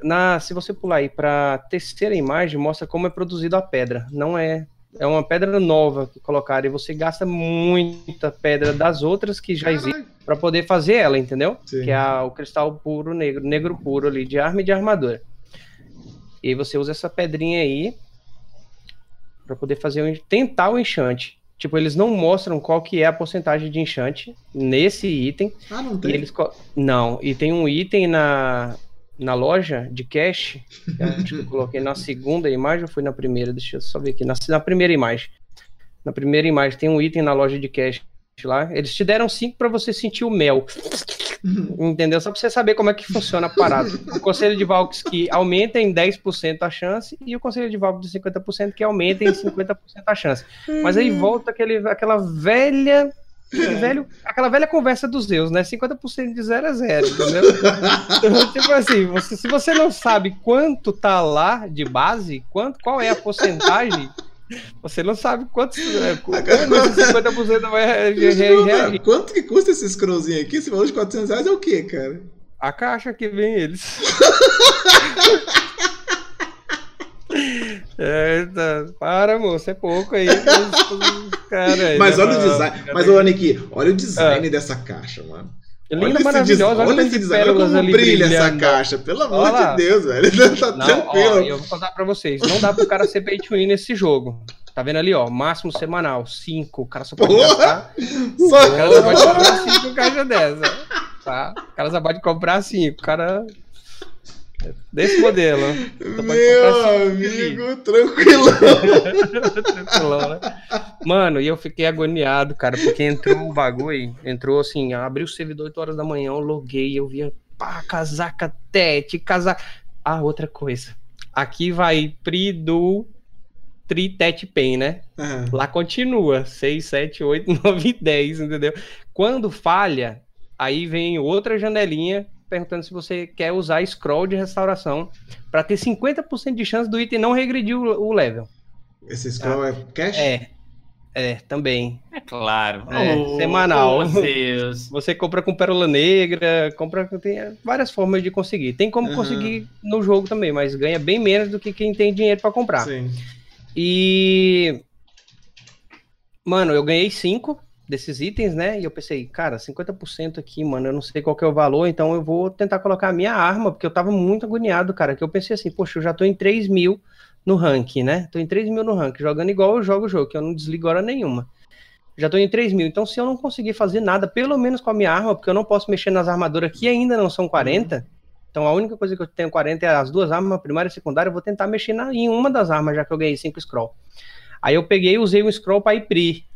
na, se você pular aí para terceira imagem, mostra como é produzido a pedra. Não é é uma pedra nova que colocaram e você gasta muita pedra das outras que já existem para poder fazer ela, entendeu? Sim. Que é a- o cristal puro negro, negro puro ali de arma e de armadura. E você usa essa pedrinha aí para poder fazer o, tentar o enchante. Tipo, eles não mostram qual que é a porcentagem de enchante nesse item. Ah, não E tem. eles co- não, e tem um item na, na loja de cash. que acho que eu coloquei na segunda imagem ou foi na primeira? Deixa eu só ver aqui. Na, na primeira imagem. Na primeira imagem tem um item na loja de cash lá. Eles te deram cinco para você sentir o mel. Entendeu? Só pra você saber como é que funciona a parada. O conselho de Valks que aumenta em 10% a chance e o conselho de Valks de 50% que aumenta em 50% a chance. Mas aí volta aquele, aquela velha aquele velho, aquela velha conversa dos Zeus, né? 50% de zero é zero, entendeu? Então, tipo assim, você- se você não sabe quanto tá lá de base, quanto, qual é a porcentagem, você não sabe quanto, é, quando esse 50% vai reagir. Quanto que custa esse scrollzinho aqui? Esse valor de 400 reais é o quê, cara? A caixa que vem eles. É, tá. Para, moço, é pouco aí. mas- Cara, Mas já olha o design. Mas, ô, Aniki, olha o design dessa caixa, mano. Linda, olha esse maravilhosa, olha, olha esse design. Olha como ali brilha essa brilhando. caixa. Pelo amor Olha de Deus, velho. Tá Não, tranquilo. ó, eu vou contar pra vocês. Não dá pro cara ser pay to win nesse jogo. Tá vendo ali, ó? Máximo semanal, 5. O cara só pode Porra! gastar. Só- O cara só pode comprar 5 caixas dessa. Tá? O cara só pode comprar 5. O cara. Desse modelo. Meu amigo, tranquilo. Tranquilão, né? Mano, e eu fiquei agoniado, cara, porque entrou o bagulho, entrou assim, abriu o servidor 8 horas da manhã, eu loguei, eu via, pá, casaca tete, casaca. Ah, outra coisa. Aqui vai Pri do tri, tet, pen, né? Aham. Lá continua, 6, 7, 8, 9, 10, entendeu? Quando falha, aí vem outra janelinha perguntando se você quer usar scroll de restauração para ter 50% de chance do item não regredir o, o level. Esse scroll é cash? É, é, também. É claro. É, Oh, semanal. Oh, Deus. Você compra com pérola negra, compra tem várias formas de conseguir. Tem como Uhum. conseguir no jogo também, mas ganha bem menos do que quem tem dinheiro para comprar. Sim. E. Mano, eu ganhei 5 desses itens, né? E eu pensei, cara, 50% aqui, mano, eu não sei qual que é o valor, então eu vou tentar colocar a minha arma, porque eu tava muito agoniado, cara. Que eu pensei assim, poxa, eu já tô em 3 mil no rank, né? Tô em 3 mil no rank, jogando igual eu jogo o jogo, que eu não desligo hora nenhuma. Já tô em 3 mil, então se eu não conseguir fazer nada, pelo menos com a minha arma, porque eu não posso mexer nas armaduras que ainda não são 40. Então a única coisa que eu tenho 40 é as duas armas, primária e secundária. Eu vou tentar mexer na- em uma das armas, já que eu ganhei 5 scroll. Aí eu peguei e usei um scroll para ir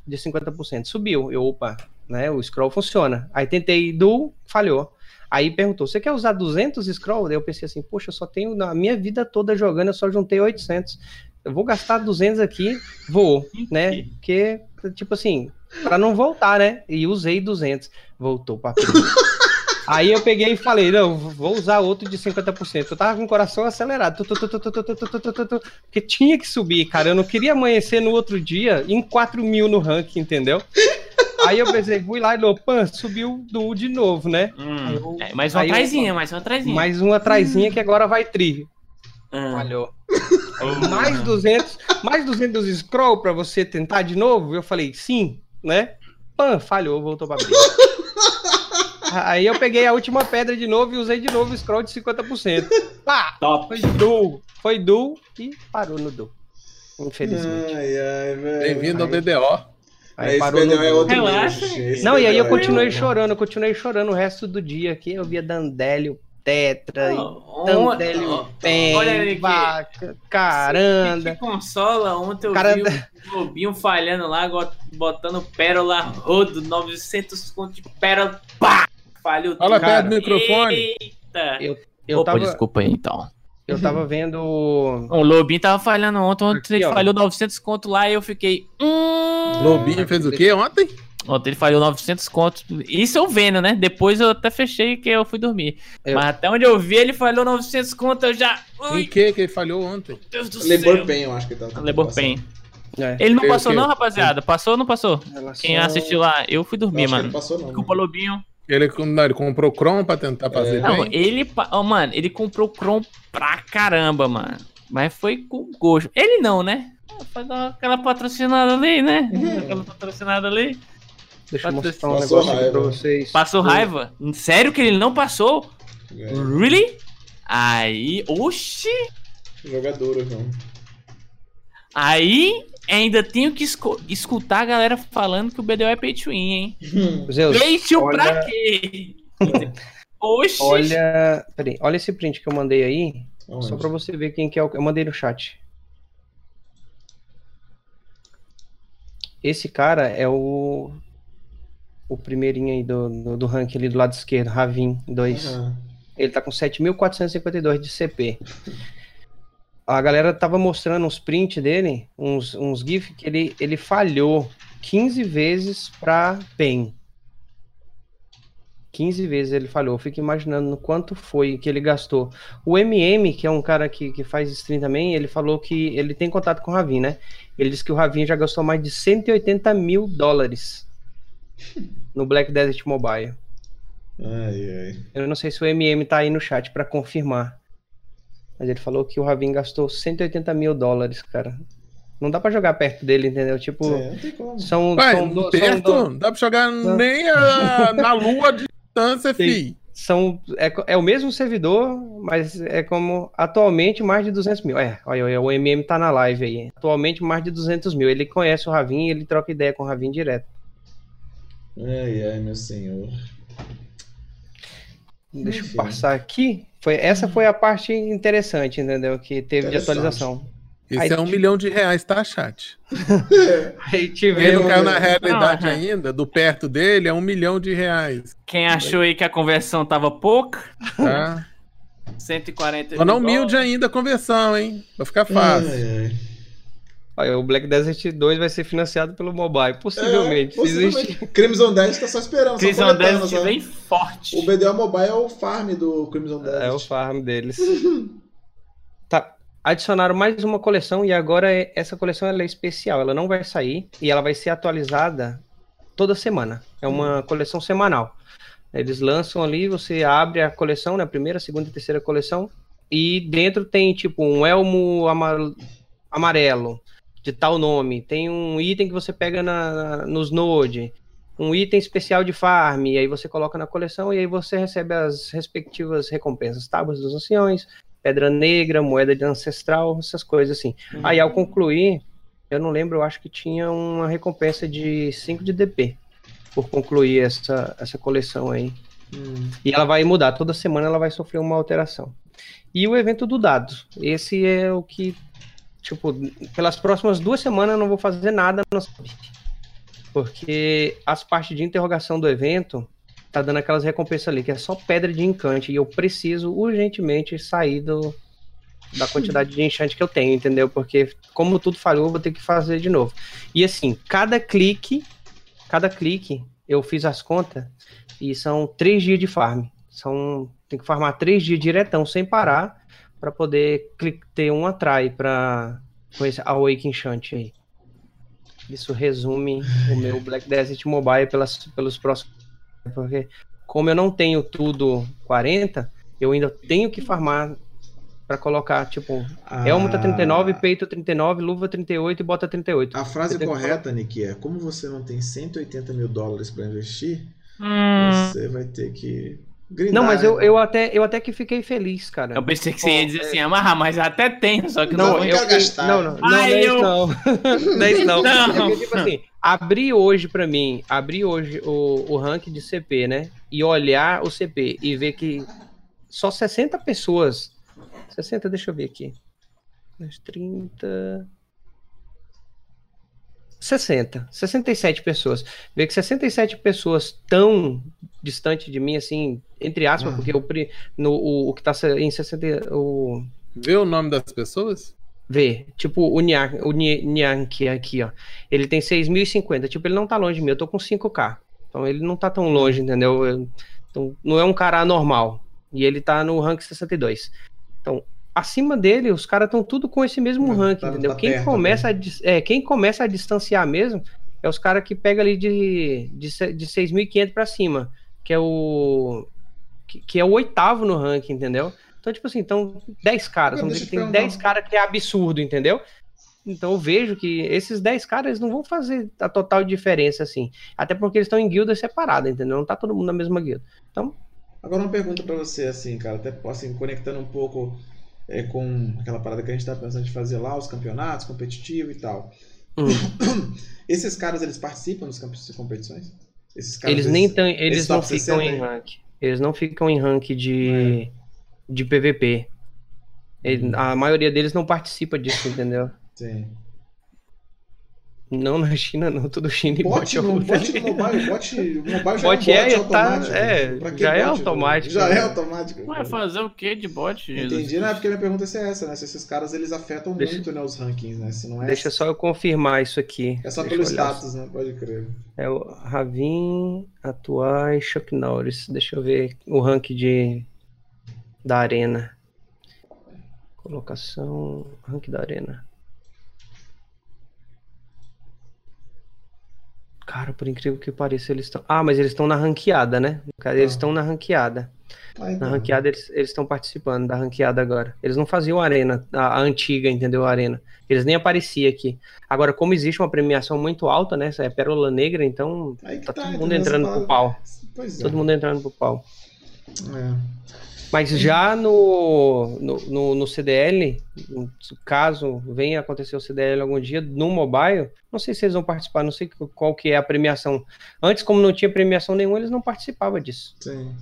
de 50%. Subiu. Eu, opa, né? O scroll funciona. Aí tentei do, falhou. Aí perguntou: você quer usar 200 scroll? Daí eu pensei assim: poxa, eu só tenho na minha vida toda jogando, eu só juntei 800. Eu vou gastar 200 aqui, vou, né? Porque, tipo assim, para não voltar, né? E usei 200. Voltou pra pri. Aí eu peguei e falei, não, vou usar outro de 50%. Eu tava com o coração acelerado, tu, tu, tu, porque tinha que subir, cara. Eu não queria amanhecer no outro dia em 4 mil no ranking, entendeu? Aí eu pensei, fui lá e Lopan subiu do de novo, né? Hum, eu, é, mais uma trazinha, mais uma trazinha Mais uma traizinha hum. que agora vai tri. Hum. Falhou. Mais 200, mais 200 scroll para você tentar de novo? Eu falei, sim, né? Pan, falhou, voltou pra briga. Aí eu peguei a última pedra de novo e usei de novo o scroll de 50%. Pá! Top. Foi dual. Foi dual e parou no dual. Infelizmente. Ai, ai, velho. Bem-vindo ao BDO. Aí Esse parou no é outro Relaxa. Não, e aí eu é continuei outro. chorando, eu continuei chorando o resto do dia aqui. Eu via Dandélio, Tetra, e Oh, Dandélio, oh, Pen, olha ele aqui. vaca, Que caranda. consola, ontem eu Cara vi o Globinho falhando lá, botando pérola rodo, 900 conto de pérola, pá! Falhou Fala perto do microfone. Eita! Eu, eu, Opa, tava, desculpa aí então. eu tava vendo. O Lobinho tava falhando ontem, ontem Aqui, ele ó. falhou 900 conto lá e eu fiquei... Hum... Lobinho fez o quê ontem? Ontem ele falhou 900 conto. Isso eu vendo, né? Depois eu até fechei que eu fui dormir. Eu- Mas até onde eu vi, ele falhou 900 conto, eu já... Em Ui, que que ele falhou ontem? Deus do céu. Pain, eu acho que tá. Labor Pain. É, Ele não Eu- passou eu- não, rapaziada? Passou ou não passou? relação- Quem assistiu lá, eu fui dormir, mano. não passou, não. Desculpa, Lobinho. Ele, não, ele comprou Chrome pra tentar fazer Não, bem? ele, ó, mano, ele comprou Chrome pra caramba, mano. Mas foi com gosto. Ele não, né? Foi dar aquela patrocinada ali, né? Aquela patrocinada ali. Deixa eu mostrar um Passou negócio aqui pra raiva. vocês. Passou raiva? Sério que ele não passou? É, Really? Aí, oxi! jogador, João. Aí ainda tenho que escutar a galera falando que o BDO é pay to win, hein? Zeus, Pay to olha- pra quê? Oxi! olha, peraí, olha esse print que eu mandei aí, Aonde? só pra você ver quem que é o. Eu mandei no chat. Esse cara é o. O primeirinho aí do, do, do ranking ali do lado esquerdo, Ravin 2. Aham. Ele tá com 7.452 de CP. A galera tava mostrando uns prints dele, uns, uns GIF, que ele, ele falhou 15 vezes pra PEN. 15 vezes ele falhou. Eu fico imaginando no quanto foi que ele gastou. O MM, que é um cara que, que faz stream também, ele falou que ele tem contato com o Ravin, né? Ele disse que o Ravin já gastou mais de 180 mil dólares no Black Desert Mobile. Ai, ai. Eu não sei se o MM tá aí no chat pra confirmar. Mas ele falou que o Ravin gastou 180 mil dólares, cara. Não dá pra jogar perto dele, entendeu? Tipo, É, não tem como. são, Ué, são, do- são, perto, do- não dá pra jogar nem a- na lua de distância, fi. são é, é o mesmo servidor, mas é como atualmente mais de 200 mil. É, olha, olha, o MM tá na live aí. Atualmente mais de 200 mil. Ele conhece o Ravin e ele troca ideia com o Ravin direto. Ai, ai, meu senhor. Deixa eu Enfim. passar aqui. Foi, essa foi a parte interessante, entendeu? Que teve de atualização. Isso Aí, é um tipo- milhão de reais, tá, chat? Aí Ele tivemos. não caiu na realidade Não, ainda, do perto dele é um milhão de reais, Quem achou aí que a conversão tava pouca, tá? 140 Tô na mil humilde dólares. ainda a conversão, hein? Vai ficar fácil. Ai, ai. Olha, o Black Desert 2 vai ser financiado pelo mobile. Possivelmente. É, possivelmente. Existe. Crimson Dash tá só esperando. só Crimson coletando, Desert só. bem forte. O BDO Mobile é o farm do Crimson Desert. É o farm deles. tá. Adicionaram mais uma coleção e agora é- essa coleção ela é especial. Ela não vai sair e ela vai ser atualizada toda semana. É uma coleção semanal. Eles lançam ali, você abre a coleção, né? Primeira, segunda e terceira coleção. E dentro tem tipo um elmo ama- amarelo de tal nome. Tem um item que você pega na, na- nos Node. Um item especial de farm. E aí você coloca na coleção e aí você recebe as respectivas recompensas. Tábuas dos anciões, pedra negra, moeda de ancestral, essas coisas assim. Aí ao concluir, eu não lembro, eu acho que tinha uma recompensa de 5 de DP por concluir essa, essa coleção aí. Hum. E ela vai mudar, toda semana ela vai sofrer uma alteração. E o evento do dado. Esse é o que, tipo, pelas próximas duas semanas eu não vou fazer nada no. Porque as partes de interrogação do evento tá dando aquelas recompensas ali, que é só pedra de encante. E eu preciso urgentemente sair do, da quantidade de enchante que eu tenho, entendeu? Porque como tudo falhou, eu vou ter que fazer de novo. E assim, cada clique, cada clique, eu fiz as contas e são três dias de farm. São, tem que farmar três dias diretão, sem parar, para poder ter um atrai para com esse Awake Enchant aí. Isso resume o meu Black Desert Mobile pelas, pelos próximos. Porque, como eu não tenho tudo 40, eu ainda tenho que farmar para colocar, tipo, Ah, Elmo tá 39, peito 39, luva 38 e bota 38. A frase que correta, Nick, é: como você não tem 180 mil dólares para investir, Hum, você vai ter que grindar. Não, mas né? eu, eu, até, eu até que fiquei feliz, cara. eu pensei que você ia dizer assim, amarrar, mas até tem, só que Não, não, não eu, gastar. Não, não, não, não Ai, é isso eu- não. não é isso não. Não. É porque, tipo assim, abrir hoje pra mim, abrir hoje o, o ranking de CP, né? E olhar o CP e ver que só 60 pessoas. 60, deixa eu ver aqui. Mais 30. 60, 67 pessoas. Ver que 67 pessoas tão distante de mim, assim, entre aspas, Ah. porque o, no, o, o que tá em 60. O, Vê o nome das pessoas? Vê, tipo o Nyan, o Nyank aqui, ó. Ele tem 6.050. Tipo, ele não tá longe de mim. Eu tô com 5K. Então ele não tá tão longe, entendeu? Eu- então, não é um cara anormal. E ele tá no rank 62. Então, acima dele, os caras estão tudo com esse mesmo Tá- rank, tá- entendeu? tá quem, perto, começa a, dis- é, quem começa a distanciar mesmo é os caras que pega ali de, de, de 6.500 pra cima. Que é o. Que, que é o oitavo no ranking, entendeu? Então, tipo assim, então 10 caras. Vamos dizer que tem te 10 caras que é absurdo, entendeu? Então eu vejo que esses 10 caras não vão fazer a total diferença, assim. Até porque eles estão em guildas separadas, entendeu? Não tá todo mundo na mesma guilda. Agora uma pergunta pra você, assim, cara, até assim, conectando um pouco é, com aquela parada que a gente tá pensando de fazer lá, os campeonatos, competitivo e tal. Hum. Esses caras, eles participam dos campe- das competições? Esses caras, Eles nem tão, eles esse não ficam 60 em aí? rank. Eles não ficam em rank de, de PVP. Ele- a maioria deles não participa disso, entendeu? Sim. Não na China, não. Tudo China e Bot, bot. é no, bot no mobile, bot, o mobile já Bot é um é, bot tá- automático. é, já é bot? automático, Já né? é automático. vai fazer o que de bot, Jesus? Entendi, né? Porque minha pergunta é essa, né? Se esses caras eles afetam Deixa- muito né, os rankings, né? Se não é, Deixa só eu confirmar isso aqui. é só Deixa pelo status, né? Pode crer. É o Ravin, Atuar e Chuck Norris. Deixa eu ver o rank de da arena. Colocação, rank da arena. Cara, por incrível que pareça, eles estão. Ah, mas eles estão na ranqueada, né? Eles Tá. estão na ranqueada. Ah, Na então. ranqueada eles estão participando da ranqueada agora. Eles não faziam a arena, a, a antiga, entendeu? A arena. Eles nem apareciam aqui. Agora, como existe uma premiação muito alta, né? Essa é Pérola Negra, então tá tá, todo entendeu? mundo entrando pro pau. Pois é. Todo mundo entrando pro pau. É. Mas já no, no, no, no CDL, caso venha acontecer o CDL algum dia, no mobile, não sei se eles vão participar, não sei qual que é a premiação. Antes, como não tinha premiação nenhuma, eles não participavam disso. Sim.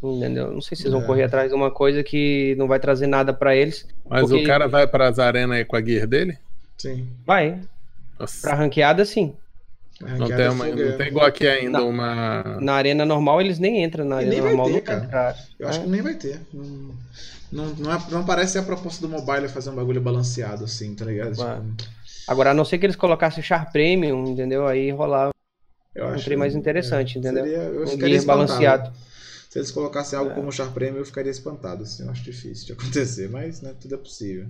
Entendeu? Não sei se eles vão É. correr atrás de uma coisa que não vai trazer nada pra eles. Mas Porque- o cara vai pras arenas aí com a gear dele? Sim. Vai, Nossa, pra ranqueada sim. Não, tem é uma- não tem igual aqui ainda Não. uma. Na arena normal eles nem entram, na E arena nem vai normal ter, nunca cara. Eu acho É. que nem vai ter. Não, não, não, é- não parece ser a proposta do mobile fazer um bagulho balanceado assim, tá ligado? Tipo, Agora, a não ser que eles colocassem Char Premium, entendeu? Aí rolava Eu um acho trem mais interessante, é, entendeu? seria- eu Um espantado. balanceado. Se eles colocassem algo É. como o Char Premium, eu ficaria espantado. Assim, eu acho difícil de acontecer, mas né, tudo é possível.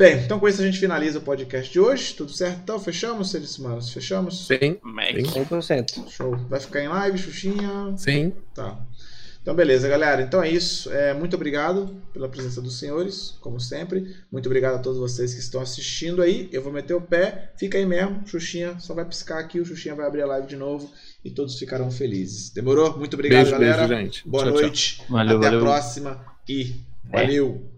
Bem, então com isso a gente finaliza o podcast de hoje. Tudo certo? Então, fechamos, seres humanos? Fechamos? Sim, Mac. sim, 100%. Show. Vai ficar em live, Xuxinha? sim. Tá. Então, beleza, galera. Então é isso. É, muito obrigado pela presença dos senhores, como sempre. Muito obrigado a todos vocês que estão assistindo aí. Eu vou meter o pé. Fica aí mesmo. Xuxinha só vai piscar aqui. O Xuxinha vai abrir a live de novo e todos ficarão felizes. Demorou? Muito obrigado, Beijo, galera. beijo, gente. Boa Tchau, tchau. noite. Valeu, Até valeu. a próxima e valeu.